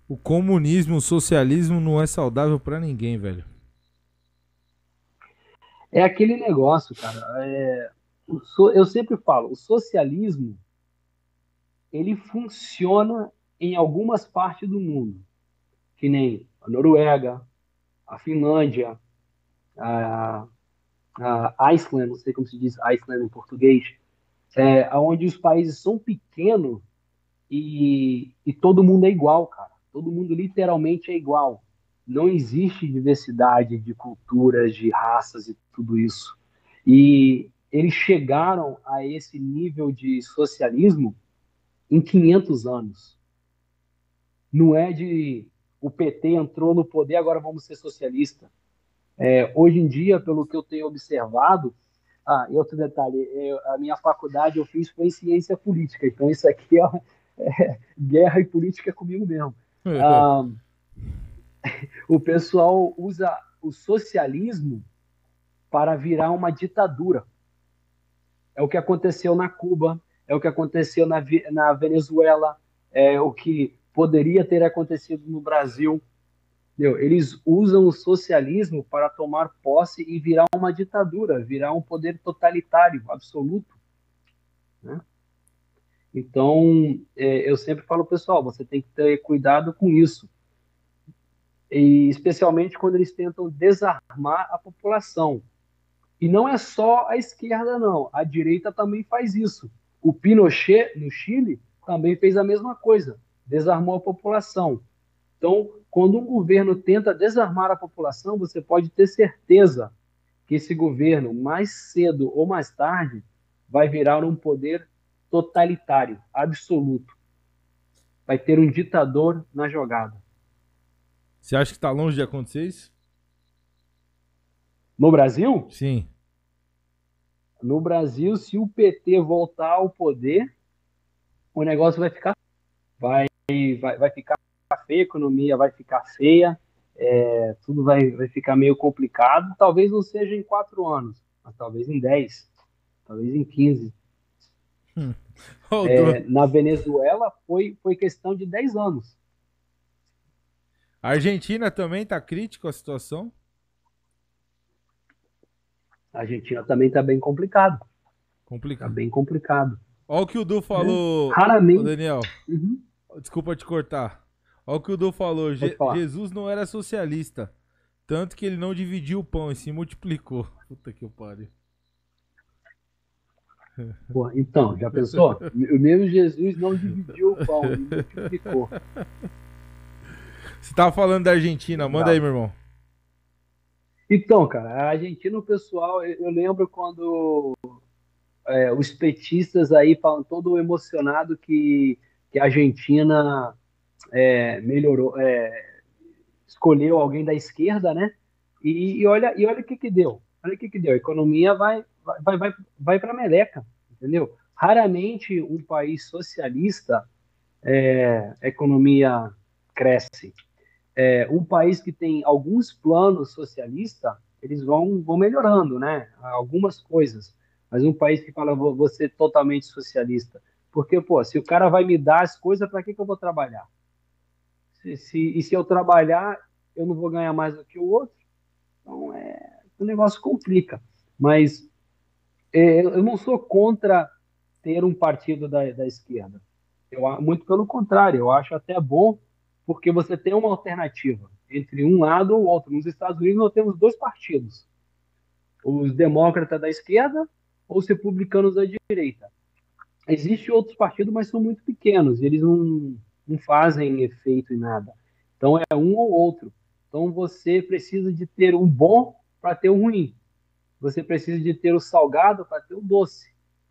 o comunismo, o socialismo não é saudável para ninguém, velho. É aquele negócio, cara. É, eu sempre falo, o socialismo ele funciona em algumas partes do mundo, que nem a Noruega, a Finlândia, a, a Iceland, não sei como se diz Iceland em português, é, onde os países são pequenos e, e todo mundo é igual, cara. Todo mundo literalmente é igual. Não existe diversidade de culturas, de raças e tudo isso. E eles chegaram a esse nível de socialismo em 500 anos. Não é de o PT entrou no poder, agora vamos ser socialista. É, hoje em dia, pelo que eu tenho observado, ah, e outro detalhe, eu, a minha faculdade eu fiz foi em ciência política, então isso aqui é, é guerra e política comigo mesmo. ah, o pessoal usa o socialismo para virar uma ditadura. É o que aconteceu na Cuba, é o que aconteceu na, na Venezuela, é o que poderia ter acontecido no Brasil. Entendeu? Eles usam o socialismo para tomar posse e virar uma ditadura, virar um poder totalitário absoluto. Né? Então, é, eu sempre falo, pessoal, você tem que ter cuidado com isso. E especialmente quando eles tentam desarmar a população. E não é só a esquerda, não. A direita também faz isso. O Pinochet, no Chile, também fez a mesma coisa desarmou a população. Então, quando um governo tenta desarmar a população, você pode ter certeza que esse governo, mais cedo ou mais tarde, vai virar um poder totalitário, absoluto. Vai ter um ditador na jogada. Você acha que está longe de acontecer isso? No Brasil? Sim. No Brasil, se o PT voltar ao poder, o negócio vai ficar. Vai vai, vai ficar feia, a economia vai ficar feia, é, tudo vai, vai ficar meio complicado. Talvez não seja em quatro anos, mas talvez em dez, talvez em quinze. (laughs) É, na Venezuela foi, foi questão de dez anos. A Argentina também está crítico a situação? A Argentina também está bem complicado. Complicado. Tá bem complicado. Olha o que o Du falou, é, Raramente. Daniel. Uhum. Desculpa te cortar. Olha o que o Du falou. Je Jesus não era socialista. Tanto que ele não dividiu o pão e se multiplicou. (laughs) Puta que pariu. Então, já pensou? (laughs) o mesmo Jesus não dividiu o pão, ele multiplicou. Você tava falando da Argentina, manda aí, meu irmão. Então, cara, a Argentina, o pessoal, eu lembro quando é, os petistas aí falam todo emocionado que que a Argentina é, melhorou, é, escolheu alguém da esquerda, né, E, e olha, e olha o que que deu. Olha o que que deu. A economia vai, vai, vai, vai para a meleca, entendeu? Raramente um país socialista, é, a economia cresce. É, um país que tem alguns planos socialistas, eles vão, vão melhorando, né? Algumas coisas. Mas um país que fala, vou, ser totalmente socialista. Porque, pô, se o cara vai me dar as coisas, para que, que eu vou trabalhar? Se, se, e se eu trabalhar, eu não vou ganhar mais do que o outro? Então, é, o negócio complica. Mas é, eu não sou contra ter um partido da, da esquerda. Eu, muito pelo contrário, eu acho até bom, porque você tem uma alternativa entre um lado ou outro. Nos Estados Unidos, nós temos dois partidos: os demócratas da esquerda ou os republicanos da direita. Existem outros partidos, mas são muito pequenos, eles não, não fazem efeito em nada. Então é um ou outro. Então você precisa de ter um bom para ter o ruim. Você precisa de ter o salgado para ter o doce.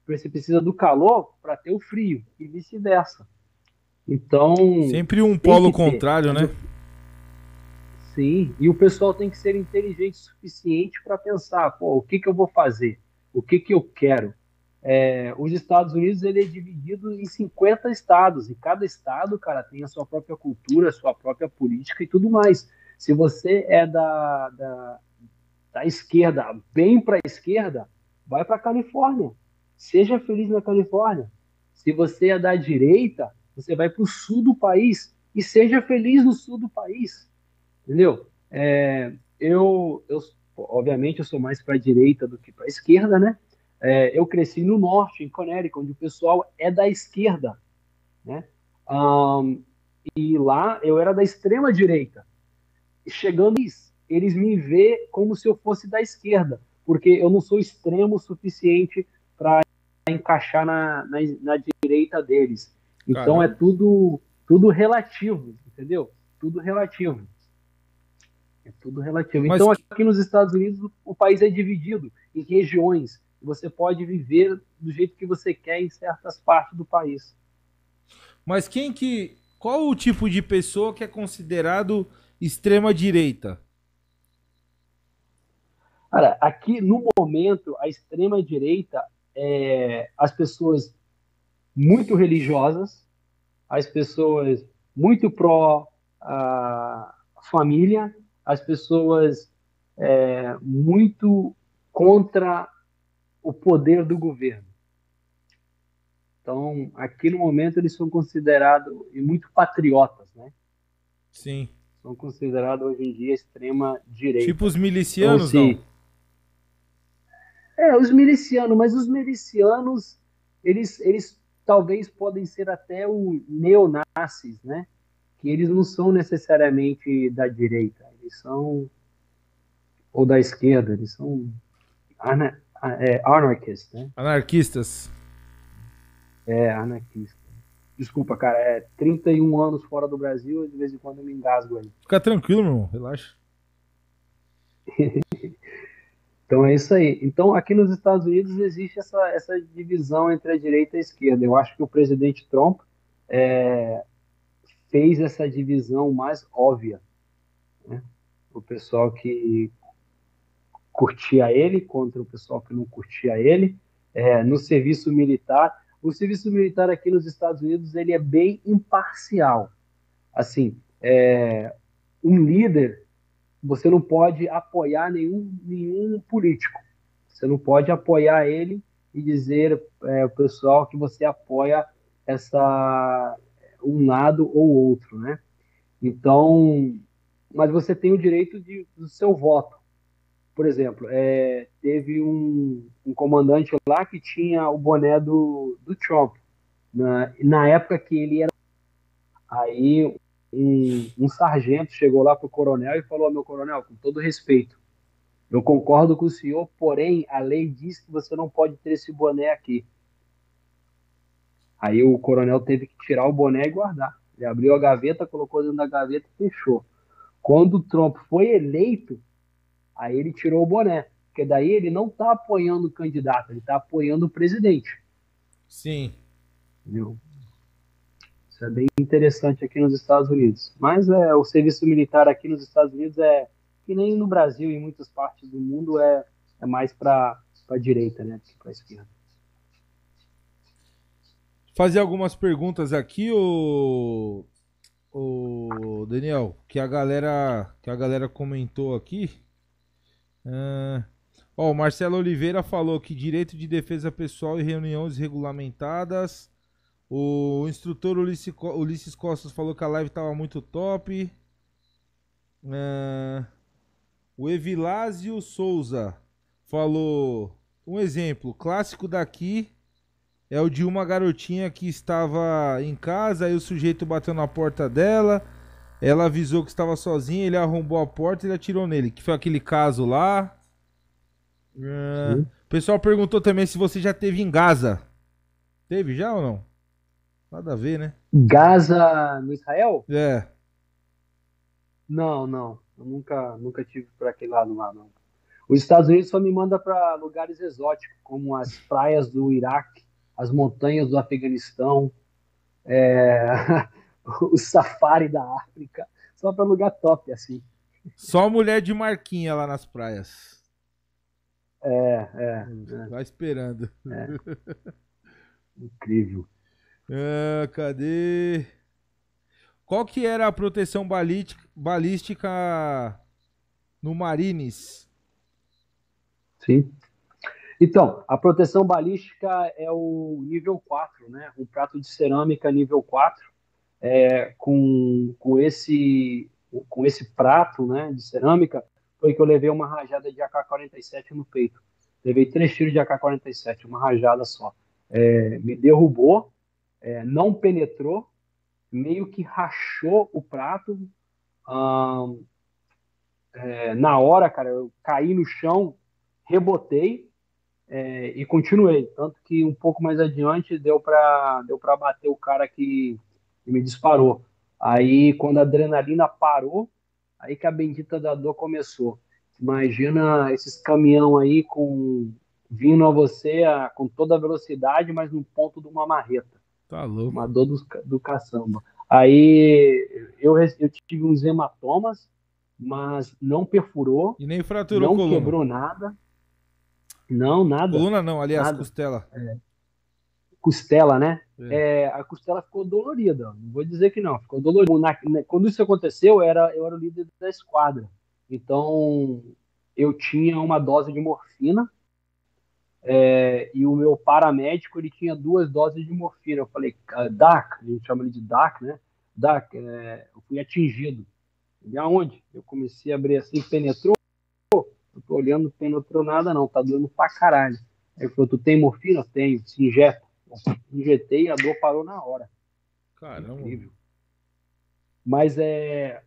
Você precisa do calor para ter o frio e vice-versa. Então sempre um polo contrário, né? Sim, e o pessoal tem que ser inteligente o suficiente para pensar, pô, o que, que eu vou fazer? O que, que eu quero? É, os Estados Unidos ele é dividido em 50 estados, e cada estado, cara, tem a sua própria cultura, a sua própria política e tudo mais. Se você é da, da, da esquerda, bem para a esquerda, vai para a Califórnia. Seja feliz na Califórnia. Se você é da direita, você vai para o sul do país e seja feliz no sul do país. Entendeu? É, eu, eu, obviamente, eu sou mais para a direita do que para a esquerda, né? É, eu cresci no norte, em Connecticut, onde o pessoal é da esquerda, né? Um, e lá eu era da extrema direita. chegando eles me vê como se eu fosse da esquerda, porque eu não sou extremo o suficiente para encaixar na, na, na, direita deles. Então Caramba. é tudo tudo relativo, entendeu? Tudo relativo. É tudo relativo. Mas... Então aqui nos Estados Unidos o país é dividido em regiões você pode viver do jeito que você quer em certas partes do país. Mas quem que. Qual o tipo de pessoa que é considerado extrema direita? Cara, aqui no momento, a extrema direita é as pessoas muito religiosas, as pessoas muito pró a família, as pessoas é, muito contra o poder do governo. Então, aqui no momento eles são considerados e muito patriotas, né? Sim. São considerados hoje em dia extrema direita. Tipo os milicianos, então, se... É, os milicianos, mas os milicianos, eles, eles talvez podem ser até o neonazis, né? Que eles não são necessariamente da direita, eles são ou da esquerda, eles são é, anarchist, né? Anarquistas. É, anarquista. Desculpa, cara, é 31 anos fora do Brasil e de vez em quando eu me engasgo aí. Fica tranquilo, meu irmão, relaxa. (laughs) então é isso aí. Então aqui nos Estados Unidos existe essa, essa divisão entre a direita e a esquerda. Eu acho que o presidente Trump é, fez essa divisão mais óbvia. Né? O pessoal que curtia ele contra o pessoal que não curtia ele. É, no serviço militar, o serviço militar aqui nos Estados Unidos ele é bem imparcial. Assim, é, um líder, você não pode apoiar nenhum, nenhum político. Você não pode apoiar ele e dizer é, o pessoal que você apoia essa um lado ou outro, né? Então, mas você tem o direito de, do seu voto por exemplo, é, teve um, um, comandante lá que tinha o boné do, do Trump, na, na época que ele era. Aí um, um sargento chegou lá para o coronel e falou: Meu coronel, com todo respeito, eu concordo com o senhor, porém a lei diz que você não pode ter esse boné aqui. Aí o coronel teve que tirar o boné e guardar. Ele abriu a gaveta, colocou dentro da gaveta e fechou. Quando o Trump foi eleito, Aí ele tirou o boné, porque daí ele não está apoiando o candidato, ele está apoiando o presidente. Sim. Entendeu? Isso é bem interessante aqui nos Estados Unidos. Mas é, o serviço militar aqui nos Estados Unidos é que nem no Brasil e em muitas partes do mundo é, é mais para a direita, né, que para a esquerda. Fazer algumas perguntas aqui, o, o Daniel, que a galera que a galera comentou aqui. Uh, ó, o Marcelo Oliveira falou que direito de defesa pessoal e reuniões regulamentadas. O instrutor Ulisses, Ulisses Costas falou que a live tava muito top. Uh, o Evilásio Souza falou um exemplo clássico daqui é o de uma garotinha que estava em casa, aí o sujeito bateu na porta dela, ela avisou que estava sozinha, ele arrombou a porta e ele atirou nele. Que foi aquele caso lá. Uh, o pessoal perguntou também se você já teve em Gaza. Teve já ou não? Nada a ver, né? Gaza no Israel? É. Não, não. Eu nunca, nunca tive para aquele lado lá, não. Os Estados Unidos só me manda para lugares exóticos, como as praias do Iraque, as montanhas do Afeganistão, é... (laughs) o safari da África, só para lugar top, assim. Só mulher de marquinha lá nas praias. É, é. é. Vai esperando. É. Incrível. Ah, cadê? Qual que era a proteção balística, no Marines? Sim. Então, a proteção balística é o nível 4, né? Um prato de cerâmica nível 4, é, com, com, esse, com esse prato né, de cerâmica, foi que eu levei uma rajada de AK-47 no peito. Levei três tiros de AK-47, uma rajada só. É, me derrubou, é, não penetrou, meio que rachou o prato. Hum, na hora, cara, eu caí no chão, rebotei, é, e continuei. Tanto que um pouco mais adiante deu para deu bater o cara que, que, me disparou. Aí, quando a adrenalina parou, aí que a bendita da dor começou. Imagina esses caminhão aí com vindo a você a, com toda a velocidade, mas no ponto de uma marreta. Tá louco. Uma dor do, do caçamba. Aí eu, eu tive uns hematomas, mas não perfurou. E nem fraturou Não quebrou nada. Não, nada. Coluna não, aliás, nada. costela. É. Costela, né? É. É, a costela ficou dolorida. Não vou dizer que não, ficou dolorida. Na, quando isso aconteceu, eu era, eu era o líder da esquadra. Então, eu tinha uma dose de morfina é, e o meu paramédico ele tinha duas doses de morfina. Eu falei, DAC, a gente chama ele de DAC, né? DAC, é, eu fui atingido. E aonde? Eu comecei a abrir assim, penetrou eu tô olhando, penetrou nada não, tá doendo pra caralho. Aí ele falou, tu tem morfina? Tenho, se injeta. Injetei e a dor parou na hora. Caramba. Incrível. Mas é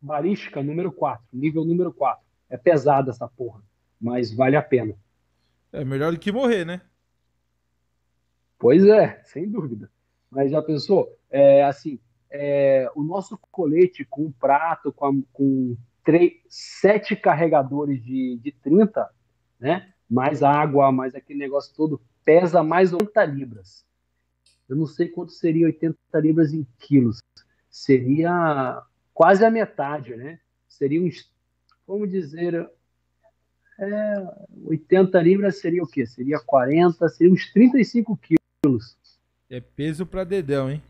balística número 4, nível número 4. É pesada essa porra, mas vale a pena. É melhor do que morrer, né? Pois é, sem dúvida. Mas já pensou? É, assim, é, o nosso colete com prato, com, a, com três, sete carregadores de, de 30, né? mais água, mais aquele negócio todo, pesa mais 80 libras. Eu não sei quanto seria 80 libras em quilos. Seria quase a metade, né? Seria uns, vamos dizer, é, 80 libras seria o quê? Seria 40, seria uns 35 quilos. É peso para dedão, hein?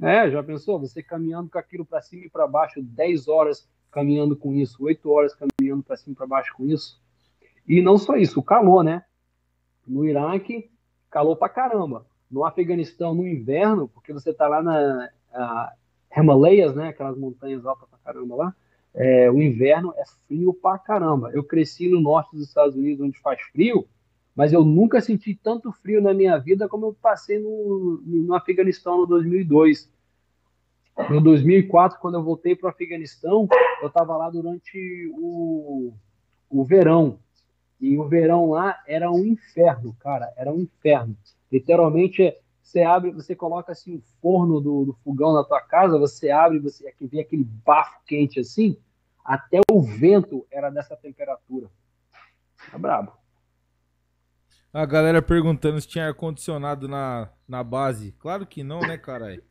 É, já pensou? Você caminhando com aquilo para cima e para baixo 10 horas caminhando com isso, 8 horas caminhando para cima e para baixo com isso. E não só isso, o calor, né? No Iraque, calor pra caramba. No Afeganistão, no inverno, porque você tá lá na Himalayas, né? Aquelas montanhas altas pra caramba lá. É, o inverno é frio pra caramba. Eu cresci no norte dos Estados Unidos, onde faz frio, mas eu nunca senti tanto frio na minha vida como eu passei no, no Afeganistão no 2002. No 2004, quando eu voltei para o Afeganistão, eu estava lá durante o, o verão. E o verão lá era um inferno, cara, era um inferno. Literalmente, você abre, você coloca assim o forno do, do fogão na tua casa, você abre, você aqui vem aquele bafo quente assim, até o vento era dessa temperatura. Tá brabo. A galera perguntando se tinha ar-condicionado na, na base. Claro que não, né, caralho?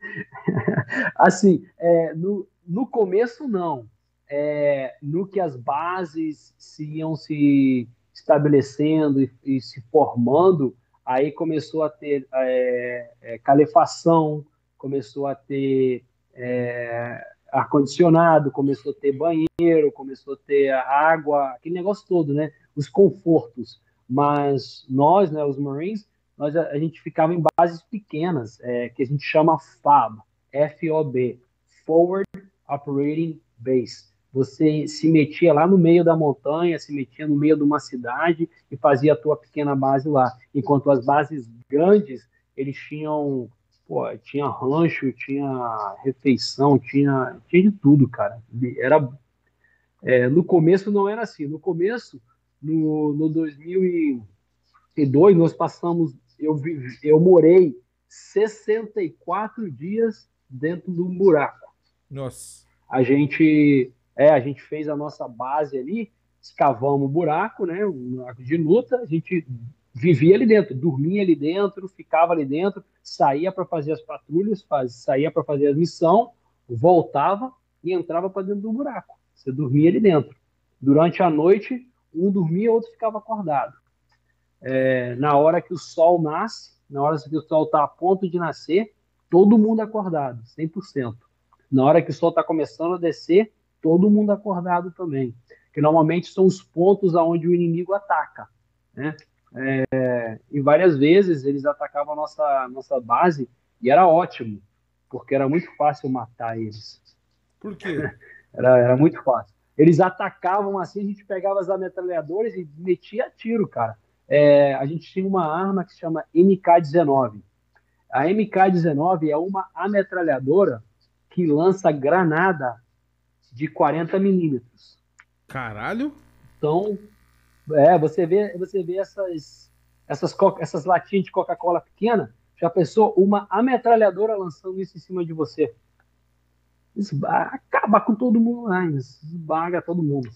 (laughs) assim, é, no, no começo não. é, no que as bases se iam se estabelecendo e, e se formando, aí começou a ter é, é, calefação, começou a ter é, ar-condicionado, começou a ter banheiro, começou a ter água, aquele negócio todo, né? Os confortos. Mas nós, né, os Marines, nós, a, a gente ficava em bases pequenas, que a gente chama FOB, F-O-B, Forward Operating Base. Você se metia lá no meio da montanha, se metia no meio de uma cidade e fazia a tua pequena base lá. Enquanto as bases grandes, eles tinham pô, tinha rancho, tinha refeição, tinha, tinha de tudo, cara. Era, é, no começo não era assim. No começo, no, no 2002, nós passamos, eu, eu morei 64 dias dentro de um buraco. Nossa. A gente, é, a gente fez a nossa base ali, escavamos o buraco, né, um buraco de luta, a gente vivia ali dentro, dormia ali dentro, ficava ali dentro, saía para fazer as patrulhas, faz, saía para fazer a missão, voltava e entrava para dentro do buraco. Você dormia ali dentro. Durante a noite, um dormia, outro ficava acordado. É, na hora que o sol nasce, na hora que o sol está a ponto de nascer, todo mundo acordado, 100%. Na hora que o sol está começando a descer, todo mundo acordado também. Que normalmente são os pontos aonde o inimigo ataca. Né? É, e várias vezes eles atacavam a nossa, nossa base e era ótimo, porque era muito fácil matar eles. Por quê? (laughs) Era, era muito fácil. Eles atacavam assim, a gente pegava as metralhadoras e metia tiro, cara. É, a gente tinha uma arma que se chama MK-19. A MK-19 é uma ametralhadora que lança granada de 40 milímetros. Caralho! Então, é, você vê, você vê essas, essas, essas latinhas de Coca-Cola pequena, já pensou uma ametralhadora lançando isso em cima de você? Esbaga, acaba com todo mundo lá, esbaga todo mundo.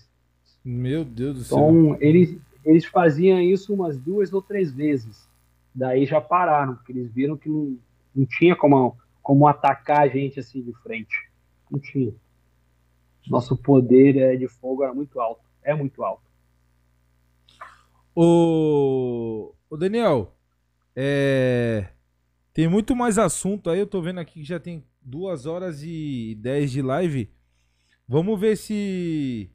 Meu Deus do então, céu. Então, eles, eles faziam isso umas duas ou três vezes. Daí já pararam, porque eles viram que não, não tinha como, como atacar a gente assim de frente. Não tinha. Nosso poder é, de fogo era muito alto. É muito alto. Ô, ô Daniel, é... tem muito mais assunto aí. Eu tô vendo aqui que já tem duas horas e dez de live. Vamos ver se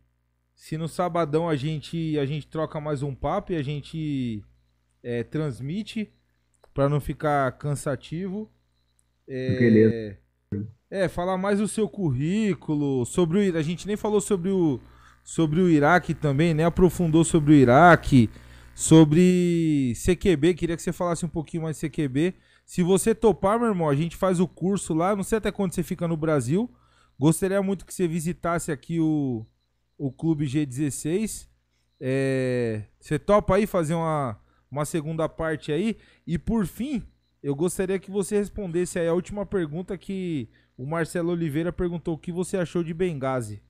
se no sabadão a gente a gente troca mais um papo e a gente é, transmite para não ficar cansativo. É, Beleza. É, falar mais do seu currículo, sobre o, a gente nem falou sobre o sobre o Iraque também, né? Aprofundou sobre o Iraque. Sobre CQB, queria que você falasse um pouquinho mais de CQB. Se você topar, meu irmão, a gente faz o curso lá. Não sei até quando você fica no Brasil. Gostaria muito que você visitasse aqui o, o Clube G16. É, você topa aí fazer uma, uma segunda parte aí? E por fim, eu gostaria que você respondesse aí a última pergunta que o Marcelo Oliveira perguntou: o que você achou de Benghazi?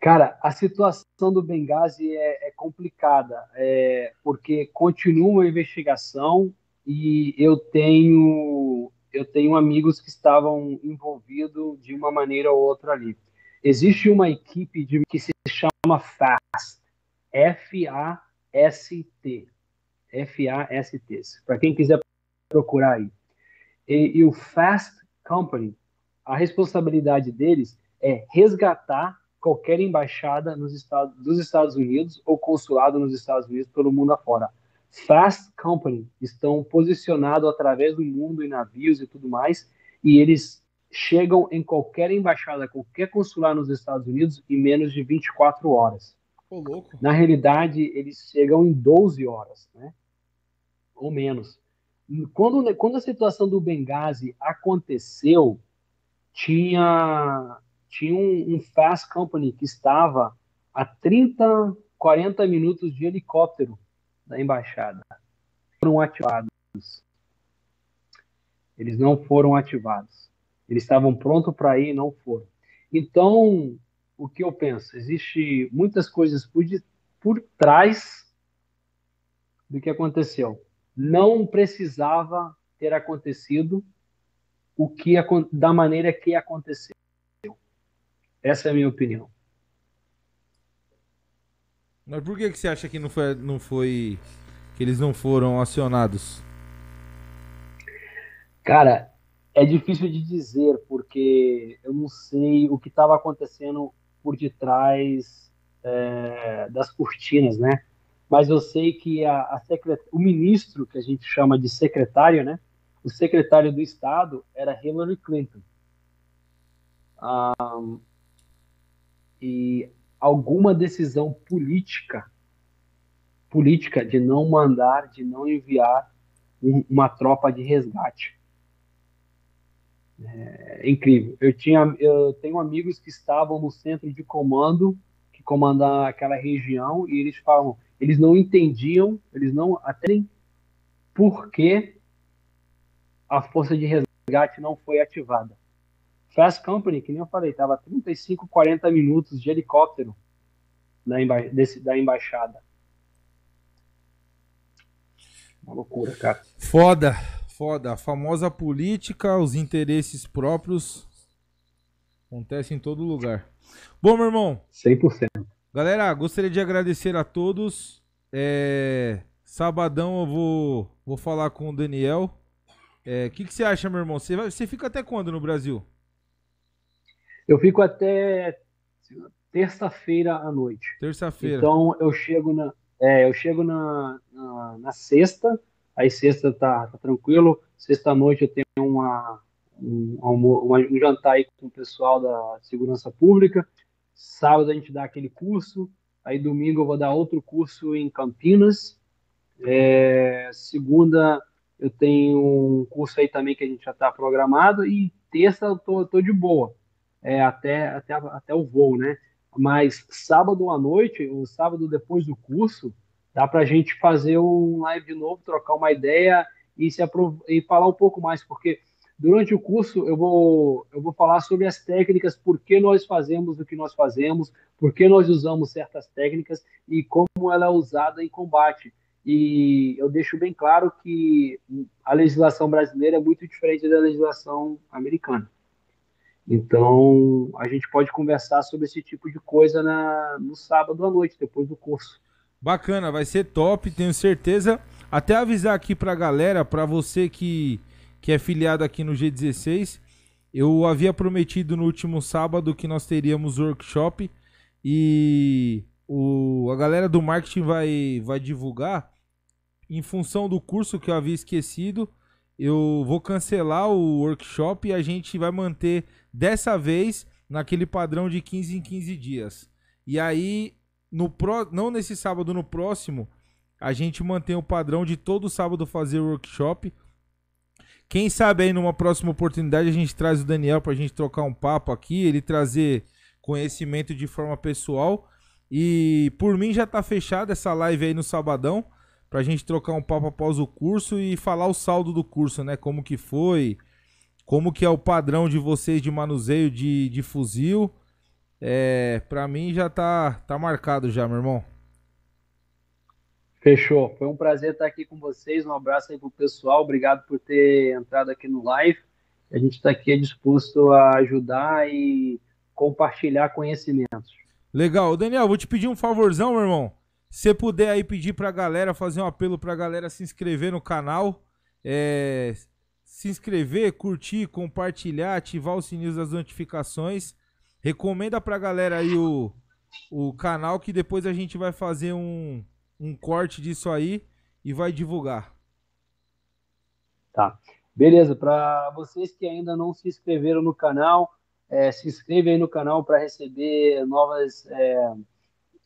Cara, a situação do Benghazi é, é complicada, é, porque continua a investigação e eu tenho eu tenho amigos que estavam envolvidos de uma maneira ou outra ali. Existe uma equipe de, que se chama FAST, F-A-S-T, F-A-S-T, para quem quiser procurar aí. E, e o Fast Company, a responsabilidade deles é resgatar qualquer embaixada nos Estados, dos Estados Unidos ou consulado nos Estados Unidos pelo mundo afora. Fast Company estão posicionados através do mundo em navios e tudo mais, e eles chegam em qualquer embaixada, qualquer consulado nos Estados Unidos em menos de 24 horas. Louco. Na realidade, eles chegam em 12 horas, né? Ou menos. Quando, quando a situação do Benghazi aconteceu, tinha tinha um, um fast company que estava a 30, 40 minutos de helicóptero da embaixada. Foram ativados. Eles não foram ativados. Eles estavam prontos para ir e não foram. Então, o que eu penso? Existe muitas coisas por, de, por trás do que aconteceu. Não precisava ter acontecido o que da maneira que aconteceu. Essa é a minha opinião. Mas por que, que você acha que não foi, não foi. que eles não foram acionados? Cara, é difícil de dizer, porque eu não sei o que estava acontecendo por detrás é, das cortinas, né? Mas eu sei que a, a secret... o ministro, que a gente chama de secretário, né? O secretário do Estado era Hillary Clinton. Um, e alguma decisão política política de não mandar, de não enviar um, uma tropa de resgate. É, incrível. Eu tinha, eu tenho amigos que estavam no centro de comando, que comandam aquela região, e eles falam, eles não entendiam, eles não até por que a força de resgate não foi ativada. Fast Company, que nem eu falei, estava 35, 40 minutos de helicóptero da, emba desse, da embaixada. Uma loucura, cara. Foda, foda. A famosa política, os interesses próprios acontecem em todo lugar. Bom, meu irmão. 100%. Galera, gostaria de agradecer a todos. É... Sabadão eu vou, vou falar com o Daniel. O é... que, que você acha, meu irmão? Você, vai... você fica até quando no Brasil? Eu fico até terça-feira à noite. Terça-feira. Então eu chego na, é, eu chego na, na, na, sexta, aí sexta tá, tá tranquilo. Sexta-noite eu tenho uma, um, uma, um jantar aí com o pessoal da segurança pública. Sábado a gente dá aquele curso. Aí domingo eu vou dar outro curso em Campinas. É, segunda eu tenho um curso aí também que a gente já está programado. E terça eu tô, tô de boa é, até, até, até o voo, né? Mas sábado à noite, o sábado depois do curso, dá para a gente fazer um live de novo, trocar uma ideia e, se e falar um pouco mais, porque durante o curso eu vou, eu vou falar sobre as técnicas, por que nós fazemos o que nós fazemos, por que nós usamos certas técnicas e como ela é usada em combate. E eu deixo bem claro que a legislação brasileira é muito diferente da legislação americana. Então, a gente pode conversar sobre esse tipo de coisa na, no sábado à noite, depois do curso. Bacana, vai ser top, tenho certeza. Até avisar aqui pra galera, pra você que, que é filiado aqui no G16, eu havia prometido no último sábado que nós teríamos workshop e o, a galera do marketing vai, vai divulgar em função do curso que eu havia esquecido. Eu vou cancelar o workshop e a gente vai manter Dessa vez, naquele padrão de 15 em 15 dias. E aí, no pro... não nesse sábado, no próximo, a gente mantém o padrão de todo sábado fazer workshop. Quem sabe aí numa próxima oportunidade a gente traz o Daniel para a gente trocar um papo aqui, ele trazer conhecimento de forma pessoal. E por mim já tá fechada essa live aí no sabadão pra gente trocar um papo após o curso e falar o saldo do curso, né? Como que foi, como que é o padrão de vocês de manuseio de, de fuzil. É, para mim já tá, tá marcado já, meu irmão. Fechou. Foi um prazer estar aqui com vocês. Um abraço aí pro pessoal. Obrigado por ter entrado aqui no live. A gente está aqui disposto a ajudar e compartilhar conhecimentos. Legal. Daniel, vou te pedir um favorzão, meu irmão. Se puder aí pedir pra galera, fazer um apelo pra galera se inscrever no canal. É, se inscrever, curtir, compartilhar, ativar o sininho das notificações. Recomenda pra galera aí o, o canal que depois a gente vai fazer um, um corte disso aí e vai divulgar. Tá. Beleza, para vocês que ainda não se inscreveram no canal, é, se inscreve aí no canal para receber novas é,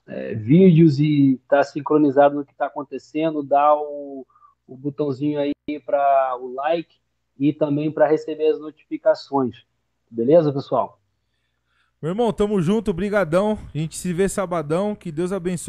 é, vídeos e estar tá sincronizado no que está acontecendo, dá o, o botãozinho aí para o like e também para receber as notificações. Beleza, pessoal? Meu irmão, tamo junto, brigadão. A gente se vê sabadão. Que Deus abençoe